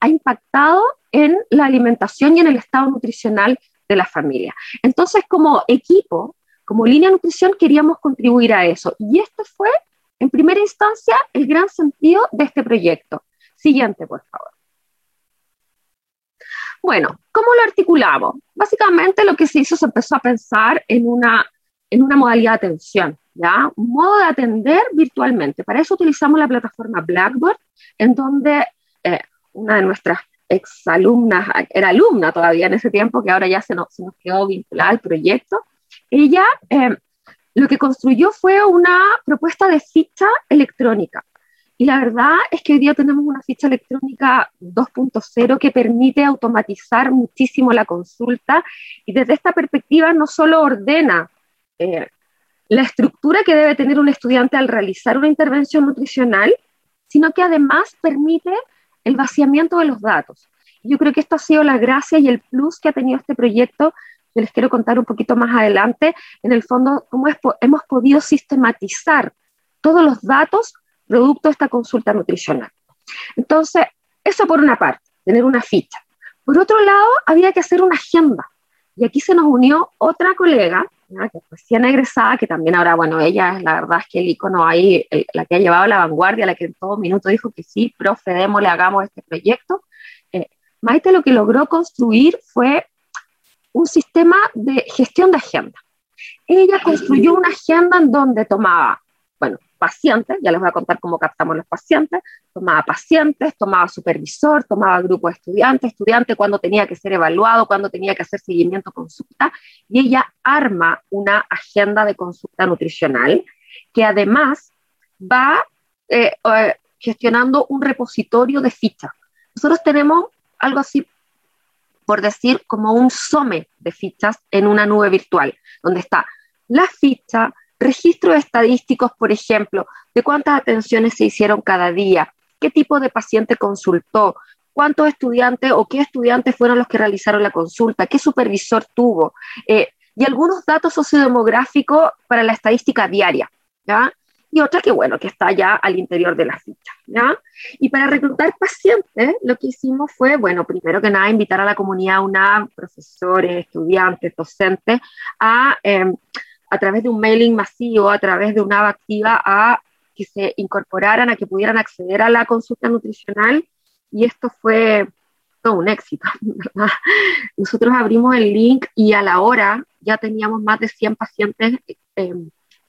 ha impactado en la alimentación y en el estado nutricional de la familia. Entonces, como equipo, como línea nutrición, queríamos contribuir a eso. Y esto fue, en primera instancia, el gran sentido de este proyecto. Siguiente, por favor. Bueno, ¿cómo lo articulamos? Básicamente lo que se hizo, se empezó a pensar en una, en una modalidad de atención, ¿ya? Un modo de atender virtualmente. Para eso utilizamos la plataforma Blackboard, en donde eh, una de nuestras exalumna, era alumna todavía en ese tiempo, que ahora ya se nos, se nos quedó vinculada al proyecto, ella eh, lo que construyó fue una propuesta de ficha electrónica. Y la verdad es que hoy día tenemos una ficha electrónica 2.0 que permite automatizar muchísimo la consulta y desde esta perspectiva no solo ordena eh, la estructura que debe tener un estudiante al realizar una intervención nutricional, sino que además permite el vaciamiento de los datos. Yo creo que esto ha sido la gracia y el plus que ha tenido este proyecto, que les quiero contar un poquito más adelante, en el fondo, cómo hemos podido sistematizar todos los datos producto de esta consulta nutricional. Entonces, eso por una parte, tener una ficha. Por otro lado, había que hacer una agenda. Y aquí se nos unió otra colega, que recién egresada, que también ahora, bueno, ella la verdad es que el icono ahí, la que ha llevado la vanguardia, la que en todo minuto dijo que sí, profe, le hagamos este proyecto. Eh, Maite lo que logró construir fue un sistema de gestión de agenda. Ella construyó una agenda en donde tomaba, pacientes, ya les voy a contar cómo captamos los pacientes, tomaba pacientes, tomaba supervisor, tomaba grupo de estudiantes, estudiante cuando tenía que ser evaluado, cuando tenía que hacer seguimiento consulta, y ella arma una agenda de consulta nutricional que además va eh, eh, gestionando un repositorio de fichas. Nosotros tenemos algo así, por decir, como un SOME de fichas en una nube virtual, donde está la ficha, registros estadísticos, por ejemplo, de cuántas atenciones se hicieron cada día, qué tipo de paciente consultó, cuántos estudiantes o qué estudiantes fueron los que realizaron la consulta, qué supervisor tuvo, eh, y algunos datos sociodemográficos para la estadística diaria, ¿ya? Y otra que, bueno, que está ya al interior de la ficha, ¿ya? Y para reclutar pacientes, lo que hicimos fue, bueno, primero que nada, invitar a la comunidad UNAM, profesores, estudiantes, docentes, a, em, a través de un mailing masivo, a través de una activa, a que se incorporaran, a que pudieran acceder a la consulta nutricional y esto fue todo un éxito. Nosotros abrimos el link y a la hora ya teníamos más de 100 pacientes eh,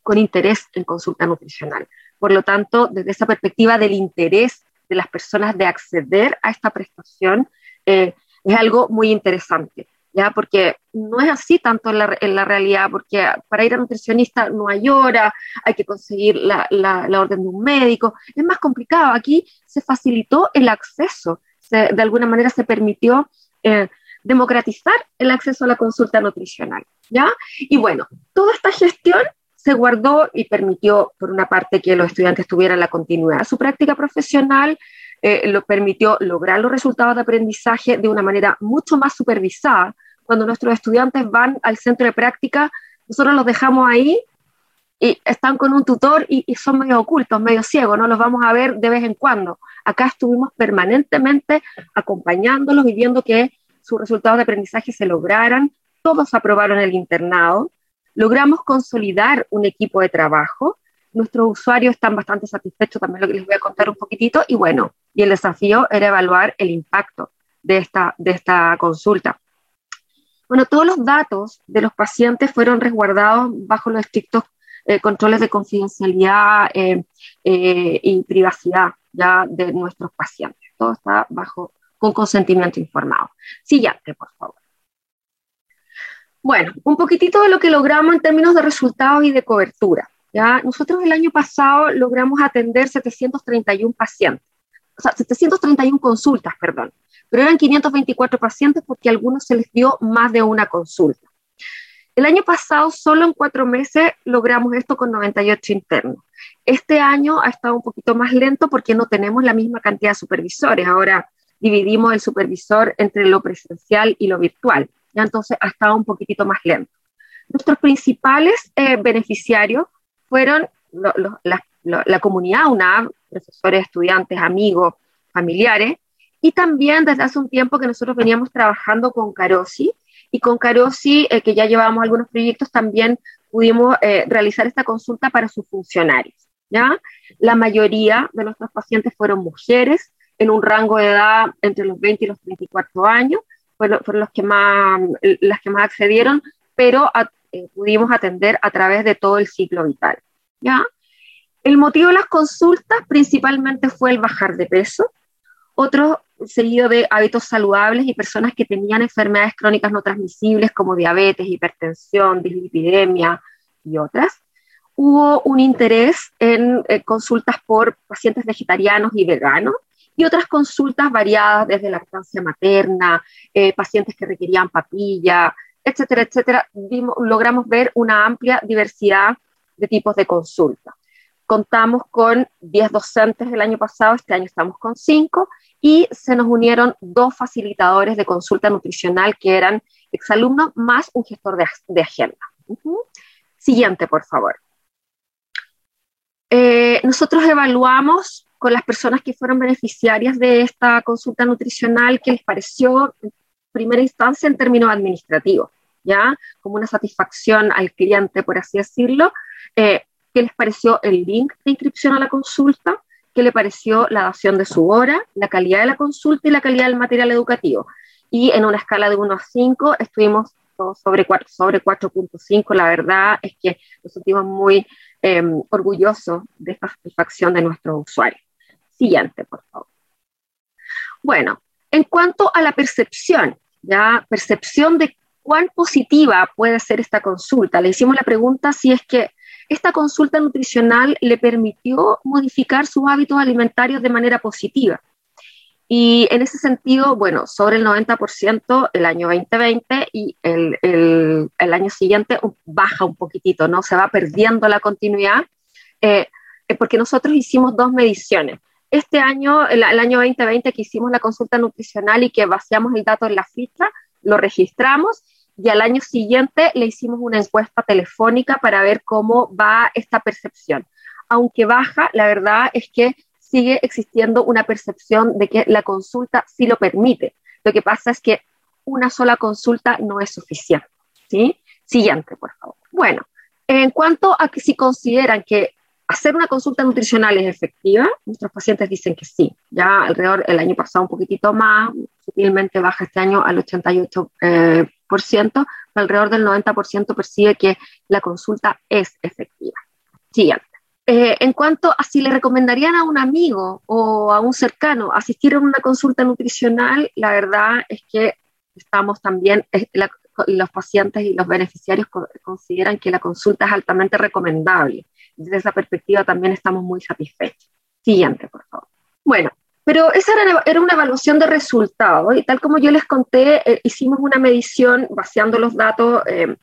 con interés en consulta nutricional. Por lo tanto, desde esa perspectiva del interés de las personas de acceder a esta prestación, eh, es algo muy interesante. ¿Ya? Porque no es así tanto en la, en la, realidad, porque para ir a nutricionista no hay hora, hay que conseguir la, la, la orden de un médico, es más complicado. Aquí se facilitó el acceso, se, de alguna manera se permitió eh, democratizar el acceso a la consulta nutricional, ¿ya? Y bueno, toda esta gestión se guardó y permitió, por una parte, que los estudiantes tuvieran la continuidad de su práctica profesional, eh, lo permitió lograr los resultados de aprendizaje de una manera mucho más supervisada. Cuando nuestros estudiantes van al centro de práctica, nosotros los dejamos ahí y están con un tutor y, y, son medio ocultos, medio ciegos, no los vamos a ver de vez en cuando. Acá estuvimos permanentemente acompañándolos y viendo que sus resultados de aprendizaje se lograran, todos aprobaron el internado, logramos consolidar un equipo de trabajo, nuestros usuarios están bastante satisfechos, también lo que les voy a contar un poquitito, y bueno, y el desafío era evaluar el impacto de esta, de esta consulta. Bueno, todos los datos de los pacientes fueron resguardados bajo los estrictos eh, controles de confidencialidad eh, eh, y privacidad ya de nuestros pacientes. Todo está bajo con consentimiento informado. Siguiente, por favor. Bueno, un poquitito de lo que logramos en términos de resultados y de cobertura. ¿Ya? Nosotros el año pasado logramos atender 731 pacientes, o sea, 731 consultas, perdón, pero eran 524 pacientes porque a algunos se les dio más de una consulta. El año pasado, solo en cuatro meses, logramos esto con 98 internos. Este año ha estado un poquito más lento porque no tenemos la misma cantidad de supervisores. Ahora dividimos el supervisor entre lo presencial y lo virtual. Ya entonces ha estado un poquitito más lento. Nuestros principales eh, beneficiarios fueron lo, lo, la, lo, la, comunidad UNAV, profesores, estudiantes, amigos, familiares, y también desde hace un tiempo que nosotros veníamos trabajando con Carosi, y con Carosi, eh, que ya llevamos algunos proyectos, también pudimos eh, realizar esta consulta para sus funcionarios. ¿ya? La mayoría de nuestros pacientes fueron mujeres, en un rango de edad entre los 20 y los 34 años, fueron, fueron los que más, las que más accedieron, pero a, eh, pudimos atender a través de todo el ciclo vital. ¿ya? El motivo de las consultas principalmente fue el bajar de peso, otro seguido de hábitos saludables y personas que tenían enfermedades crónicas no transmisibles como diabetes, hipertensión, dislipidemia y otras. Hubo un interés en eh, consultas por pacientes vegetarianos y veganos y otras consultas variadas desde lactancia materna, eh, pacientes que requerían papilla, etcétera, etcétera. Logramos ver una amplia diversidad de tipos de consulta. Contamos con 10 docentes el año pasado, este año estamos con 5 y se nos unieron dos facilitadores de consulta nutricional que eran exalumnos más un gestor de, agenda. Siguiente, por favor. Eh, nosotros evaluamos con las personas que fueron beneficiarias de esta consulta nutricional qué les pareció primera instancia en términos administrativos, ¿ya? Como una satisfacción al cliente, por así decirlo, eh, qué les pareció el link de inscripción a la consulta, qué le pareció la dación de su hora, la calidad de la consulta y la calidad del material educativo. Y en una escala de 1 a 5 estuvimos sobre 4.5, sobre 4.5, la verdad es que nos sentimos muy eh, orgullosos de esta satisfacción de nuestros usuarios. Siguiente, por favor. Bueno, en cuanto a la percepción, ya percepción de cuán positiva puede ser esta consulta, le hicimos la pregunta si es que esta consulta nutricional le permitió modificar sus hábitos alimentarios de manera positiva. Y en ese sentido, bueno, sobre el 90% el año 2020 y el, año siguiente baja un poquitito, ¿no? Se va perdiendo la continuidad, eh, porque nosotros hicimos dos mediciones. Este año, el, el, año 2020, que hicimos la consulta nutricional y que vaciamos el dato en la ficha, lo registramos y al año siguiente le hicimos una encuesta telefónica para ver cómo va esta percepción. Aunque baja, la verdad es que sigue existiendo una percepción de que la consulta sí lo permite. Lo que pasa es que una sola consulta no es suficiente. ¿sí? Siguiente, por favor. Bueno, en cuanto a que si consideran que hacer una consulta nutricional es efectiva, nuestros pacientes dicen que sí. Ya alrededor, el año pasado un poquitito más, sutilmente baja este año al 88%, eh, alrededor del 90% percibe que la consulta es efectiva. Siguiente. Eh, en cuanto a si le recomendarían a un amigo o a un cercano asistir a una consulta nutricional, la verdad es que estamos también, los pacientes y los beneficiarios consideran que la consulta es altamente recomendable. Desde esa perspectiva también estamos muy satisfechos. Siguiente, por favor. Bueno, pero esa era, una evaluación de resultados y tal como yo les conté, eh, hicimos una medición vaciando los datos, eh,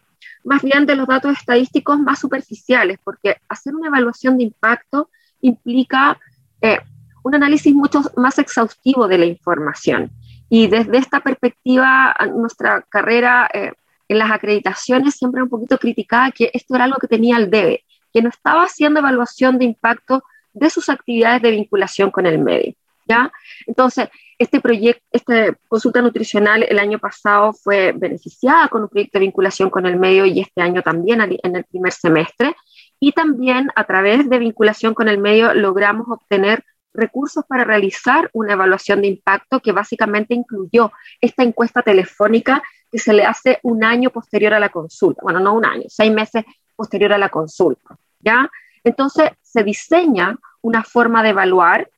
más bien de los datos estadísticos más superficiales, porque hacer una evaluación de impacto implica eh, un análisis mucho más exhaustivo de la información. Y desde esta perspectiva, nuestra carrera en las acreditaciones siempre un poquito criticada que esto era algo que tenía el debe, que no estaba haciendo evaluación de impacto de sus actividades de vinculación con el medio. ¿ya? Entonces, este proyecto, esta consulta nutricional el año pasado fue beneficiada con un proyecto de vinculación con el medio y este año también en el primer semestre. Y también a través de vinculación con el medio logramos obtener recursos para realizar una evaluación de impacto que básicamente incluyó esta encuesta telefónica que se le hace un año posterior a la consulta. Bueno, no un año, seis meses posterior a la consulta. ¿ya? Entonces se diseña una forma de evaluar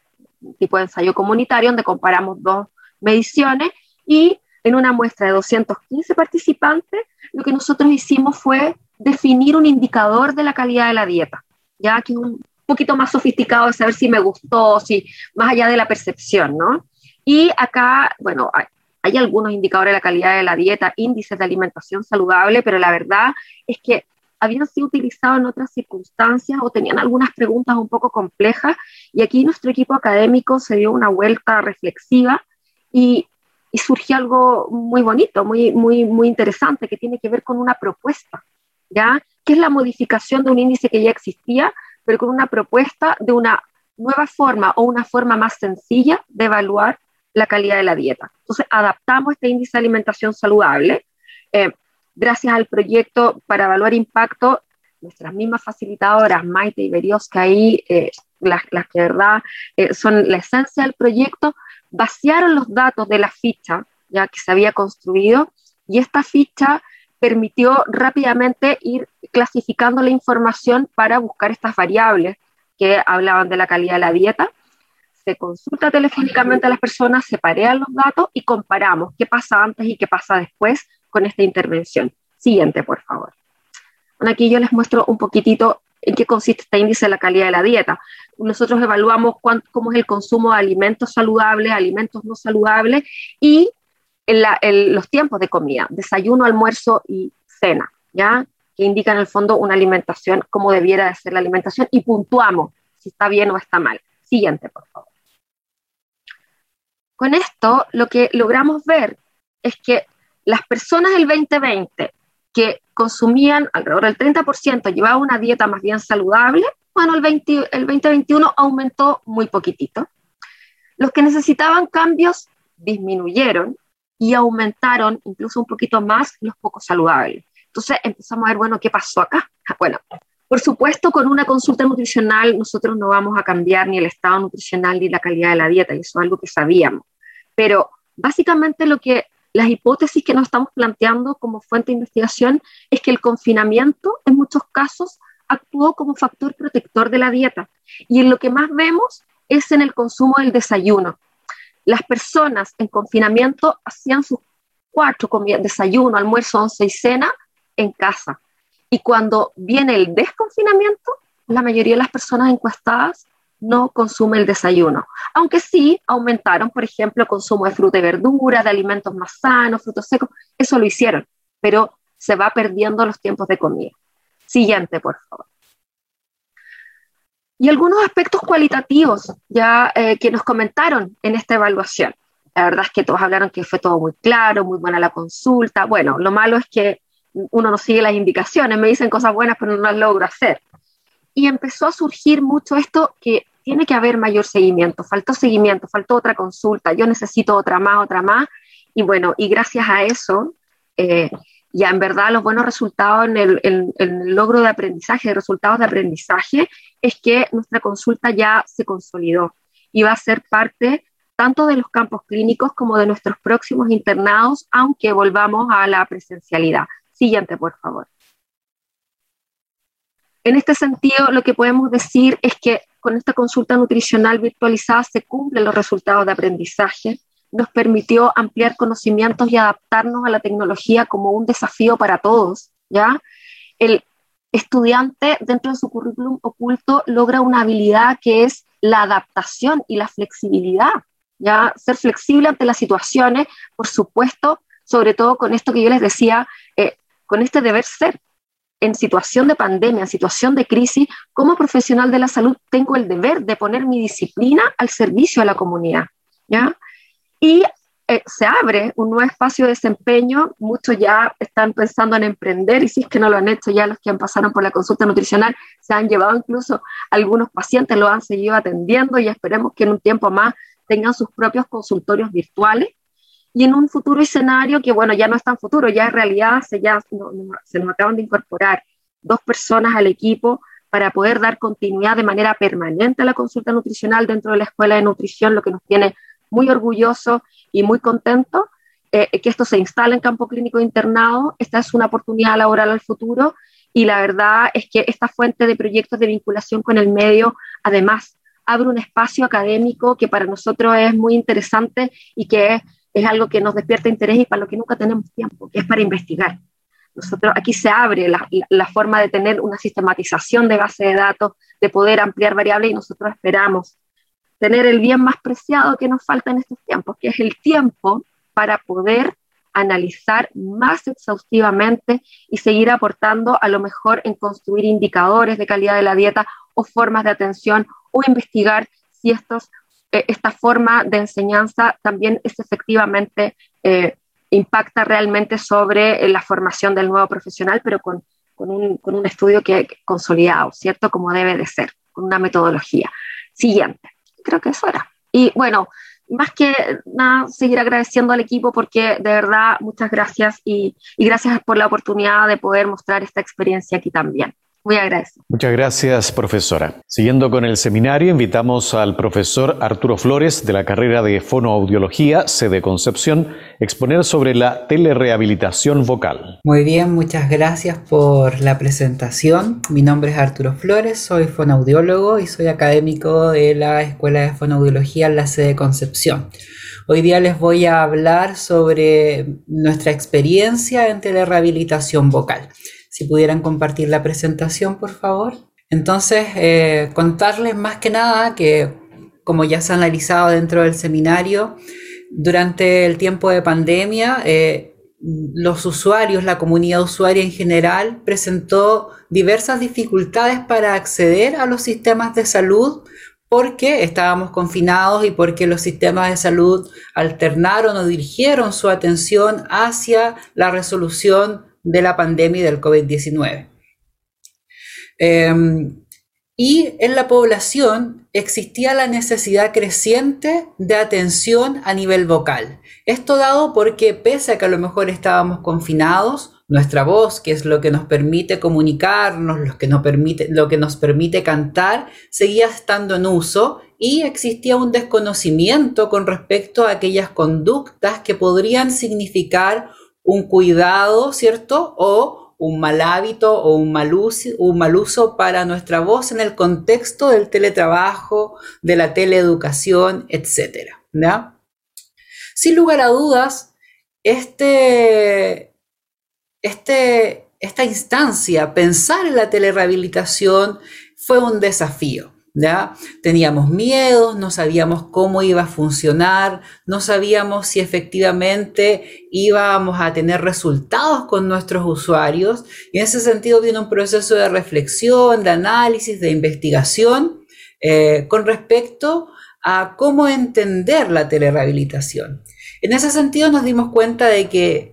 tipo ensayo comunitario donde comparamos dos mediciones y en una muestra de 215 participantes, lo que nosotros hicimos fue definir un indicador de la calidad de la dieta, ya que es un poquito más sofisticado de saber si me gustó, si más allá de la percepción, ¿no? Y acá, bueno, hay algunos indicadores de la calidad de la dieta, índices de alimentación saludable, pero la verdad es que habían sido utilizados en otras circunstancias o tenían algunas preguntas un poco complejas y aquí nuestro equipo académico se dio una vuelta reflexiva y, y surgió algo muy bonito, muy, muy, muy interesante que tiene que ver con una propuesta, ¿ya? Que es la modificación de un índice que ya existía, pero con una propuesta de una nueva forma o una forma más sencilla de evaluar la calidad de la dieta. Entonces, adaptamos este índice de alimentación saludable. Eh, gracias al proyecto para evaluar impacto, nuestras mismas facilitadoras, Maite y Berioska, ahí, eh, las, las, que de verdad eh, son la esencia del proyecto, vaciaron los datos de la ficha ya que se había construido y esta ficha permitió rápidamente ir clasificando la información para buscar estas variables que hablaban de la calidad de la dieta. Se consulta telefónicamente a las personas, se parean los datos y comparamos qué pasa antes y qué pasa después con esta intervención. Siguiente, por favor. Aquí yo les muestro un poquitito en qué consiste este índice de la calidad de la dieta. Nosotros evaluamos cómo es el consumo de alimentos saludables, alimentos no saludables y los tiempos de comida, desayuno, almuerzo y cena, ¿ya? Que indican en el fondo una alimentación, cómo debiera de ser la alimentación y puntuamos si está bien o está mal. Siguiente, por favor. Con esto, lo que logramos ver es que las personas del 2020 que consumían alrededor del 30%, llevaban una dieta más bien saludable, bueno, el, 2021 aumentó muy poquitito. Los que necesitaban cambios disminuyeron y aumentaron incluso un poquito más los pocos saludables. Entonces empezamos a ver, bueno, ¿qué pasó acá? Bueno, por supuesto, con una consulta nutricional nosotros no vamos a cambiar ni el estado nutricional ni la calidad de la dieta, y eso es algo que sabíamos. Pero básicamente lo que las hipótesis que nos estamos planteando como fuente de investigación es que el confinamiento en muchos casos actuó como factor protector de la dieta. Y en lo que más vemos es en el consumo del desayuno. Las personas en confinamiento hacían sus cuatro comidas, desayuno, almuerzo, once y cena en casa. Y cuando viene el desconfinamiento, la mayoría de las personas encuestadas no consume el desayuno, aunque sí aumentaron, por ejemplo, el consumo de fruta y verdura, de alimentos más sanos, frutos secos, eso lo hicieron, pero se va perdiendo los tiempos de comida. Siguiente, por favor. Y algunos aspectos cualitativos ya eh, que nos comentaron en esta evaluación. La verdad es que todos hablaron que fue todo muy claro, muy buena la consulta. Bueno, lo malo es que uno no sigue las indicaciones, me dicen cosas buenas, pero no las logro hacer. Y empezó a surgir mucho esto que tiene que haber mayor seguimiento, faltó seguimiento, faltó otra consulta, yo necesito otra más, otra más. Y bueno, y gracias a eso, eh, ya en verdad los buenos resultados en el, en el, logro de aprendizaje, de resultados de aprendizaje, es que nuestra consulta ya se consolidó y va a ser parte tanto de los campos clínicos como de nuestros próximos internados, aunque volvamos a la presencialidad. Siguiente, por favor. En este sentido, lo que podemos decir es que con esta consulta nutricional virtualizada se cumplen los resultados de aprendizaje, nos permitió ampliar conocimientos y adaptarnos a la tecnología como un desafío para todos, ¿ya? El estudiante dentro de su currículum oculto logra una habilidad que es la adaptación y la flexibilidad, ¿ya? Ser flexible ante las situaciones, por supuesto, sobre todo con esto que yo les decía, eh, con este deber ser. En situación de pandemia, en situación de crisis, como profesional de la salud, tengo el deber de poner mi disciplina al servicio de la comunidad. ¿ya? Y eh, se abre un nuevo espacio de desempeño, muchos ya están pensando en emprender y si es que no lo han hecho ya los que pasado por la consulta nutricional, se han llevado incluso algunos pacientes, lo han seguido atendiendo y esperemos que en un tiempo más tengan sus propios consultorios virtuales y en un futuro escenario que, bueno, ya no es tan futuro, ya en realidad se, ya, se nos acaban de incorporar dos personas al equipo para poder dar continuidad de manera permanente a la consulta nutricional dentro de la Escuela de Nutrición, lo que nos tiene muy orgullosos y muy contentos, eh, que esto se instale en campo clínico internado. Esta es una oportunidad laboral al futuro y la verdad es que esta fuente de proyectos de vinculación con el medio, además, abre un espacio académico que para nosotros es muy interesante y que es es algo que nos despierta interés y para lo que nunca tenemos tiempo, que es para investigar. Nosotros aquí se abre la, la, forma de tener una sistematización de base de datos, de poder ampliar variables y nosotros esperamos tener el bien más preciado que nos falta en estos tiempos, que es el tiempo para poder analizar más exhaustivamente y seguir aportando a lo mejor en construir indicadores de calidad de la dieta o formas de atención o investigar si estos esta forma de enseñanza también es efectivamente, eh, impacta realmente sobre eh, la formación del nuevo profesional, pero con, con, un, con un, estudio que, consolidado, ¿cierto? Como debe de ser, con una metodología. Siguiente, creo que eso era. Y bueno, más que nada, seguir agradeciendo al equipo porque de verdad muchas gracias y, y gracias por la oportunidad de poder mostrar esta experiencia aquí también. Muy agradecido. Muchas gracias, profesora. Siguiendo con el seminario, invitamos al profesor Arturo Flores de la carrera de Fonoaudiología, sede Concepción, exponer sobre la telerehabilitación vocal. Muy bien, muchas gracias por la presentación. Mi nombre es Arturo Flores, soy fonoaudiólogo y soy académico de la Escuela de Fonoaudiología en la sede Concepción. Hoy día les voy a hablar sobre nuestra experiencia en telerehabilitación vocal. Si pudieran compartir la presentación, por favor. Entonces, eh, contarles más que nada que, como ya se ha analizado dentro del seminario, durante el tiempo de pandemia, eh, los usuarios, la comunidad usuaria en general, presentó diversas dificultades para acceder a los sistemas de salud porque estábamos confinados y porque los sistemas de salud alternaron o dirigieron su atención hacia la resolución de la pandemia del COVID-19. Em, y en la población existía la necesidad creciente de atención a nivel vocal. Esto dado porque pese a que a lo mejor estábamos confinados, nuestra voz, que es lo que nos permite comunicarnos, lo que nos permite, lo que nos permite cantar, seguía estando en uso y existía un desconocimiento con respecto a aquellas conductas que podrían significar un cuidado, ¿cierto? O un mal hábito o un mal, uso, para nuestra voz en el contexto del teletrabajo, de la teleeducación, etc. Sin lugar a dudas, este, este esta instancia, pensar en la telerehabilitación fue un desafío. Teníamos miedos, no sabíamos cómo iba a funcionar, no sabíamos si efectivamente íbamos a tener resultados con nuestros usuarios. Y en ese sentido viene un proceso de reflexión, de análisis, de investigación eh, con respecto a cómo entender la telerehabilitación. En ese sentido nos dimos cuenta de que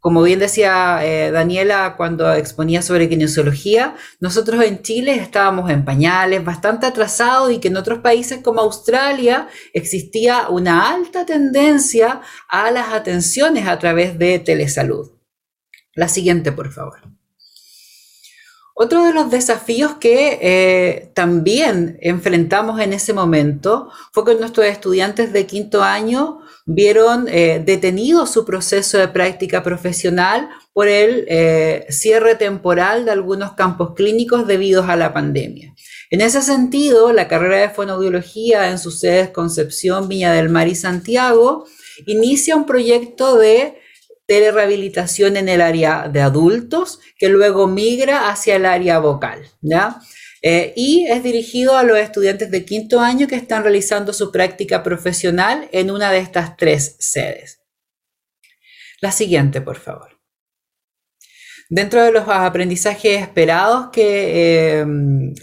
como bien decía eh, Daniela cuando exponía sobre kinesiología, nosotros en Chile estábamos en pañales, bastante atrasados y que en otros países como Australia existía una alta tendencia a las atenciones a través de telesalud. La siguiente, por favor. Otro de los desafíos que eh, también enfrentamos en ese momento fue que nuestros estudiantes de quinto año vieron eh, detenido su proceso de práctica profesional por el eh, cierre temporal de algunos campos clínicos debido a la pandemia. En ese sentido, la carrera de fonoaudiología en sus sedes Concepción, Viña del Mar y Santiago inicia un proyecto de telerehabilitación en el área de adultos que luego migra hacia el área vocal. ¿ya? Eh, y es dirigido a los estudiantes de quinto año que están realizando su práctica profesional en una de estas tres sedes. La siguiente, por favor. Dentro de los aprendizajes esperados que, eh,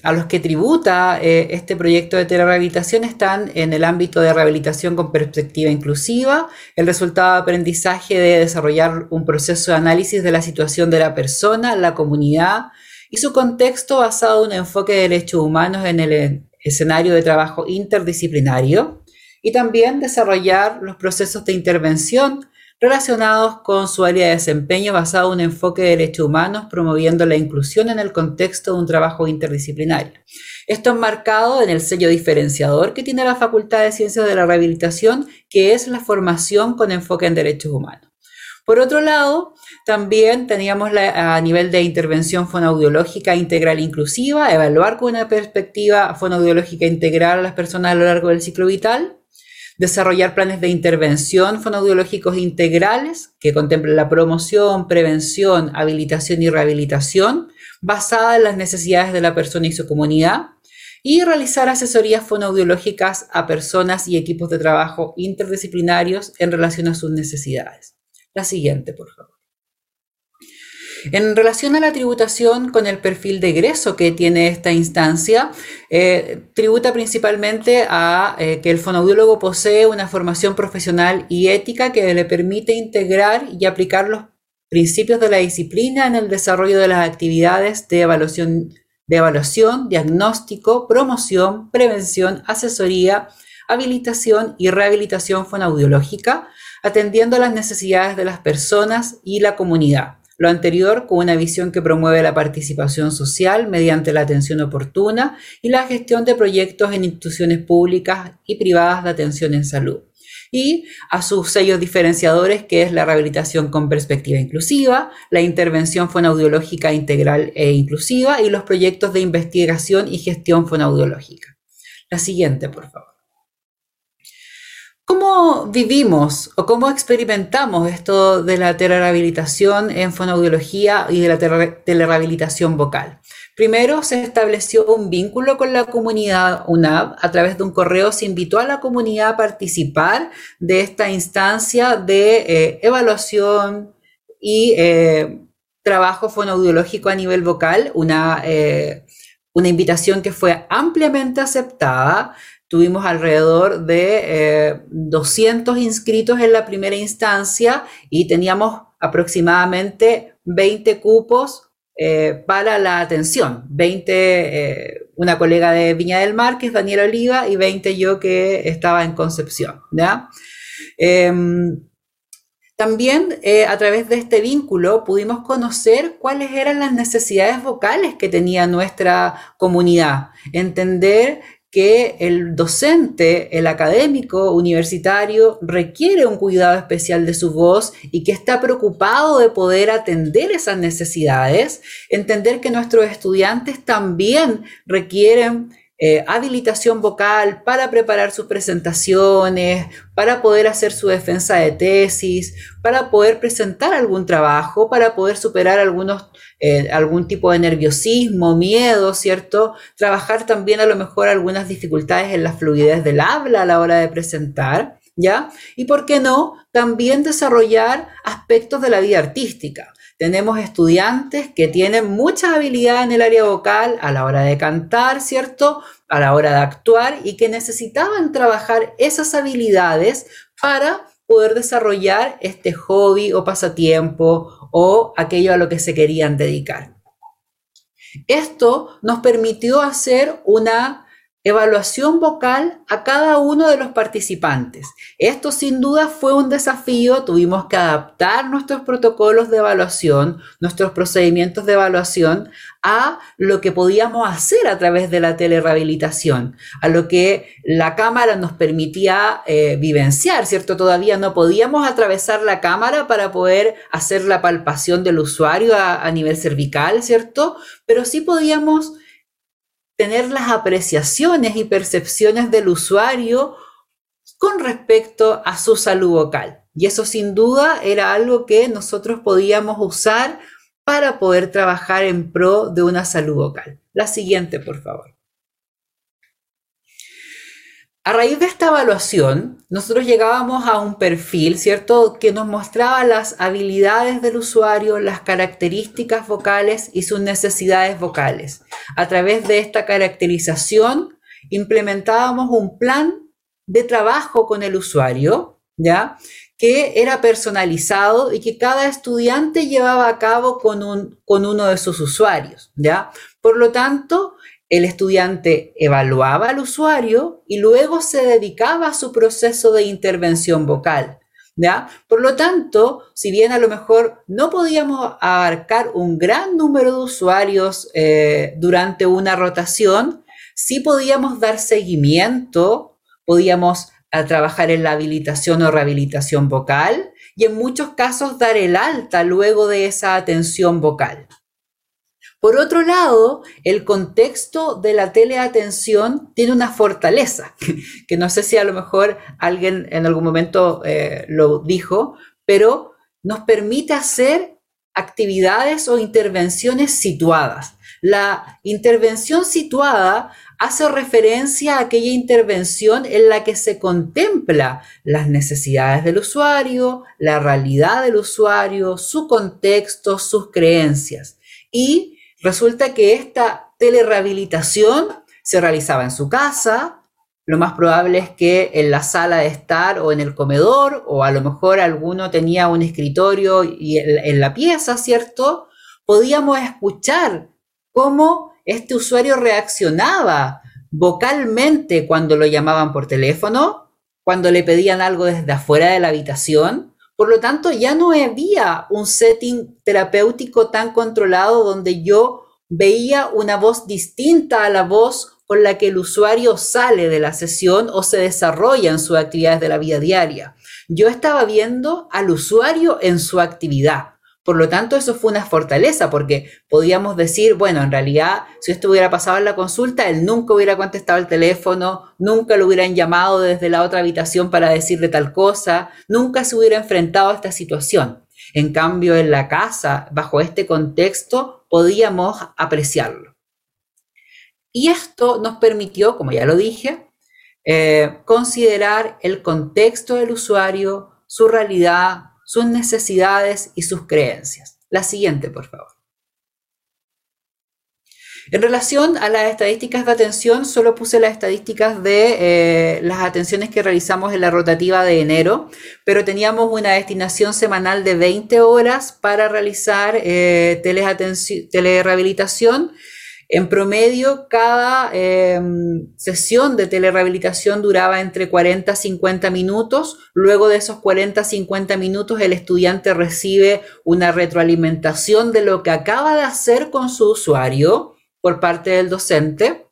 a los que tributa eh, este proyecto de telerehabilitación están en el ámbito de rehabilitación con perspectiva inclusiva, el resultado de aprendizaje de desarrollar un proceso de análisis de la situación de la persona, la comunidad y su contexto basado en un enfoque de derechos humanos en el escenario de trabajo interdisciplinario y también desarrollar los procesos de intervención relacionados con su área de desempeño basado en un enfoque de derechos humanos, promoviendo la inclusión en el contexto de un trabajo interdisciplinario. Esto es marcado en el sello diferenciador que tiene la Facultad de Ciencias de la Rehabilitación, que es la formación con enfoque en derechos humanos. Por otro lado, también teníamos a nivel de intervención fonoaudiológica integral inclusiva, evaluar con una perspectiva fonoaudiológica integral a las personas a lo largo del ciclo vital, desarrollar planes de intervención fonoaudiológicos integrales que contemplen la promoción, prevención, habilitación y rehabilitación basada en las necesidades de la persona y su comunidad y realizar asesorías fonoaudiológicas a personas y equipos de trabajo interdisciplinarios en relación a sus necesidades. La siguiente, por favor. En relación a la tributación con el perfil de egreso que tiene esta instancia, eh, tributa principalmente a eh, que el fonoaudiólogo posee una formación profesional y ética que le permite integrar y aplicar los principios de la disciplina en el desarrollo de las actividades de evaluación, de evaluación diagnóstico, promoción, prevención, asesoría, habilitación y rehabilitación fonoaudiológica, atendiendo a las necesidades de las personas y la comunidad lo anterior con una visión que promueve la participación social mediante la atención oportuna y la gestión de proyectos en instituciones públicas y privadas de atención en salud. Y a sus sellos diferenciadores, que es la rehabilitación con perspectiva inclusiva, la intervención fonoaudiológica integral e inclusiva y los proyectos de investigación y gestión fonoaudiológica. La siguiente, por favor. ¿Cómo vivimos o cómo experimentamos esto de la telerehabilitación en fonoaudiología y de la telerehabilitación vocal? Primero se estableció un vínculo con la comunidad UNAV. A través de un correo se invitó a la comunidad a participar de esta instancia de eh, evaluación y eh, trabajo fonoaudiológico a nivel vocal, una, eh, una invitación que fue ampliamente aceptada Tuvimos alrededor de 200 eh, inscritos en la primera instancia y teníamos aproximadamente 20 cupos eh, para la atención. 20, eh, una colega de Viña del Mar, que es Daniela Oliva, y 20 yo que estaba en Concepción. Em, también a través de este vínculo pudimos conocer cuáles eran las necesidades vocales que tenía nuestra comunidad, entender que el docente, el académico universitario requiere un cuidado especial de su voz y que está preocupado de poder atender esas necesidades, entender que nuestros estudiantes también requieren eh, habilitación vocal para preparar sus presentaciones, para poder hacer su defensa de tesis, para poder presentar algún trabajo, para poder superar algunos, eh, algún tipo de nerviosismo, miedo, ¿cierto? Trabajar también a lo mejor algunas dificultades en la fluidez del habla a la hora de presentar, ¿ya? Y por qué no, también desarrollar aspectos de la vida artística. Tenemos estudiantes que tienen mucha habilidad en el área vocal a la hora de cantar, ¿cierto? A la hora de actuar y que necesitaban trabajar esas habilidades para poder desarrollar este hobby o pasatiempo o aquello a lo que se querían dedicar. Esto nos permitió hacer una evaluación vocal a cada uno de los participantes. Esto sin duda fue un desafío, tuvimos que adaptar nuestros protocolos de evaluación, nuestros procedimientos de evaluación a lo que podíamos hacer a través de la telerehabilitación, a lo que la cámara nos permitía eh, vivenciar, ¿cierto? Todavía no podíamos atravesar la cámara para poder hacer la palpación del usuario a, a nivel cervical, ¿cierto? Pero sí podíamos tener las apreciaciones y percepciones del usuario con respecto a su salud vocal. Y eso sin duda era algo que nosotros podíamos usar para poder trabajar en pro de una salud vocal. La siguiente, por favor. A raíz de esta evaluación, nosotros llegábamos a un perfil, ¿cierto?, que nos mostraba las habilidades del usuario, las características vocales y sus necesidades vocales. A través de esta caracterización, implementábamos un plan de trabajo con el usuario, ¿ya? que era personalizado y que cada estudiante llevaba a cabo con, un, con uno de sus usuarios, ¿ya? Por lo tanto, el estudiante evaluaba al usuario y luego se dedicaba a su proceso de intervención vocal. ¿ya? Por lo tanto, si bien a lo mejor no podíamos abarcar un gran número de usuarios eh, durante una rotación, sí podíamos dar seguimiento, podíamos a trabajar en la habilitación o rehabilitación vocal y en muchos casos dar el alta luego de esa atención vocal. Por otro lado, el contexto de la teleatención tiene una fortaleza, que no sé si a lo mejor alguien en algún momento eh, lo dijo, pero nos permite hacer actividades o intervenciones situadas. La intervención situada hace referencia a aquella intervención en la que se contempla las necesidades del usuario, la realidad del usuario, su contexto, sus creencias. Y Resulta que esta telerehabilitación se realizaba en su casa, lo más probable es que en la sala de estar o en el comedor, o a lo mejor alguno tenía un escritorio y en, la pieza, ¿cierto? Podíamos escuchar cómo este usuario reaccionaba vocalmente cuando lo llamaban por teléfono, cuando le pedían algo desde afuera de la habitación, por lo tanto, ya no había un setting terapéutico tan controlado donde yo veía una voz distinta a la voz con la que el usuario sale de la sesión o se desarrolla en sus actividades de la vida diaria. Yo estaba viendo al usuario en su actividad. Por lo tanto, eso fue una fortaleza porque podíamos decir, bueno, en realidad, si esto hubiera pasado en la consulta, él nunca hubiera contestado el teléfono, nunca lo hubieran llamado desde la otra habitación para decirle tal cosa, nunca se hubiera enfrentado a esta situación. En cambio, en la casa, bajo este contexto, podíamos apreciarlo. Y esto nos permitió, como ya lo dije, eh, considerar el contexto del usuario, su realidad, sus necesidades y sus creencias. La siguiente, por favor. En relación a las estadísticas de atención, solo puse las estadísticas de eh, las atenciones que realizamos en la rotativa de enero, pero teníamos una destinación semanal de 20 horas para realizar eh, telerehabilitación en promedio, cada em, sesión de telerehabilitación duraba entre 40 a 50 minutos. Luego de esos 40 a 50 minutos, el estudiante recibe una retroalimentación de lo que acaba de hacer con su usuario por parte del docente.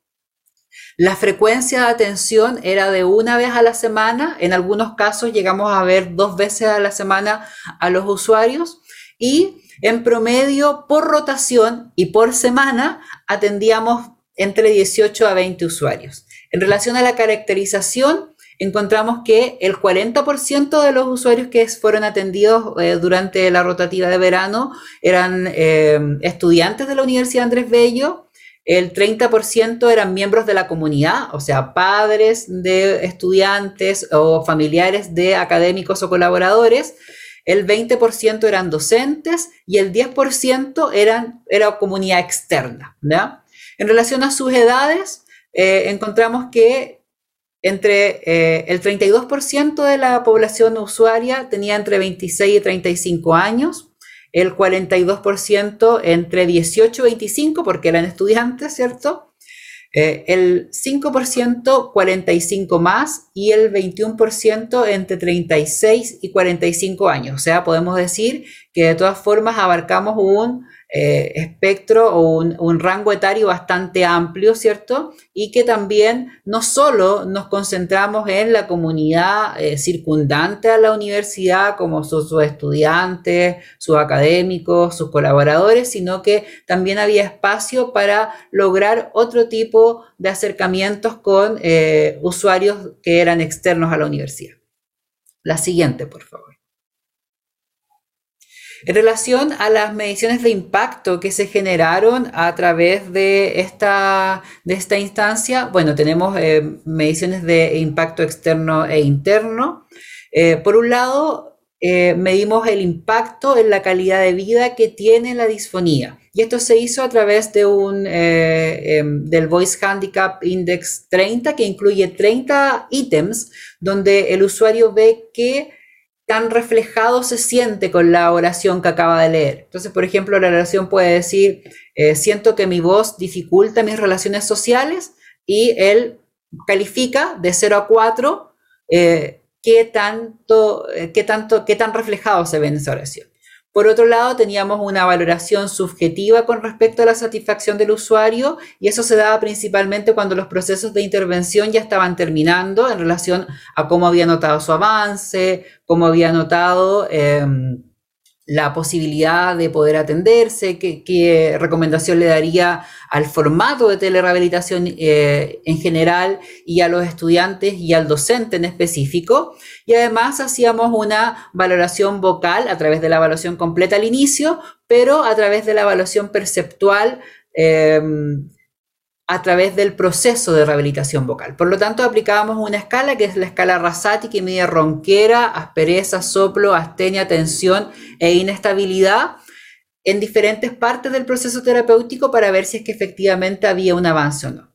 La frecuencia de atención era de una vez a la semana. En algunos casos llegamos a ver dos veces a la semana a los usuarios. Y en promedio, por rotación y por semana, atendíamos entre 18 a 20 usuarios. En relación a la caracterización, encontramos que el 40% de los usuarios que fueron atendidos eh, durante la rotativa de verano eran eh, estudiantes de la Universidad Andrés Bello, el 30% eran miembros de la comunidad, o sea, padres de estudiantes o familiares de académicos o colaboradores, el 20% eran docentes y el 10% eran, era comunidad externa. En relación a sus edades, eh, encontramos que entre eh, el 32% de la población usuaria tenía entre 26 y 35 años, el 42% entre 18 y 25 porque eran estudiantes, ¿cierto? Eh, el 5% 45 más y el 21% entre 36 y 45 años. O sea, podemos decir que de todas formas abarcamos un eh, espectro o un, rango etario bastante amplio, ¿cierto? Y que también no solo nos concentramos en la comunidad eh, circundante a la universidad, como sus, estudiantes, sus académicos, sus colaboradores, sino que también había espacio para lograr otro tipo de acercamientos con eh, usuarios que eran externos a la universidad. La siguiente, por favor. En relación a las mediciones de impacto que se generaron a través de esta, de esta instancia, bueno, tenemos eh, mediciones de impacto externo e interno. Eh, por un lado, eh, medimos el impacto en la calidad de vida que tiene la disfonía. Y esto se hizo a través de un, em, del Voice Handicap Index 30, que incluye 30 ítems, donde el usuario ve que tan reflejado se siente con la oración que acaba de leer. Entonces, por ejemplo, la oración puede decir, eh, siento que mi voz dificulta mis relaciones sociales y él califica de 0 a 4 eh, qué, tanto, eh, qué, tanto, qué tan reflejado se ve en esa oración. Por otro lado, teníamos una valoración subjetiva con respecto a la satisfacción del usuario y eso se daba principalmente cuando los procesos de intervención ya estaban terminando en relación a cómo había notado su avance, cómo había notado... Em, la posibilidad de poder atenderse, qué, recomendación le daría al formato de telerehabilitación eh, en general y a los estudiantes y al docente en específico. Y además hacíamos una valoración vocal a través de la evaluación completa al inicio, pero a través de la evaluación perceptual em, a través del proceso de rehabilitación vocal. Por lo tanto, aplicábamos una escala que es la escala Rasati, que mide ronquera, aspereza, soplo, astenia, tensión e inestabilidad en diferentes partes del proceso terapéutico para ver si es que efectivamente había un avance o no.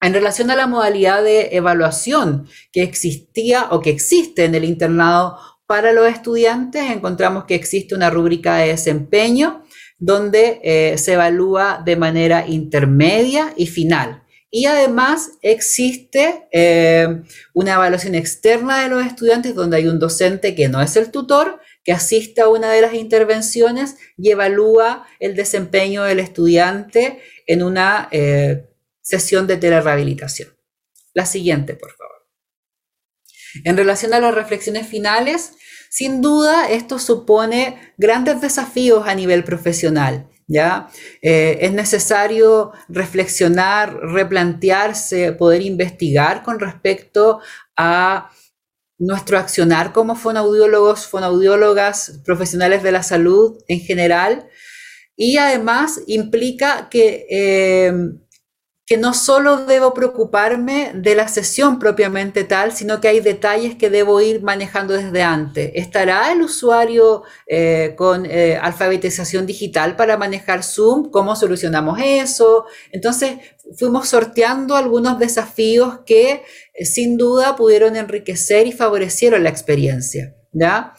En relación a la modalidad de evaluación que existía o que existe en el internado para los estudiantes, encontramos que existe una rúbrica de desempeño donde eh, se evalúa de manera intermedia y final. Y además existe eh, una evaluación externa de los estudiantes donde hay un docente que no es el tutor, que asiste a una de las intervenciones y evalúa el desempeño del estudiante en una eh, sesión de telerehabilitación. La siguiente, por favor. En relación a las reflexiones finales, sin duda, esto supone grandes desafíos a nivel profesional. ¿ya? Eh, es necesario reflexionar, replantearse, poder investigar con respecto a nuestro accionar como fonoaudiólogos, fonoaudiólogas, profesionales de la salud en general. Y además implica que eh, que no solo debo preocuparme de la sesión propiamente tal, sino que hay detalles que debo ir manejando desde antes. ¿Estará el usuario eh, con eh, alfabetización digital para manejar Zoom? ¿Cómo solucionamos eso? Entonces, fuimos sorteando algunos desafíos que eh, sin duda pudieron enriquecer y favorecieron la experiencia. ¿ya?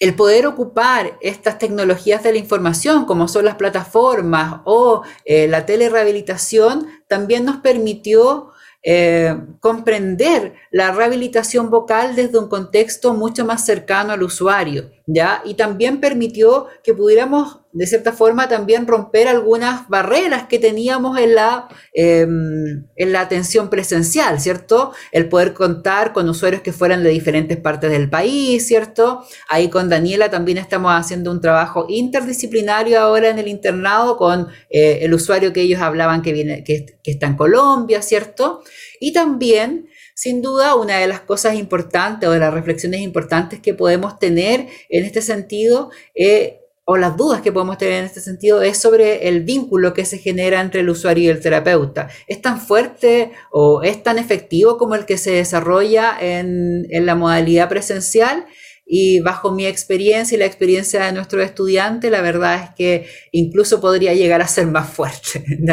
El poder ocupar estas tecnologías de la información, como son las plataformas o eh, la telerehabilitación, también nos permitió eh, comprender la rehabilitación vocal desde un contexto mucho más cercano al usuario. ¿Ya? Y también permitió que pudiéramos, de cierta forma, también romper algunas barreras que teníamos en la, em, en la atención presencial, ¿cierto? El poder contar con usuarios que fueran de diferentes partes del país, ¿cierto? Ahí con Daniela también estamos haciendo un trabajo interdisciplinario ahora en el internado con eh, el usuario que ellos hablaban que, viene, que, que está en Colombia, ¿cierto? Y también sin duda, una de las cosas importantes o de las reflexiones importantes que podemos tener en este sentido, eh, o las dudas que podemos tener en este sentido, es sobre el vínculo que se genera entre el usuario y el terapeuta. ¿Es tan fuerte o es tan efectivo como el que se desarrolla en, la modalidad presencial? Y bajo mi experiencia y la experiencia de nuestros estudiantes, la verdad es que incluso podría llegar a ser más fuerte.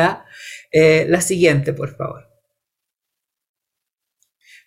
Eh, la siguiente, por favor.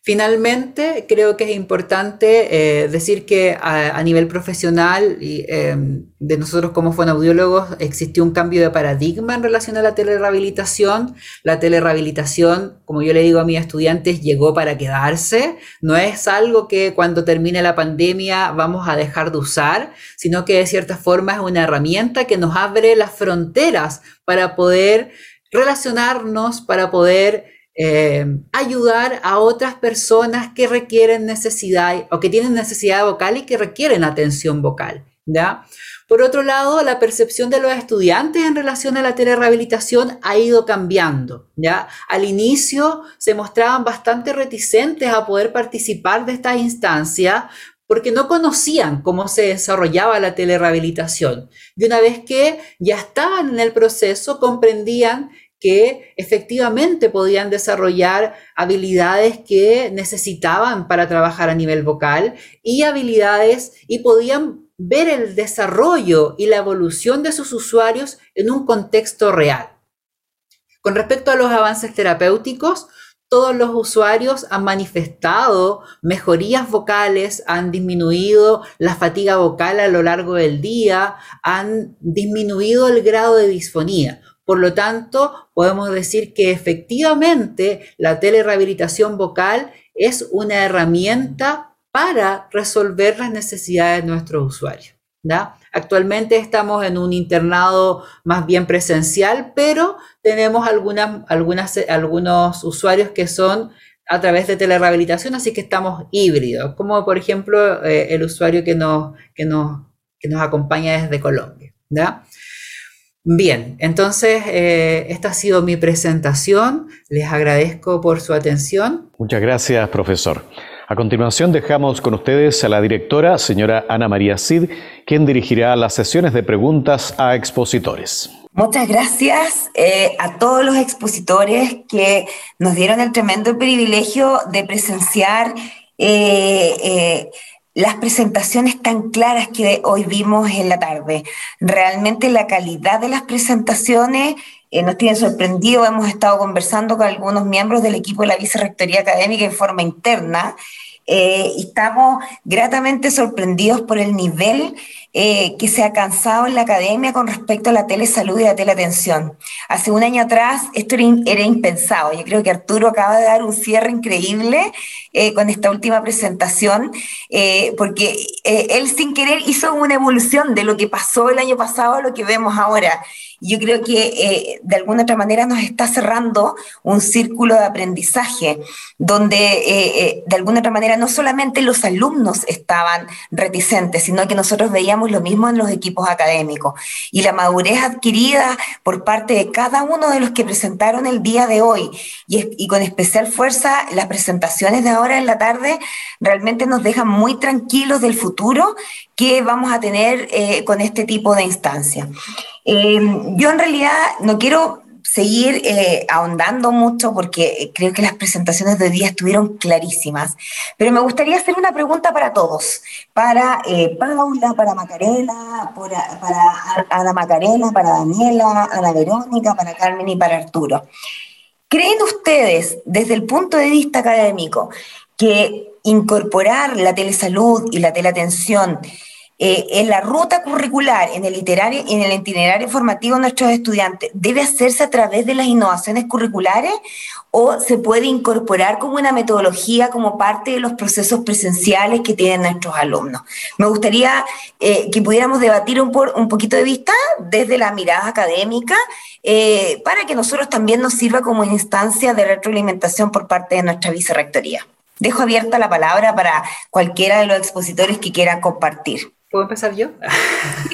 Finalmente, creo que es importante eh, decir que a, nivel profesional y, em, de nosotros como fonoaudiólogos existió un cambio de paradigma en relación a la telerehabilitación. La telerehabilitación, como yo le digo a mis estudiantes, llegó para quedarse. No es algo que cuando termine la pandemia vamos a dejar de usar, sino que de cierta forma es una herramienta que nos abre las fronteras para poder relacionarnos, para poder eh, ayudar a otras personas que requieren necesidad o que tienen necesidad vocal y que requieren atención vocal. ¿ya? Por otro lado, la percepción de los estudiantes en relación a la telerehabilitación ha ido cambiando. ¿ya? Al inicio se mostraban bastante reticentes a poder participar de estas instancias porque no conocían cómo se desarrollaba la telerehabilitación. Y una vez que ya estaban en el proceso, comprendían que efectivamente podían desarrollar habilidades que necesitaban para trabajar a nivel vocal y habilidades y podían ver el desarrollo y la evolución de sus usuarios en un contexto real. Con respecto a los avances terapéuticos, todos los usuarios han manifestado mejorías vocales, han disminuido la fatiga vocal a lo largo del día, han disminuido el grado de disfonía. Por lo tanto, podemos decir que efectivamente la telerehabilitación vocal es una herramienta para resolver las necesidades de nuestros usuarios. Actualmente estamos en un internado más bien presencial, pero tenemos algunas, algunos usuarios que son a través de telerehabilitación, así que estamos híbridos, como por ejemplo eh, el usuario que nos, que, nos, que nos acompaña desde Colombia. Bien, entonces eh, esta ha sido mi presentación. Les agradezco por su atención. Muchas gracias, profesor. A continuación dejamos con ustedes a la directora, señora Ana María Cid, quien dirigirá las sesiones de preguntas a expositores. Muchas gracias eh, a todos los expositores que nos dieron el tremendo privilegio de presenciar eh, las presentaciones tan claras que hoy vimos en la tarde. Realmente la calidad de las presentaciones eh, nos tiene sorprendido. Hemos estado conversando con algunos miembros del equipo de la Vicerrectoría Académica en forma interna eh, estamos gratamente sorprendidos por el nivel eh, que se ha alcanzado en la academia con respecto a la telesalud y la teleatención. Hace un año atrás esto era, impensado. Yo creo que Arturo acaba de dar un cierre increíble eh, con esta última presentación, porque él sin querer hizo una evolución de lo que pasó el año pasado a lo que vemos ahora yo creo que eh, de alguna otra manera nos está cerrando un círculo de aprendizaje, donde eh, eh, de alguna otra manera no solamente los alumnos estaban reticentes, sino que nosotros veíamos lo mismo en los equipos académicos. Y la madurez adquirida por parte de cada uno de los que presentaron el día de hoy, y, con especial fuerza las presentaciones de ahora en la tarde, realmente nos dejan muy tranquilos del futuro que vamos a tener con este tipo de instancias. Em, yo en realidad no quiero seguir eh, ahondando mucho porque creo que las presentaciones de hoy día estuvieron clarísimas, pero me gustaría hacer una pregunta para todos, para eh, Paula, para Macarela, para, Ana Macarela, para Daniela, Ana Verónica, para Carmen y para Arturo. ¿Creen ustedes, desde el punto de vista académico, que incorporar la telesalud y la teleatención eh, en la ruta curricular, en el, itinerario, en el itinerario formativo de nuestros estudiantes, ¿debe hacerse a través de las innovaciones curriculares o se puede incorporar como una metodología como parte de los procesos presenciales que tienen nuestros alumnos? Me gustaría eh, que pudiéramos debatir un, un, poquito de vista desde la mirada académica eh, para que nosotros también nos sirva como instancia de retroalimentación por parte de nuestra vicerrectoría. Dejo abierta la palabra para cualquiera de los expositores que quieran compartir. ¿Puedo empezar yo?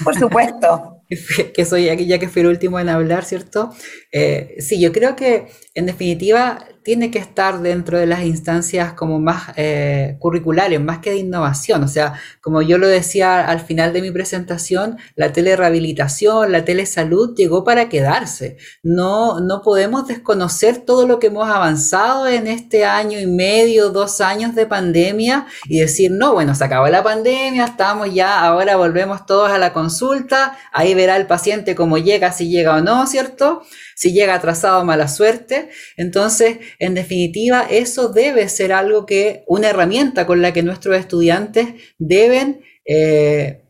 por supuesto. que soy aquí ya que fui el último en hablar, ¿cierto? Eh, sí, yo creo que en definitiva tiene que estar dentro de las instancias como más eh, curriculares, más que de innovación. O sea, como yo lo decía al final de mi presentación, la telerehabilitación, la telesalud llegó para quedarse. No, no podemos desconocer todo lo que hemos avanzado en este año y medio, dos años de pandemia y decir, no, bueno, se acabó la pandemia, estamos ya, ahora volvemos todos a la consulta, ahí verá el paciente cómo llega, si llega o no, ¿cierto? Si llega atrasado, mala suerte. Entonces, en definitiva, eso debe ser algo que, una herramienta con la que nuestros estudiantes deben eh,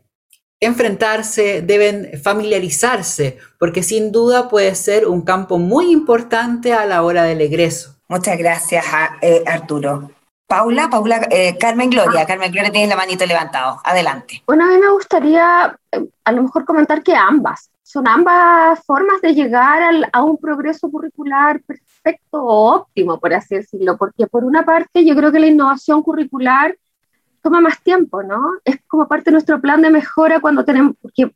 enfrentarse, deben familiarizarse, porque sin duda puede ser un campo muy importante a la hora del egreso. Muchas gracias, eh, Arturo. Paula, Paula, eh, Carmen Gloria, Carmen Gloria tiene la manito levantado. Adelante. Bueno, a mí me gustaría a lo mejor comentar que ambas, son ambas formas de llegar a un progreso curricular perfecto o óptimo, por así decirlo, porque por una parte yo creo que la innovación curricular toma más tiempo, ¿no? Es como parte de nuestro plan de mejora cuando tenemos, porque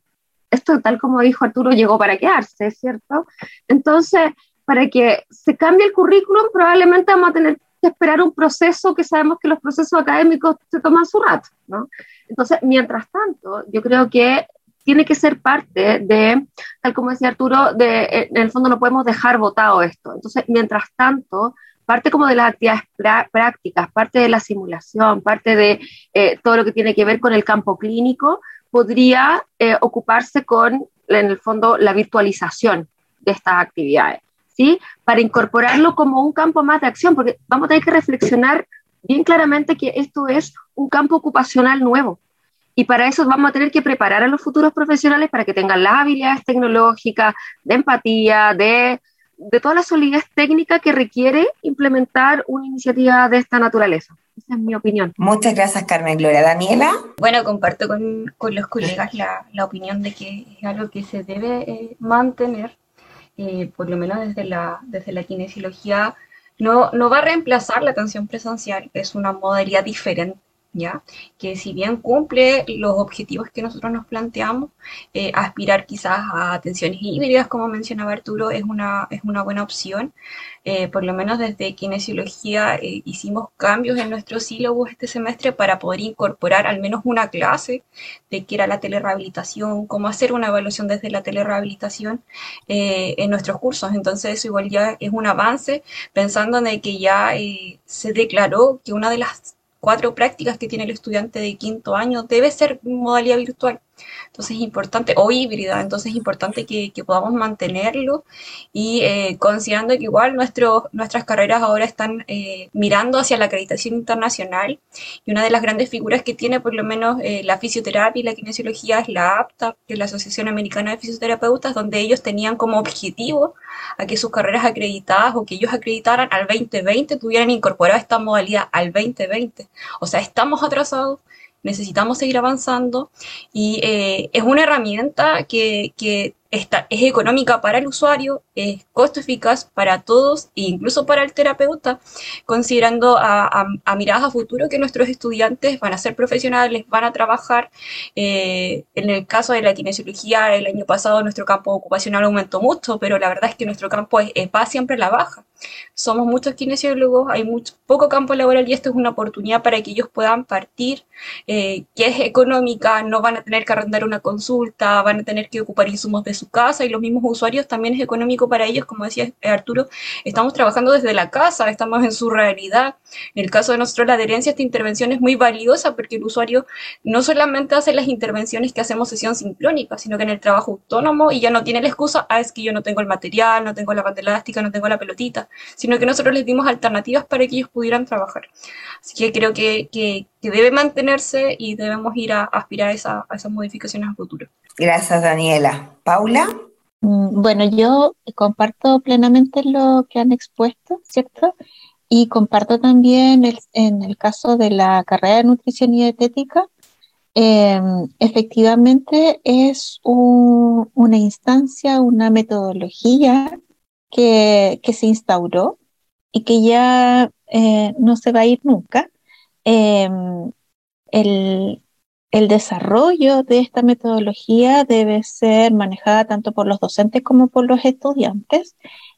esto tal como dijo Arturo llegó para quedarse, ¿cierto? Entonces, para que se cambie el currículum probablemente vamos a tener que esperar un proceso que sabemos que los procesos académicos se toman su rato, ¿no? Entonces, mientras tanto, yo creo que tiene que ser parte de, tal como decía Arturo, de, en el fondo no podemos dejar votado esto. Entonces, mientras tanto, parte como de las actividades prácticas, parte de la simulación, parte de eh, todo lo que tiene que ver con el campo clínico, podría eh, ocuparse con, en el fondo, la virtualización de estas actividades, ¿sí? Para incorporarlo como un campo más de acción, porque vamos a tener que reflexionar bien claramente que esto es un campo ocupacional nuevo. Y para eso vamos a tener que preparar a los futuros profesionales para que tengan las habilidades tecnológicas, de empatía, de, de toda la solidez técnica que requiere implementar una iniciativa de esta naturaleza. Esa es mi opinión. Muchas gracias, Carmen Gloria. Daniela. Bueno, comparto con, con los colegas la, la, opinión de que es algo que se debe eh, mantener, eh, por lo menos desde la, desde la kinesiología. No, no va a reemplazar la atención presencial, es una modalidad diferente ¿ya? Que si bien cumple los objetivos que nosotros nos planteamos, eh, aspirar quizás a atenciones híbridas, como mencionaba Arturo, es una, es una buena opción. Eh, por lo menos desde kinesiología eh, hicimos cambios en nuestro sílabus este semestre para poder incorporar al menos una clase de qué era la telerehabilitación, cómo hacer una evaluación desde la telerehabilitación en nuestros cursos. Entonces eso igual ya es un avance, pensando en que ya se declaró que una de las cuatro prácticas que tiene el estudiante de quinto año debe ser modalidad virtual. Entonces es importante, o híbrida, entonces es importante que, podamos mantenerlo y eh, considerando que igual nuestro, nuestras carreras ahora están eh, mirando hacia la acreditación internacional y una de las grandes figuras que tiene por lo menos eh, la fisioterapia y la kinesiología es la APTA, que es la Asociación Americana de Fisioterapeutas, donde ellos tenían como objetivo a que sus carreras acreditadas o que ellos acreditaran al 2020 tuvieran incorporado esta modalidad al 2020. O sea, estamos atrasados necesitamos seguir avanzando y eh, es una herramienta que, que es económica para el usuario, es costo eficaz para todos e incluso para el terapeuta, considerando a, miradas a futuro que nuestros estudiantes van a ser profesionales, van a trabajar. Eh, en el caso de la kinesiología, el año pasado nuestro campo ocupacional aumentó mucho, pero la verdad es que nuestro campo es, va siempre a la baja. Somos muchos kinesiólogos, hay mucho, poco campo laboral y esto es una oportunidad para que ellos puedan partir, eh, que es económica, no van a tener que arrendar una consulta, van a tener que ocupar insumos de su casa y los mismos usuarios también es económico para ellos, como decía Arturo, estamos trabajando desde la casa, estamos en su realidad. En el caso de nosotros la adherencia a esta intervención es muy valiosa porque el usuario no solamente hace las intervenciones que hacemos sesión sincrónica, sino que en el trabajo autónomo y ya no tiene la excusa, ah, es que yo no tengo el material, no tengo la banda elástica, no tengo la pelotita, sino que nosotros les dimos alternativas para que ellos pudieran trabajar. Así que creo que, que debe mantenerse y debemos ir a, aspirar a, esa, a, esas modificaciones a futuro. Gracias, Daniela. Paula. Mm, bueno, yo comparto plenamente lo que han expuesto, ¿cierto? Y comparto también en el caso de la carrera de nutrición y dietética, eh, efectivamente es un, una instancia, una metodología que, se instauró y que ya eh, no se va a ir nunca. Eh, el, el desarrollo de esta metodología debe ser manejada tanto por los docentes como por los estudiantes.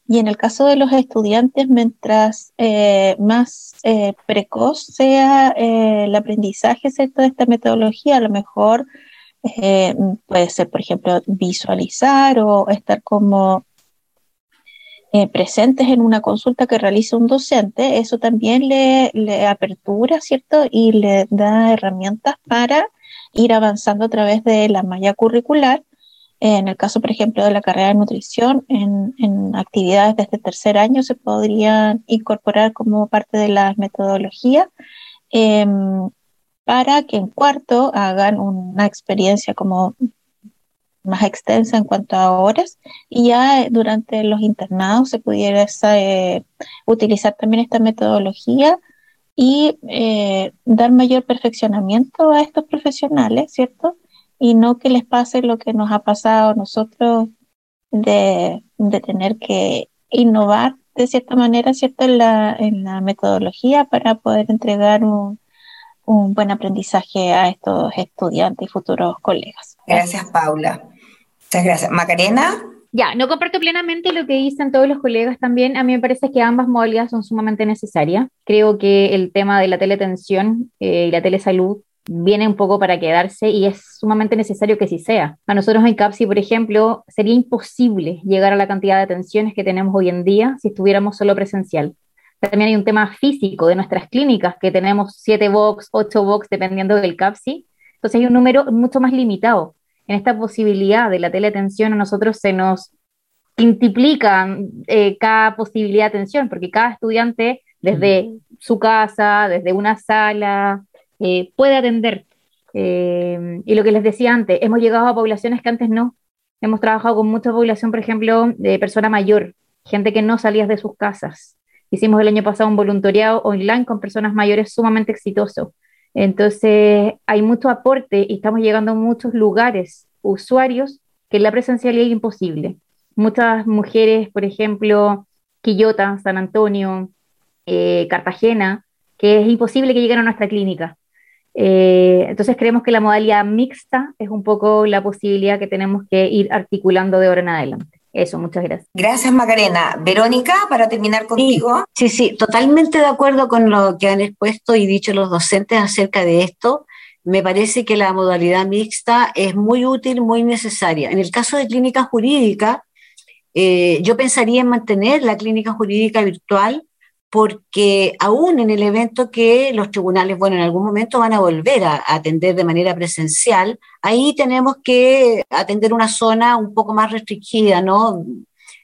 Y en el caso de los estudiantes, mientras eh, más eh, precoz sea eh, el aprendizaje ¿cierto? de esta metodología, a lo mejor puede ser, por ejemplo, visualizar o estar como presentes en una consulta que realiza un docente, eso también le, le, apertura, ¿cierto? Y le da herramientas para ir avanzando a través de la malla curricular. En el caso, por ejemplo, de la carrera de nutrición, en, actividades de este tercer año se podrían incorporar como parte de las metodologías eh, para que en cuarto hagan una experiencia como más extensa en cuanto a horas y ya durante los internados se pudiera eh, utilizar también esta metodología y eh, dar mayor perfeccionamiento a estos profesionales, ¿cierto? Y no que les pase lo que nos ha pasado a nosotros de, de tener que innovar de cierta manera, ¿cierto? En la, en la metodología para poder entregar un, un buen aprendizaje a estos estudiantes y futuros colegas. Gracias, Paula. Muchas gracias. Macarena. Ya, no comparto plenamente lo que dicen todos los colegas también. A mí me parece que ambas modalidades son sumamente necesarias. Creo que el tema de la teletensión eh, y la telesalud viene un poco para quedarse y es sumamente necesario que sí sea. A nosotros en CAPSI, por ejemplo, sería imposible llegar a la cantidad de atenciones que tenemos hoy en día si estuviéramos solo presencial. También hay un tema físico de nuestras clínicas, que tenemos 7 box, 8 box, dependiendo del CAPSI. Entonces hay un número mucho más limitado en esta posibilidad de la teleatención a nosotros se nos multiplica eh, cada posibilidad de atención, porque cada estudiante desde su casa, desde una sala, eh, puede atender. Eh, y lo que les decía antes, hemos llegado a poblaciones que antes no. Hemos trabajado con mucha población, por ejemplo, de persona mayor, gente que no salía de sus casas. Hicimos el año pasado un voluntariado online con personas mayores sumamente exitoso. Entonces, hay mucho aporte y estamos llegando a muchos lugares, usuarios, que la presencialidad es imposible. Muchas mujeres, por ejemplo, Quillota, San Antonio, eh, Cartagena, que es imposible que lleguen a nuestra clínica. Eh, entonces creemos que la modalidad mixta es un poco la posibilidad que tenemos que ir articulando de ahora en adelante. Eso, muchas gracias. Gracias, Macarena. Verónica, para terminar contigo. Sí, sí, totalmente de acuerdo con lo que han expuesto y dicho los docentes acerca de esto. Me parece que la modalidad mixta es muy útil, muy necesaria. En el caso de clínica jurídica, eh, yo pensaría en mantener la clínica jurídica virtual porque aún en el evento que los tribunales, bueno, en algún momento van a volver a, atender de manera presencial, ahí tenemos que atender una zona un poco más restringida, ¿no?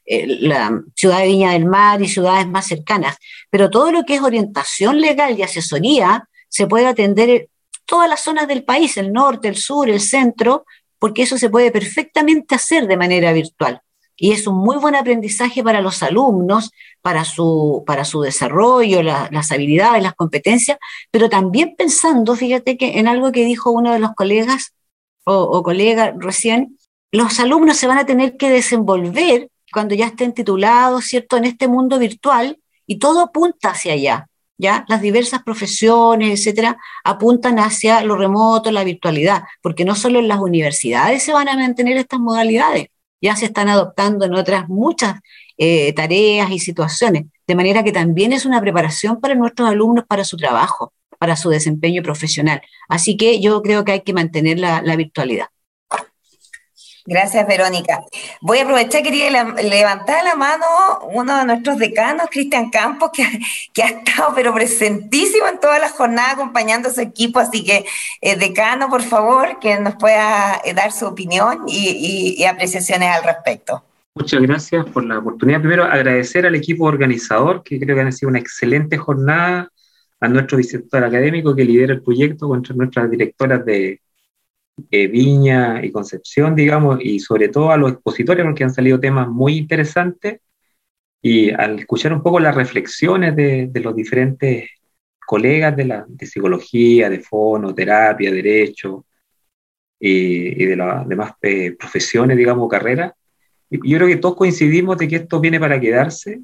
Eh, la ciudad de Viña del Mar y ciudades más cercanas. Pero todo lo que es orientación legal y asesoría se puede atender en todas las zonas del país, el norte, el sur, el centro, porque eso se puede perfectamente hacer de manera virtual y es un muy buen aprendizaje para los alumnos, para su, para su desarrollo, la, las habilidades, las competencias, pero también pensando, fíjate que en algo que dijo uno de los colegas o, o colega recién, los alumnos se van a tener que desenvolver cuando ya estén titulados, ¿cierto?, en este mundo virtual y todo apunta hacia allá. ¿Ya? Las diversas profesiones, etcétera, apuntan hacia lo remoto, la virtualidad, porque no solo en las universidades se van a mantener estas modalidades, ya se están adoptando en otras muchas eh, tareas y situaciones, de manera que también es una preparación para nuestros alumnos para su trabajo, para su desempeño profesional. Así que yo creo que hay que mantener la, la virtualidad. Gracias, Verónica. Voy a aprovechar, quería levantar la mano uno de nuestros decanos, Cristian Campos, que, que, ha estado pero presentísimo en toda la jornada acompañando a su equipo. Así que, eh, decano, por favor, que nos pueda eh, dar su opinión y, apreciaciones al respecto. Muchas gracias por la oportunidad. Primero, agradecer al equipo organizador, que creo que ha sido una excelente jornada a nuestro director académico que lidera el proyecto, con nuestras directoras de Viña y Concepción, digamos, y sobre todo a los expositores, porque han salido temas muy interesantes. Y al escuchar un poco las reflexiones de, de los diferentes colegas de, la, de psicología, de fonoterapia, derecho y, y de las demás eh, profesiones, digamos, carreras, yo creo que todos coincidimos de que esto viene para quedarse.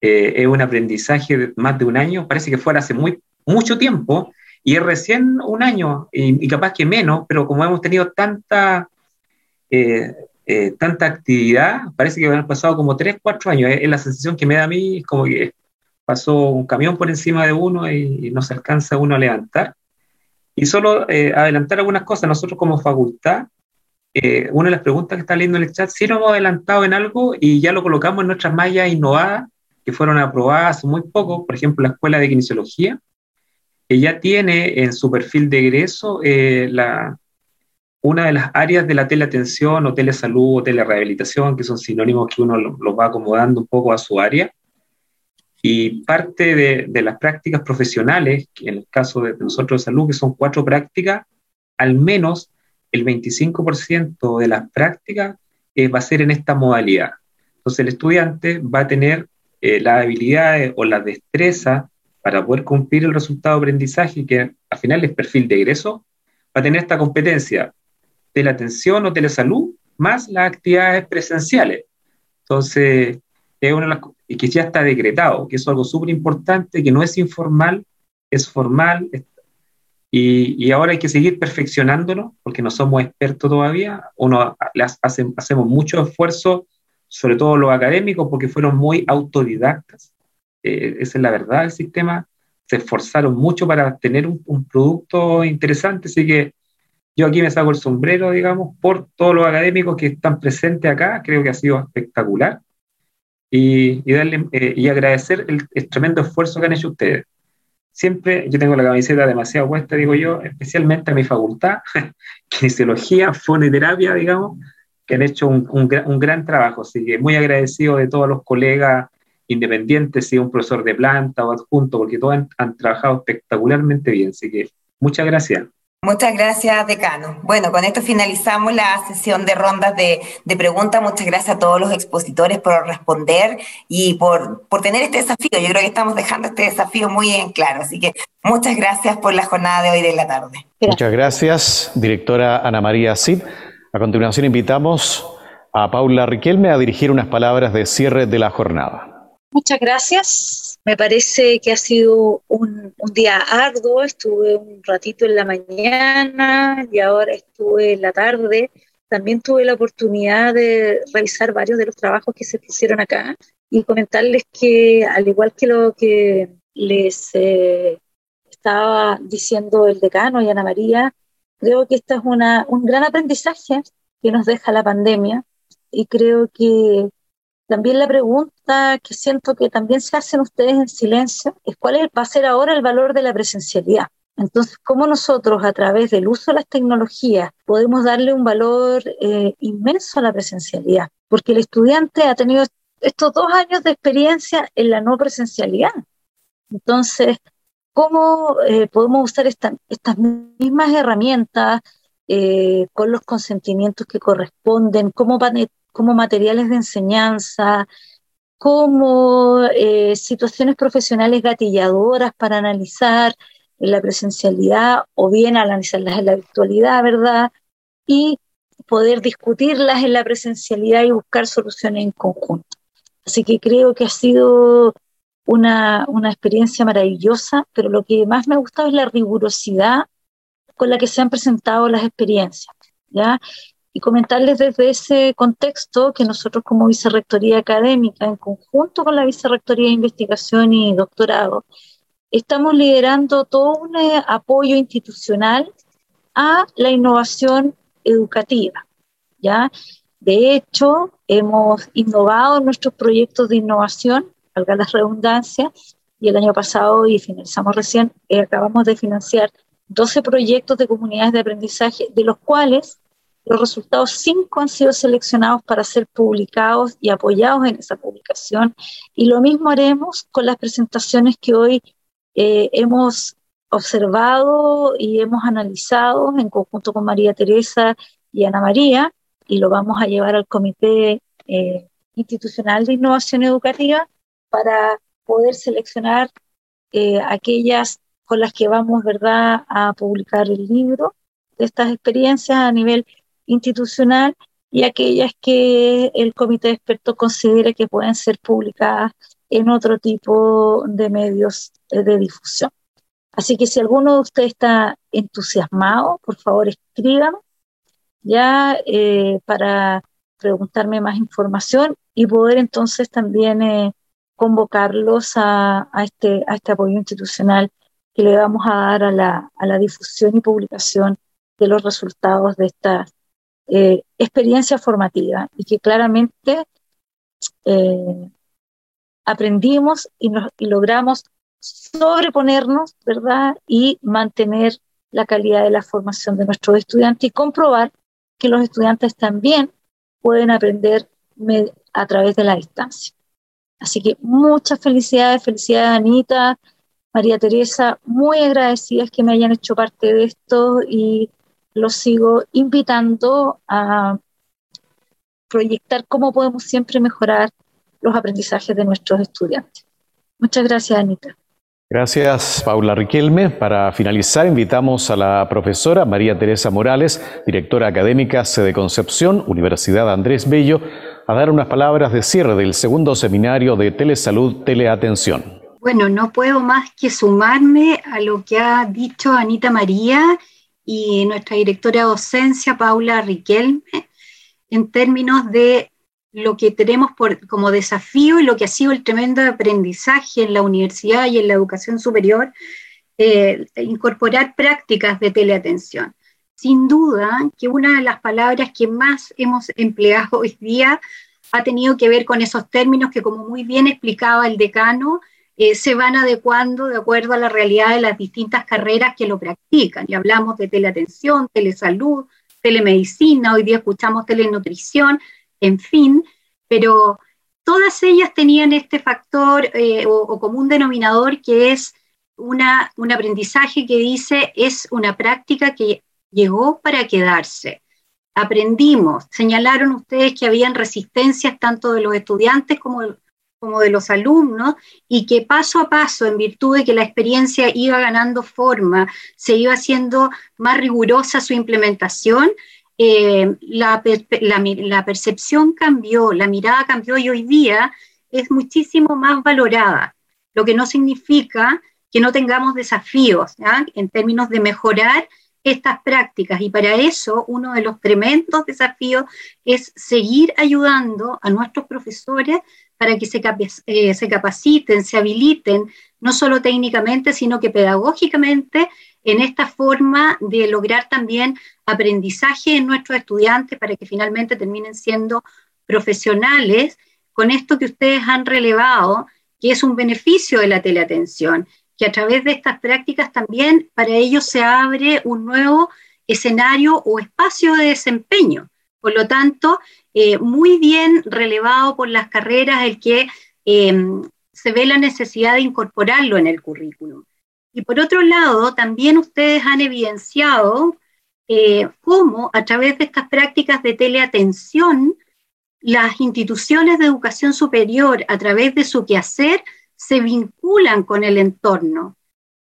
Eh, es un aprendizaje de más de un año, parece que fuera hace muy, mucho tiempo, y es recién un año, y, capaz que menos, pero como hemos tenido tanta, eh, eh, tanta actividad, parece que han pasado como tres, cuatro años. Es, la sensación que me da a mí, es como que pasó un camión por encima de uno y, no se alcanza uno a levantar. Y solo adelantar algunas cosas, nosotros como facultad, una de las preguntas que está leyendo en el chat, si nos hemos adelantado en algo y ya lo colocamos en nuestras mallas innovadas, que fueron aprobadas hace muy poco, por ejemplo, la Escuela de Kinesiología, ella tiene en su perfil de egreso eh, la, una de las áreas de la teleatención o telesalud o telerehabilitación, que son sinónimos que uno los va acomodando un poco a su área. Y parte de, las prácticas profesionales, en el caso de nosotros de salud, que son cuatro prácticas, al menos el 25% de las prácticas eh, va a ser en esta modalidad. Entonces el estudiante va a tener eh, las habilidades o la destreza para poder cumplir el resultado de aprendizaje, que al final es perfil de egreso, va a tener esta competencia de la atención o de la salud, más las actividades presenciales. Entonces, es una de las y que ya está decretado, que es algo súper importante, que no es informal, es formal, y, y, ahora hay que seguir perfeccionándolo, porque no somos expertos todavía, uno hace, hacemos mucho esfuerzo sobre todo los académicos, porque fueron muy autodidactas. Eh, esa es la verdad del sistema. Se esforzaron mucho para tener un, producto interesante, así que yo aquí me saco el sombrero, digamos, por todos los académicos que están presentes acá, creo que ha sido espectacular. Y, darle, eh, y agradecer el, tremendo esfuerzo que han hecho ustedes. Siempre yo tengo la camiseta demasiado puesta, digo yo, especialmente a mi facultad, kinesiología, fonoterapia, digamos, que han hecho un, un, gran trabajo. Así que muy agradecido de todos los colegas independientes, si un profesor de planta o adjunto, porque todos han, trabajado espectacularmente bien. Así que muchas gracias. Muchas gracias, decano. Bueno, con esto finalizamos la sesión de rondas de, de, preguntas. Muchas gracias a todos los expositores por responder y por, por tener este desafío. Yo creo que estamos dejando este desafío muy en claro. Así que muchas gracias por la jornada de hoy de la tarde. Muchas gracias, directora Ana María Cid. A continuación invitamos a Paula Riquelme a dirigir unas palabras de cierre de la jornada. Muchas gracias. Me parece que ha sido un, un, día arduo. Estuve un ratito en la mañana y ahora estuve en la tarde. También tuve la oportunidad de revisar varios de los trabajos que se pusieron acá y comentarles que, al igual que lo que les eh, estaba diciendo el decano y Ana María, Creo que esto es una, un gran aprendizaje que nos deja la pandemia y creo que también la pregunta que siento que también se hacen ustedes en silencio es cuál va a ser ahora el valor de la presencialidad. Entonces, ¿cómo nosotros a través del uso de las tecnologías podemos darle un valor eh, inmenso a la presencialidad? Porque el estudiante ha tenido estos dos años de experiencia en la no presencialidad. Entonces, cómo eh, podemos usar estas mismas herramientas eh, con los consentimientos que corresponden, como, como materiales de enseñanza, como eh, situaciones profesionales gatilladoras para analizar la presencialidad o bien analizarlas en la virtualidad, ¿verdad? Y poder discutirlas en la presencialidad y buscar soluciones en conjunto. Así que creo que ha sido una, una experiencia maravillosa, pero lo que más me ha gustado es la rigurosidad con la que se han presentado las experiencias, ¿ya? Y comentarles desde ese contexto que nosotros como Vicerrectoría Académica, en conjunto con la Vicerrectoría de Investigación y Doctorado, estamos liderando todo un eh, apoyo institucional a la innovación educativa, ¿ya? De hecho, hemos innovado nuestros proyectos de innovación valga la redundancia, y el año pasado, y finalizamos recién, eh, acabamos de financiar 12 proyectos de comunidades de aprendizaje, de los cuales los resultados 5 han sido seleccionados para ser publicados y apoyados en esa publicación. Y lo mismo haremos con las presentaciones que hoy eh, hemos observado y hemos analizado en conjunto con María Teresa y Ana María, y lo vamos a llevar al Comité eh, Institucional de Innovación Educativa para poder seleccionar eh, aquellas con las que vamos ¿verdad? a publicar el libro de estas experiencias a nivel institucional y aquellas que el comité de expertos considere que pueden ser publicadas en otro tipo de medios de difusión. Así que si alguno de ustedes está entusiasmado, por favor escríbanme ya eh, para preguntarme más información y poder entonces también eh, convocarlos a, este, a este apoyo institucional que le vamos a dar a la, a la difusión y publicación de los resultados de esta eh, experiencia formativa y que claramente aprendimos y, y logramos sobreponernos, ¿verdad? Y mantener la calidad de la formación de nuestros estudiantes y comprobar que los estudiantes también pueden aprender a través de la distancia. Así que muchas felicidades, felicidades Anita, María Teresa, muy agradecidas que me hayan hecho parte de esto y los sigo invitando a proyectar cómo podemos siempre mejorar los aprendizajes de nuestros estudiantes. Muchas gracias, Anita. Gracias, Paula Riquelme. Para finalizar, invitamos a la profesora María Teresa Morales, directora académica sede Concepción, Universidad Andrés Bello, a dar unas palabras de cierre del segundo seminario de Telesalud Teleatención. Bueno, no puedo más que sumarme a lo que ha dicho Anita María y nuestra directora de docencia, Paula Riquelme, en términos de lo que tenemos por, como desafío y lo que ha sido el tremendo aprendizaje en la universidad y en la educación superior, eh, incorporar prácticas de teleatención. Sin duda que una de las palabras que más hemos empleado hoy día ha tenido que ver con esos términos que, como muy bien explicaba el decano, eh, se van adecuando de acuerdo a la realidad de las distintas carreras que lo practican. Y hablamos de teleatención, telesalud, telemedicina, hoy día escuchamos telenutrición, en fin, pero todas ellas tenían este factor eh, o, común denominador que es una, un aprendizaje que dice es una práctica que llegó para quedarse. Aprendimos, señalaron ustedes que habían resistencias tanto de los estudiantes como, como de los alumnos y que paso a paso, en virtud de que la experiencia iba ganando forma, se iba haciendo más rigurosa su implementación, eh, la, la, percepción cambió, la mirada cambió y hoy día es muchísimo más valorada, lo que no significa que no tengamos desafíos en términos de mejorar estas prácticas. Y para eso uno de los tremendos desafíos es seguir ayudando a nuestros profesores para que se, eh, se capaciten, se habiliten, no solo técnicamente, sino que pedagógicamente en esta forma de lograr también aprendizaje en nuestros estudiantes para que finalmente terminen siendo profesionales con esto que ustedes han relevado, que es un beneficio de la teleatención, que a través de estas prácticas también para ellos se abre un nuevo escenario o espacio de desempeño. Por lo tanto, eh, muy bien relevado por las carreras el que eh, se ve la necesidad de incorporarlo en el currículum. Y por otro lado, también ustedes han evidenciado eh, cómo a través de estas prácticas de teleatención, las instituciones de educación superior, a través de su quehacer, se vinculan con el entorno.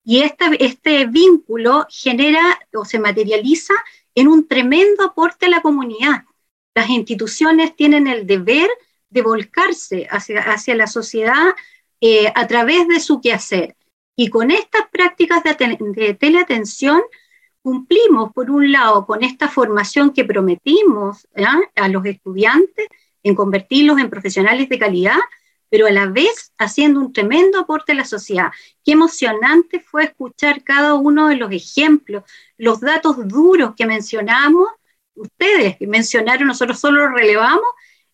Y este vínculo genera o se materializa en un tremendo aporte a la comunidad. Las instituciones tienen el deber de volcarse hacia, hacia la sociedad eh, a través de su quehacer. Y con estas prácticas de, teleatención cumplimos, por un lado, con esta formación que prometimos a los estudiantes en convertirlos en profesionales de calidad, pero a la vez haciendo un tremendo aporte a la sociedad. Qué emocionante fue escuchar cada uno de los ejemplos, los datos duros que mencionamos, ustedes que mencionaron, nosotros solo relevamos,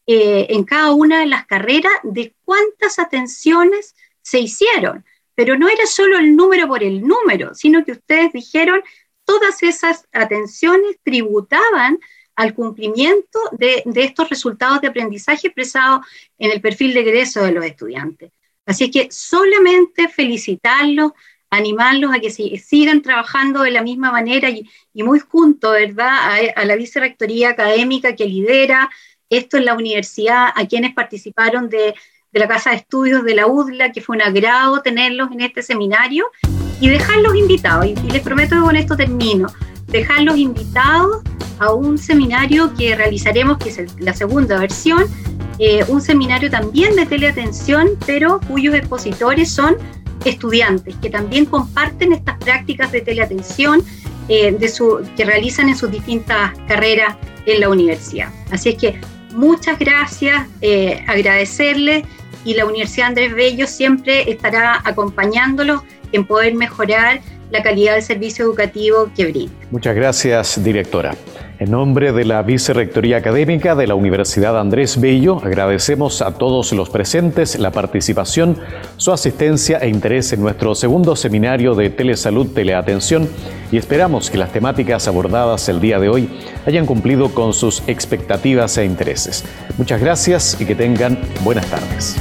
eh, en cada una de las carreras de cuántas atenciones se hicieron pero no era solo el número por el número, sino que ustedes dijeron todas esas atenciones tributaban al cumplimiento de, estos resultados de aprendizaje expresados en el perfil de egreso de los estudiantes. Así que solamente felicitarlos, animarlos a que sigan trabajando de la misma manera y, muy juntos, ¿verdad? A, la vicerrectoría académica que lidera esto en la universidad, a quienes participaron de, la Casa de Estudios de la UDLA, que fue un agrado tenerlos en este seminario, y dejarlos invitados, y, les prometo que con esto termino, dejarlos invitados a un seminario que realizaremos, que es la segunda versión, eh, un seminario también de teleatención, pero cuyos expositores son estudiantes que también comparten estas prácticas de teleatención eh, que realizan en sus distintas carreras en la universidad. Así es que muchas gracias, eh, agradecerles y la Universidad Andrés Bello siempre estará acompañándolos en poder mejorar la calidad del servicio educativo que brinda. Muchas gracias, directora. En nombre de la Vicerrectoría Académica de la Universidad Andrés Bello, agradecemos a todos los presentes la participación, su asistencia e interés en nuestro segundo seminario de Telesalud Teleatención y esperamos que las temáticas abordadas el día de hoy hayan cumplido con sus expectativas e intereses. Muchas gracias y que tengan buenas tardes.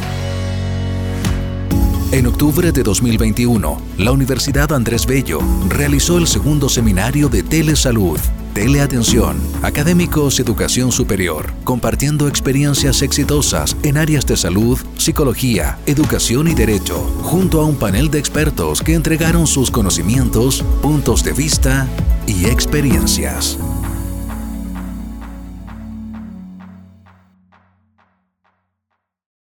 En octubre de 2021, la Universidad Andrés Bello realizó el segundo seminario de Telesalud Teleatención, académicos educación superior, compartiendo experiencias exitosas en áreas de salud, psicología, educación y derecho, junto a un panel de expertos que entregaron sus conocimientos, puntos de vista y experiencias.